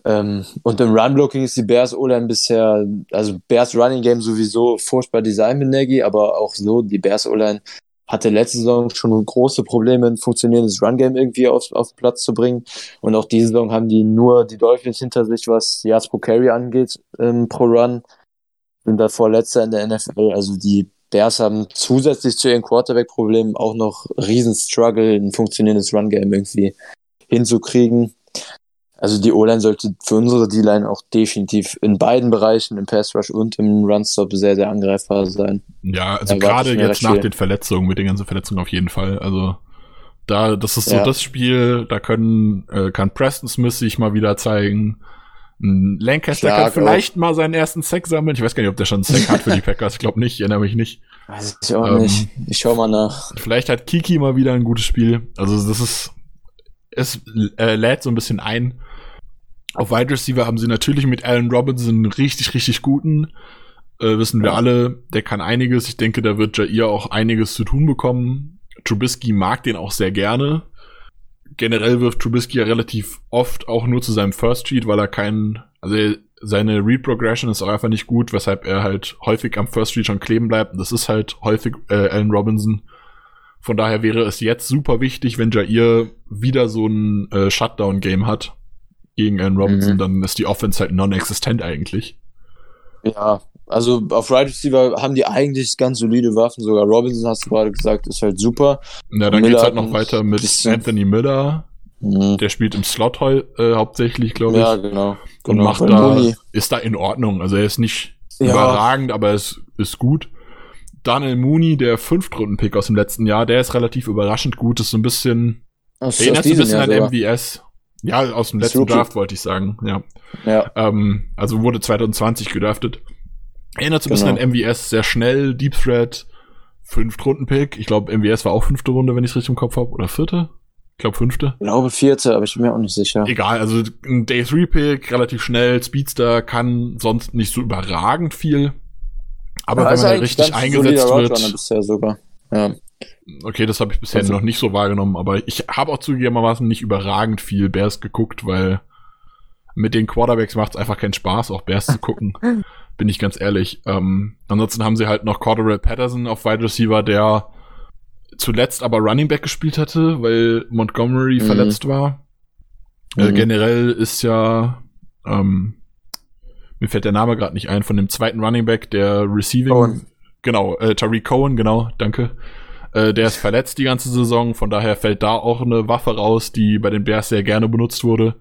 Ähm, und im Run-Blocking ist die Bears O-Line bisher, also Bears Running Game sowieso furchtbar Design mit Nagy, aber auch so, die Bears O-Line hatte letzte Saison schon große Probleme, ein funktionierendes Run-Game irgendwie auf, auf den Platz zu bringen. Und auch diese Saison haben die nur die Dolphins hinter sich, was Yards pro Carry angeht, ähm, pro Run. Sind da vorletzter in der NFL. Also die Bears haben zusätzlich zu ihren Quarterback-Problemen auch noch riesen Struggle, ein funktionierendes Run-Game irgendwie hinzukriegen. Also die O-Line sollte für unsere D-Line auch definitiv in beiden Bereichen, im Pass-Rush und im Run-Stop, sehr, sehr angreifbar sein. Ja, also gerade jetzt nach den Verletzungen, mit den ganzen Verletzungen auf jeden Fall. Also da, das ist so Ja. das Spiel, da können, äh, kann Preston Smith sich mal wieder zeigen. Lancaster Clark kann vielleicht mal seinen ersten Sack sammeln. Ich weiß gar nicht, ob der schon einen Sack hat für die Packers. Ich glaube nicht, ich erinnere mich nicht. Weiß ich auch Ähm, nicht. Ich schau mal nach. Vielleicht hat Kiki mal wieder ein gutes Spiel. Also das ist, es äh, lädt so ein bisschen ein. Auf Wide Receiver haben sie natürlich mit Allen Robinson einen richtig, richtig guten. Äh, wissen wir Ja. alle, der kann einiges. Ich denke, da wird Jair auch einiges zu tun bekommen. Trubisky mag den auch sehr gerne. Generell wirft Trubisky ja relativ oft auch nur zu seinem First Street, weil er keinen, also seine Read Progression ist auch einfach nicht gut, weshalb er halt häufig am First Street schon kleben bleibt. Und das ist halt häufig äh, Allen Robinson. Von daher wäre es jetzt super wichtig, wenn Jair wieder so ein äh, Shutdown-Game hat gegen Aaron Robinson, mhm. dann ist die Offense halt non-existent eigentlich. Ja, also auf Right Receiver haben die eigentlich ganz solide Waffen. Sogar Robinson, hast du gerade gesagt, ist halt super. Ja, dann geht es halt noch weiter mit Anthony Miller. Mhm. Der spielt im Slot äh, hauptsächlich, glaube ich. Ja, genau. Und genau. macht da, ist da in Ordnung. Also er ist nicht ja. überragend, aber er ist, gut. Daniel Mooney, der Fünftrunden-Pick aus dem letzten Jahr, der ist relativ überraschend gut. Ist so ein bisschen, aus, erinnert ein bisschen an MVS. Ja, aus dem letzten Draft wollte ich sagen, ja. ja. Ähm, also wurde 2020 gedraftet. Erinnert so ein genau. bisschen an MVS, sehr schnell, Deep Threat, Fünftrunden-Pick. Ich glaube, MVS war auch fünfte Runde, wenn ich es richtig im Kopf habe. Oder vierte? Ich glaube fünfte. Ich glaube vierte, aber ich bin mir auch nicht sicher. Egal, also ein Day-3-Pick, relativ schnell, Speedster, kann sonst nicht so überragend viel. Aber, aber wenn man richtig eingesetzt wird. Bisher sogar. Ja. Okay, das habe ich bisher also, noch nicht so wahrgenommen, aber ich habe auch zugegebenermaßen nicht überragend viel Bears geguckt, weil mit den Quarterbacks macht es einfach keinen Spaß, auch Bears zu gucken. bin ich ganz ehrlich. Ähm, ansonsten haben sie halt noch Cordero Patterson auf Wide Receiver, der zuletzt aber Running Back gespielt hatte, weil Montgomery mhm. verletzt war. Äh, mhm. generell ist ja, ähm, mir fällt der Name gerade nicht ein, von dem zweiten Running Back, der Receiving. Cohen. Genau, äh, Tariq Cohen, genau, danke. Äh, der ist verletzt die ganze Saison, von daher fällt da auch eine Waffe raus, die bei den Bears sehr gerne benutzt wurde.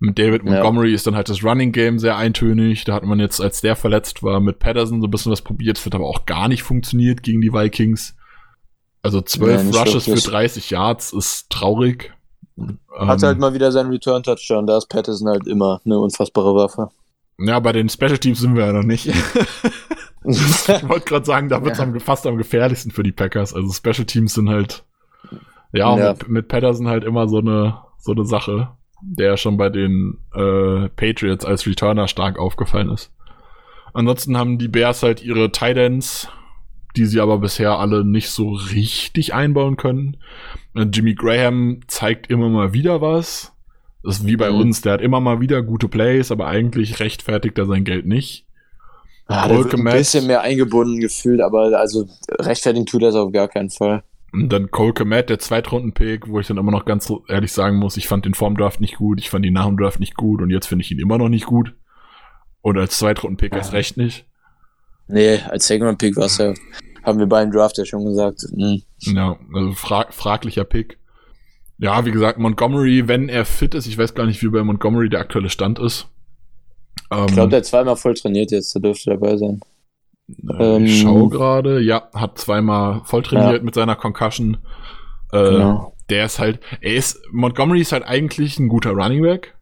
Mit David Montgomery ja. ist dann halt das Running Game sehr eintönig. Da hat man jetzt, als der verletzt war, mit Patterson so ein bisschen was probiert. Das wird aber auch gar nicht funktioniert gegen die Vikings. Also zwölf ja, Rushes für 30 Yards ist traurig. Hat ähm, halt mal wieder seinen Return-Touchdown. Da ist Patterson halt immer eine unfassbare Waffe. Ja, bei den Special Teams sind wir ja noch nicht. ich wollte gerade sagen, da wird es ja. fast am gefährlichsten für die Packers. Also Special Teams sind halt, ja, ja. Mit, mit Patterson halt immer so eine, so eine Sache, der schon bei den äh, Patriots als Returner stark aufgefallen ist. Ansonsten haben die Bears halt ihre Tidans, die sie aber bisher alle nicht so richtig einbauen können. Äh, Jimmy Graham zeigt immer mal wieder was. Das ist wie bei mhm. uns, der hat immer mal wieder gute Plays, aber eigentlich rechtfertigt er sein Geld nicht. Ah, der wird ein bisschen mehr eingebunden gefühlt, aber also rechtfertigen tut er es auf gar keinen Fall. Und dann Cole Komet, der Zweitrunden-Pick, wo ich dann immer noch ganz ehrlich sagen muss, ich fand den Formdraft nicht gut, ich fand ihn nach dem Draft nicht gut und jetzt finde ich ihn immer noch nicht gut. Und als Zweitrunden-Pick ja. erst recht nicht. Nee, als Second-Pick war es ja, haben wir beim Draft ja schon gesagt. Mhm. Ja, also fra fraglicher Pick. Ja, wie gesagt, Montgomery, wenn er fit ist, ich weiß gar nicht, wie bei Montgomery der aktuelle Stand ist. Ähm, ich glaube, der hat zweimal voll trainiert jetzt, der dürfte dabei sein. Äh, ähm, ich schau gerade, ja, hat zweimal voll trainiert ja. mit seiner Concussion. Äh, genau. Der ist halt, er ist, Montgomery ist halt eigentlich ein guter Running Back.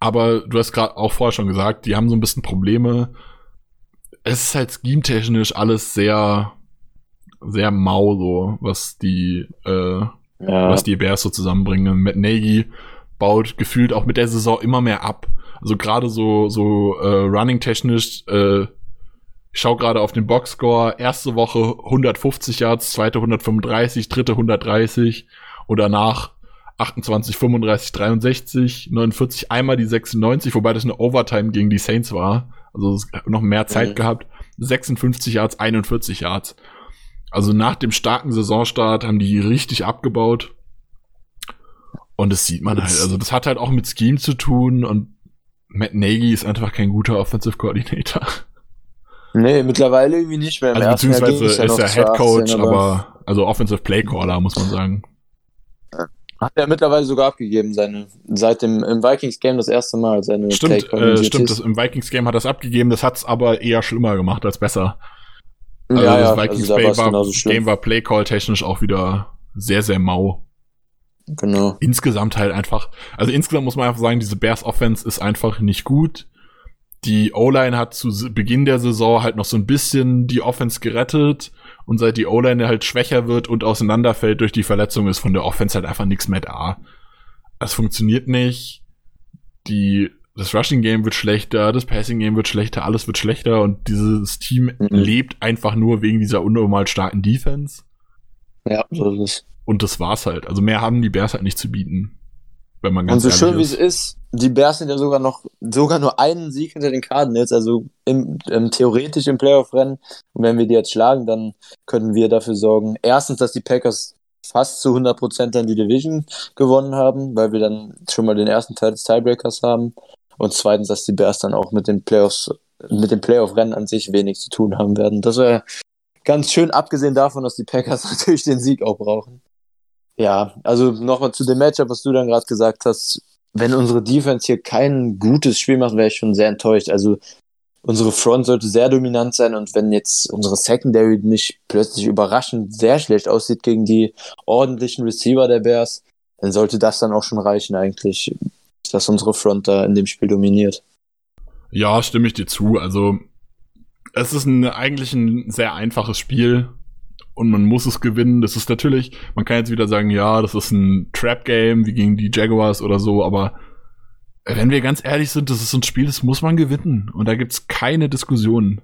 Aber du hast gerade auch vorher schon gesagt, die haben so ein bisschen Probleme. Es ist halt scheme-technisch alles sehr, sehr mau, so, was die, äh, ja. was die Bears so zusammenbringen. Matt Nagy baut gefühlt auch mit der Saison immer mehr ab. Also gerade so, so äh, running-technisch, äh, ich schau gerade auf den Boxscore, erste Woche 150 Yards, zweite 135, dritte 130 und danach 28, 35, 63, 49, einmal die 96, wobei das eine Overtime gegen die Saints war. Also noch mehr Zeit mhm. gehabt. 56 Yards, 41 Yards. Also nach dem starken Saisonstart haben die richtig abgebaut. Und das sieht man halt. Also das hat halt auch mit Scheme zu tun und Matt Nagy ist einfach kein guter Offensive Coordinator. Nee, mittlerweile irgendwie nicht mehr. Also beziehungsweise ist er ja Head Coach, aber, aber, also Offensive Play Caller, muss man sagen. Hat er mittlerweile sogar abgegeben, seine, seit dem im Vikings Game das erste Mal seine Stimmt, äh, stimmt, das, im Vikings Game hat er es abgegeben, das hat es aber eher schlimmer gemacht als besser. Also ja, das ja, Vikings also da war, Game war Play Call technisch auch wieder sehr, sehr mau. Genau. Insgesamt halt einfach, also insgesamt muss man einfach sagen, diese Bears Offense ist einfach nicht gut. Die O-Line hat zu Beginn der Saison halt noch so ein bisschen die Offense gerettet und seit die O-Line halt schwächer wird und auseinanderfällt durch die Verletzung ist von der Offense halt einfach nichts mehr da. Es funktioniert nicht. Die das Rushing Game wird schlechter, das Passing Game wird schlechter, alles wird schlechter und dieses Team mhm. lebt einfach nur wegen dieser unnormal starken Defense. Ja, so ist es. Und das war's halt. Also mehr haben die Bears halt nicht zu bieten. Wenn man Und ganz so ehrlich schön wie es ist, die Bears sind ja sogar noch sogar nur einen Sieg hinter den Cardinals, also im, im, theoretisch im Playoff-Rennen. Und wenn wir die jetzt schlagen, dann können wir dafür sorgen, erstens, dass die Packers fast zu 100% dann die Division gewonnen haben, weil wir dann schon mal den ersten Teil des Tiebreakers haben. Und zweitens, dass die Bears dann auch mit den Playoffs, mit dem Playoff-Rennen an sich wenig zu tun haben werden. Das wäre ganz schön, abgesehen davon, dass die Packers natürlich den Sieg auch brauchen. Ja, also nochmal zu dem Matchup, was du dann gerade gesagt hast. Wenn unsere Defense hier kein gutes Spiel macht, wäre ich schon sehr enttäuscht. Also unsere Front sollte sehr dominant sein und wenn jetzt unsere Secondary nicht plötzlich überraschend sehr schlecht aussieht gegen die ordentlichen Receiver der Bears, dann sollte das dann auch schon reichen eigentlich, dass unsere Front da in dem Spiel dominiert. Ja, stimme ich dir zu. Also es ist ein, eigentlich ein sehr einfaches Spiel und man muss es gewinnen. Das ist natürlich, man kann jetzt wieder sagen, ja, das ist ein Trap-Game wie gegen die Jaguars oder so, aber wenn wir ganz ehrlich sind, das ist ein Spiel, das muss man gewinnen. Und da gibt's keine Diskussionen.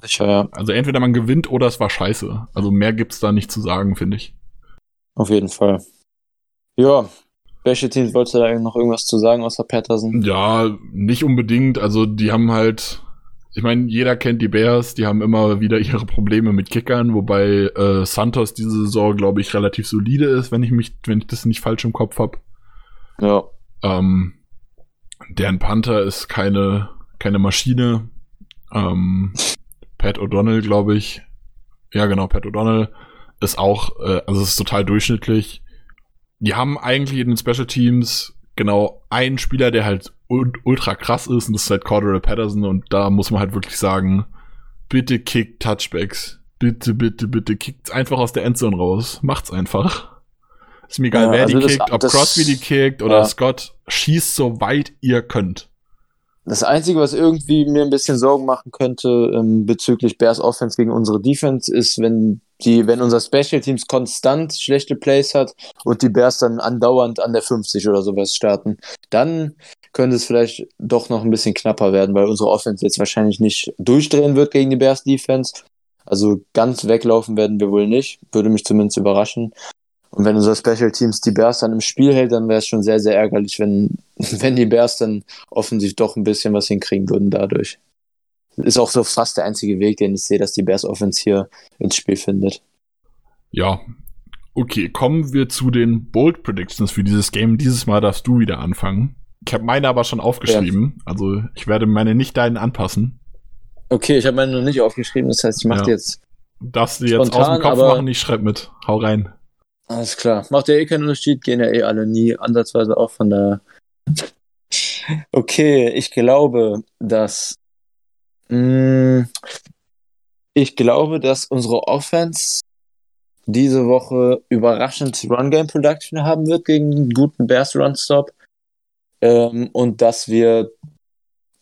Sicher, ja. Also entweder man gewinnt oder es war scheiße. Also mehr gibt's da nicht zu sagen, finde ich. Auf jeden Fall. Ja, welche Teams wolltest du da noch irgendwas zu sagen außer Patterson? Ja, nicht unbedingt. Also die haben halt ich meine, jeder kennt die Bears, die haben immer wieder ihre Probleme mit Kickern, wobei äh, Santos diese Saison, glaube ich, relativ solide ist, wenn ich mich, wenn ich das nicht falsch im Kopf habe. Ja. Ähm, deren Panther ist keine, keine Maschine. Ähm, Pat O'Donnell, glaube ich. Ja, genau, Pat O'Donnell ist auch, äh, also es ist total durchschnittlich. Die haben eigentlich in den Special Teams genau einen Spieler, der halt ultra krass ist und das ist halt Cordero Patterson und da muss man halt wirklich sagen, bitte kickt Touchbacks. Bitte, bitte, bitte kickt's einfach aus der Endzone raus. Macht's einfach. Ist mir egal, ja, wer also die das, kickt, ob das, Crosby die kickt oder ja. Scott, schießt so weit ihr könnt. Das Einzige, was irgendwie mir ein bisschen Sorgen machen könnte ähm, bezüglich Bears Offense gegen unsere Defense, ist, wenn die, wenn unser Special Teams konstant schlechte Plays hat und die Bears dann andauernd an der 50 oder sowas starten, dann könnte es vielleicht doch noch ein bisschen knapper werden, weil unsere Offense jetzt wahrscheinlich nicht durchdrehen wird gegen die Bears Defense. Also ganz weglaufen werden wir wohl nicht, würde mich zumindest überraschen. Und wenn unser Special Teams die Bears dann im Spiel hält, dann wäre es schon sehr, sehr ärgerlich, wenn, wenn die Bears dann offensiv doch ein bisschen was hinkriegen würden dadurch. Ist auch so fast der einzige Weg, den ich sehe, dass die Bears Offense hier ins Spiel findet. Ja. Okay, kommen wir zu den Bold Predictions für dieses Game. Dieses Mal darfst du wieder anfangen. Ich habe meine aber schon aufgeschrieben. Ja. Also ich werde meine nicht deinen anpassen. Okay, ich habe meine noch nicht aufgeschrieben. Das heißt, ich mache ja. jetzt. Darfst du jetzt aus dem Kopf machen? Ich schreibe mit. Hau rein. Alles klar. Macht ja eh keinen Unterschied, gehen ja eh alle nie ansatzweise auch von der. Okay, ich glaube, dass. Mh, mm, ich glaube, dass unsere Offense diese Woche überraschend Run Game Production haben wird gegen einen guten Bears Run Stop. Ähm, und dass wir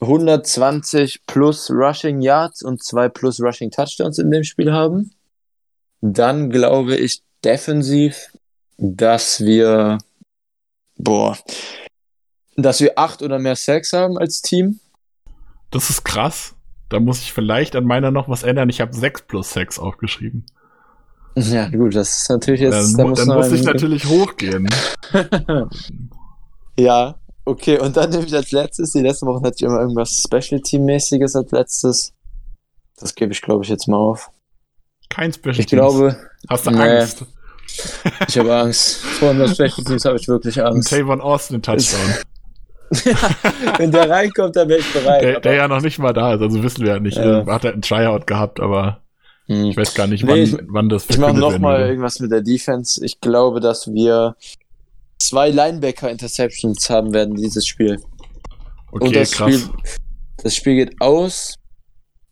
120 plus Rushing Yards und 2 plus Rushing Touchdowns in dem Spiel haben. Dann glaube ich, defensiv, dass wir, boah, dass wir acht oder mehr Sacks haben als Team. Das ist krass. Da muss ich vielleicht an meiner noch was ändern. Ich habe sechs plus sechs aufgeschrieben. Ja, gut, das ist natürlich jetzt. Dann, da muss, dann muss ich natürlich hochgehen. ja, okay, und dann nehme ich als letztes, die letzte Woche hatte ich immer irgendwas Special Team-mäßiges als letztes. Das gebe ich, glaube ich, jetzt mal auf. Kein Special Ich glaube. Hast du nee, Angst? Ich habe Angst. Vor dem Special Teams habe ich wirklich Angst. Tavon Austin Touchdown. Wenn der reinkommt, dann wäre ich bereit. Der, der, ja noch nicht mal da ist, also wissen wir ja nicht. Ja. Hat er einen Tryout gehabt, aber hm. ich weiß gar nicht, wann, nee, ich, wann das Ich mache nochmal irgendwas mit der Defense. Ich glaube, dass wir zwei Linebacker-Interceptions haben werden dieses Spiel. Okay, Und das krass. Spiel, das Spiel geht aus.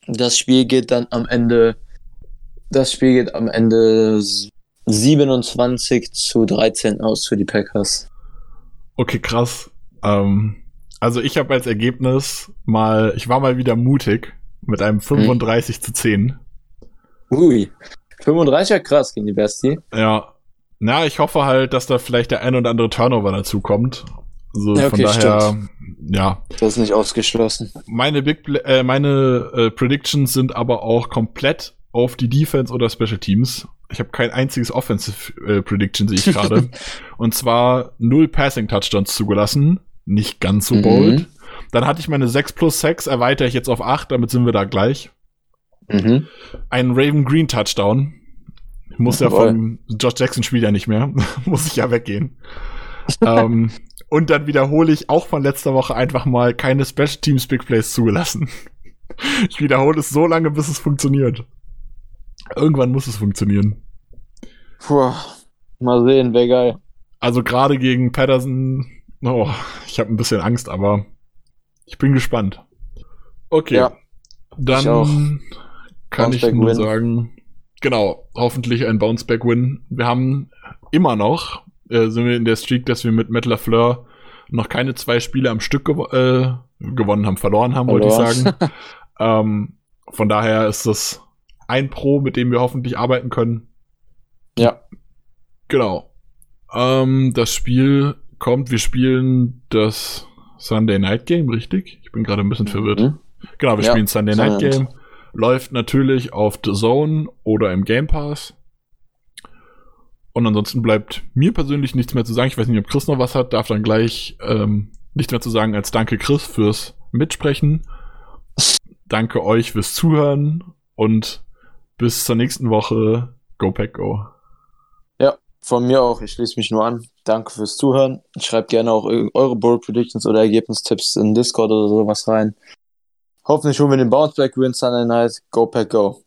Das Spiel geht dann am Ende das Spiel geht am Ende 27 zu 13 aus für die Packers. Okay, krass. Ähm, also ich habe als Ergebnis mal, ich war mal wieder mutig mit einem 35 hm. zu 10. Ui, 35 ja krass gegen die Bestie. Ja. Na, ich hoffe halt, dass da vielleicht der ein oder andere Turnover dazu kommt. Also ja, okay, von daher, stimmt. ja. Das ist nicht ausgeschlossen. Meine Big, äh, meine äh, Predictions sind aber auch komplett auf die Defense oder Special Teams. Ich habe kein einziges Offensive äh, Prediction, sehe ich gerade. Und zwar null Passing Touchdowns zugelassen. Nicht ganz so Mhm. bold. Dann hatte ich meine 6 plus 6, erweitere ich jetzt auf 8, damit sind wir da gleich. Mhm. Ein Raven Green Touchdown. Muss ja vom Josh Jackson Spiel ja nicht mehr. Muss ich ja weggehen. ähm, und dann wiederhole ich auch von letzter Woche einfach mal keine Special Teams Big Plays zugelassen. Ich wiederhole es so lange, bis es funktioniert. Irgendwann muss es funktionieren. Puh. Mal sehen, wäre geil. Also gerade gegen Patterson, oh, ich habe ein bisschen Angst, aber ich bin gespannt. Okay. Ja. Dann kann ich nur Win. sagen, genau, hoffentlich ein Bounceback-Win. Wir haben immer noch, äh, sind wir in der Streak, dass wir mit Matt LaFleur noch keine zwei Spiele am Stück gew äh, gewonnen haben, verloren haben, wollte ich sagen. ähm, von daher ist das ein Pro, mit dem wir hoffentlich arbeiten können. Ja. Genau. Ähm, das Spiel kommt, wir spielen das Sunday Night Game, richtig? Ich bin gerade ein bisschen verwirrt. Mhm. Genau, wir Ja, spielen Sunday Night Game. Läuft natürlich auf The Zone oder im Game Pass. Und ansonsten bleibt mir persönlich nichts mehr zu sagen. Ich weiß nicht, ob Chris noch was hat, darf dann gleich ähm, nichts mehr zu sagen als Danke Chris fürs Mitsprechen. Danke euch fürs Zuhören und bis zur nächsten Woche. Go Pack Go. Von mir auch, ich schließe mich nur an. Danke fürs Zuhören. Schreibt gerne auch eu- eure Bold Predictions oder Ergebnistipps in Discord oder sowas rein. Hoffentlich holen wir den Bounceback Win Sunday Night. Go Pack Go.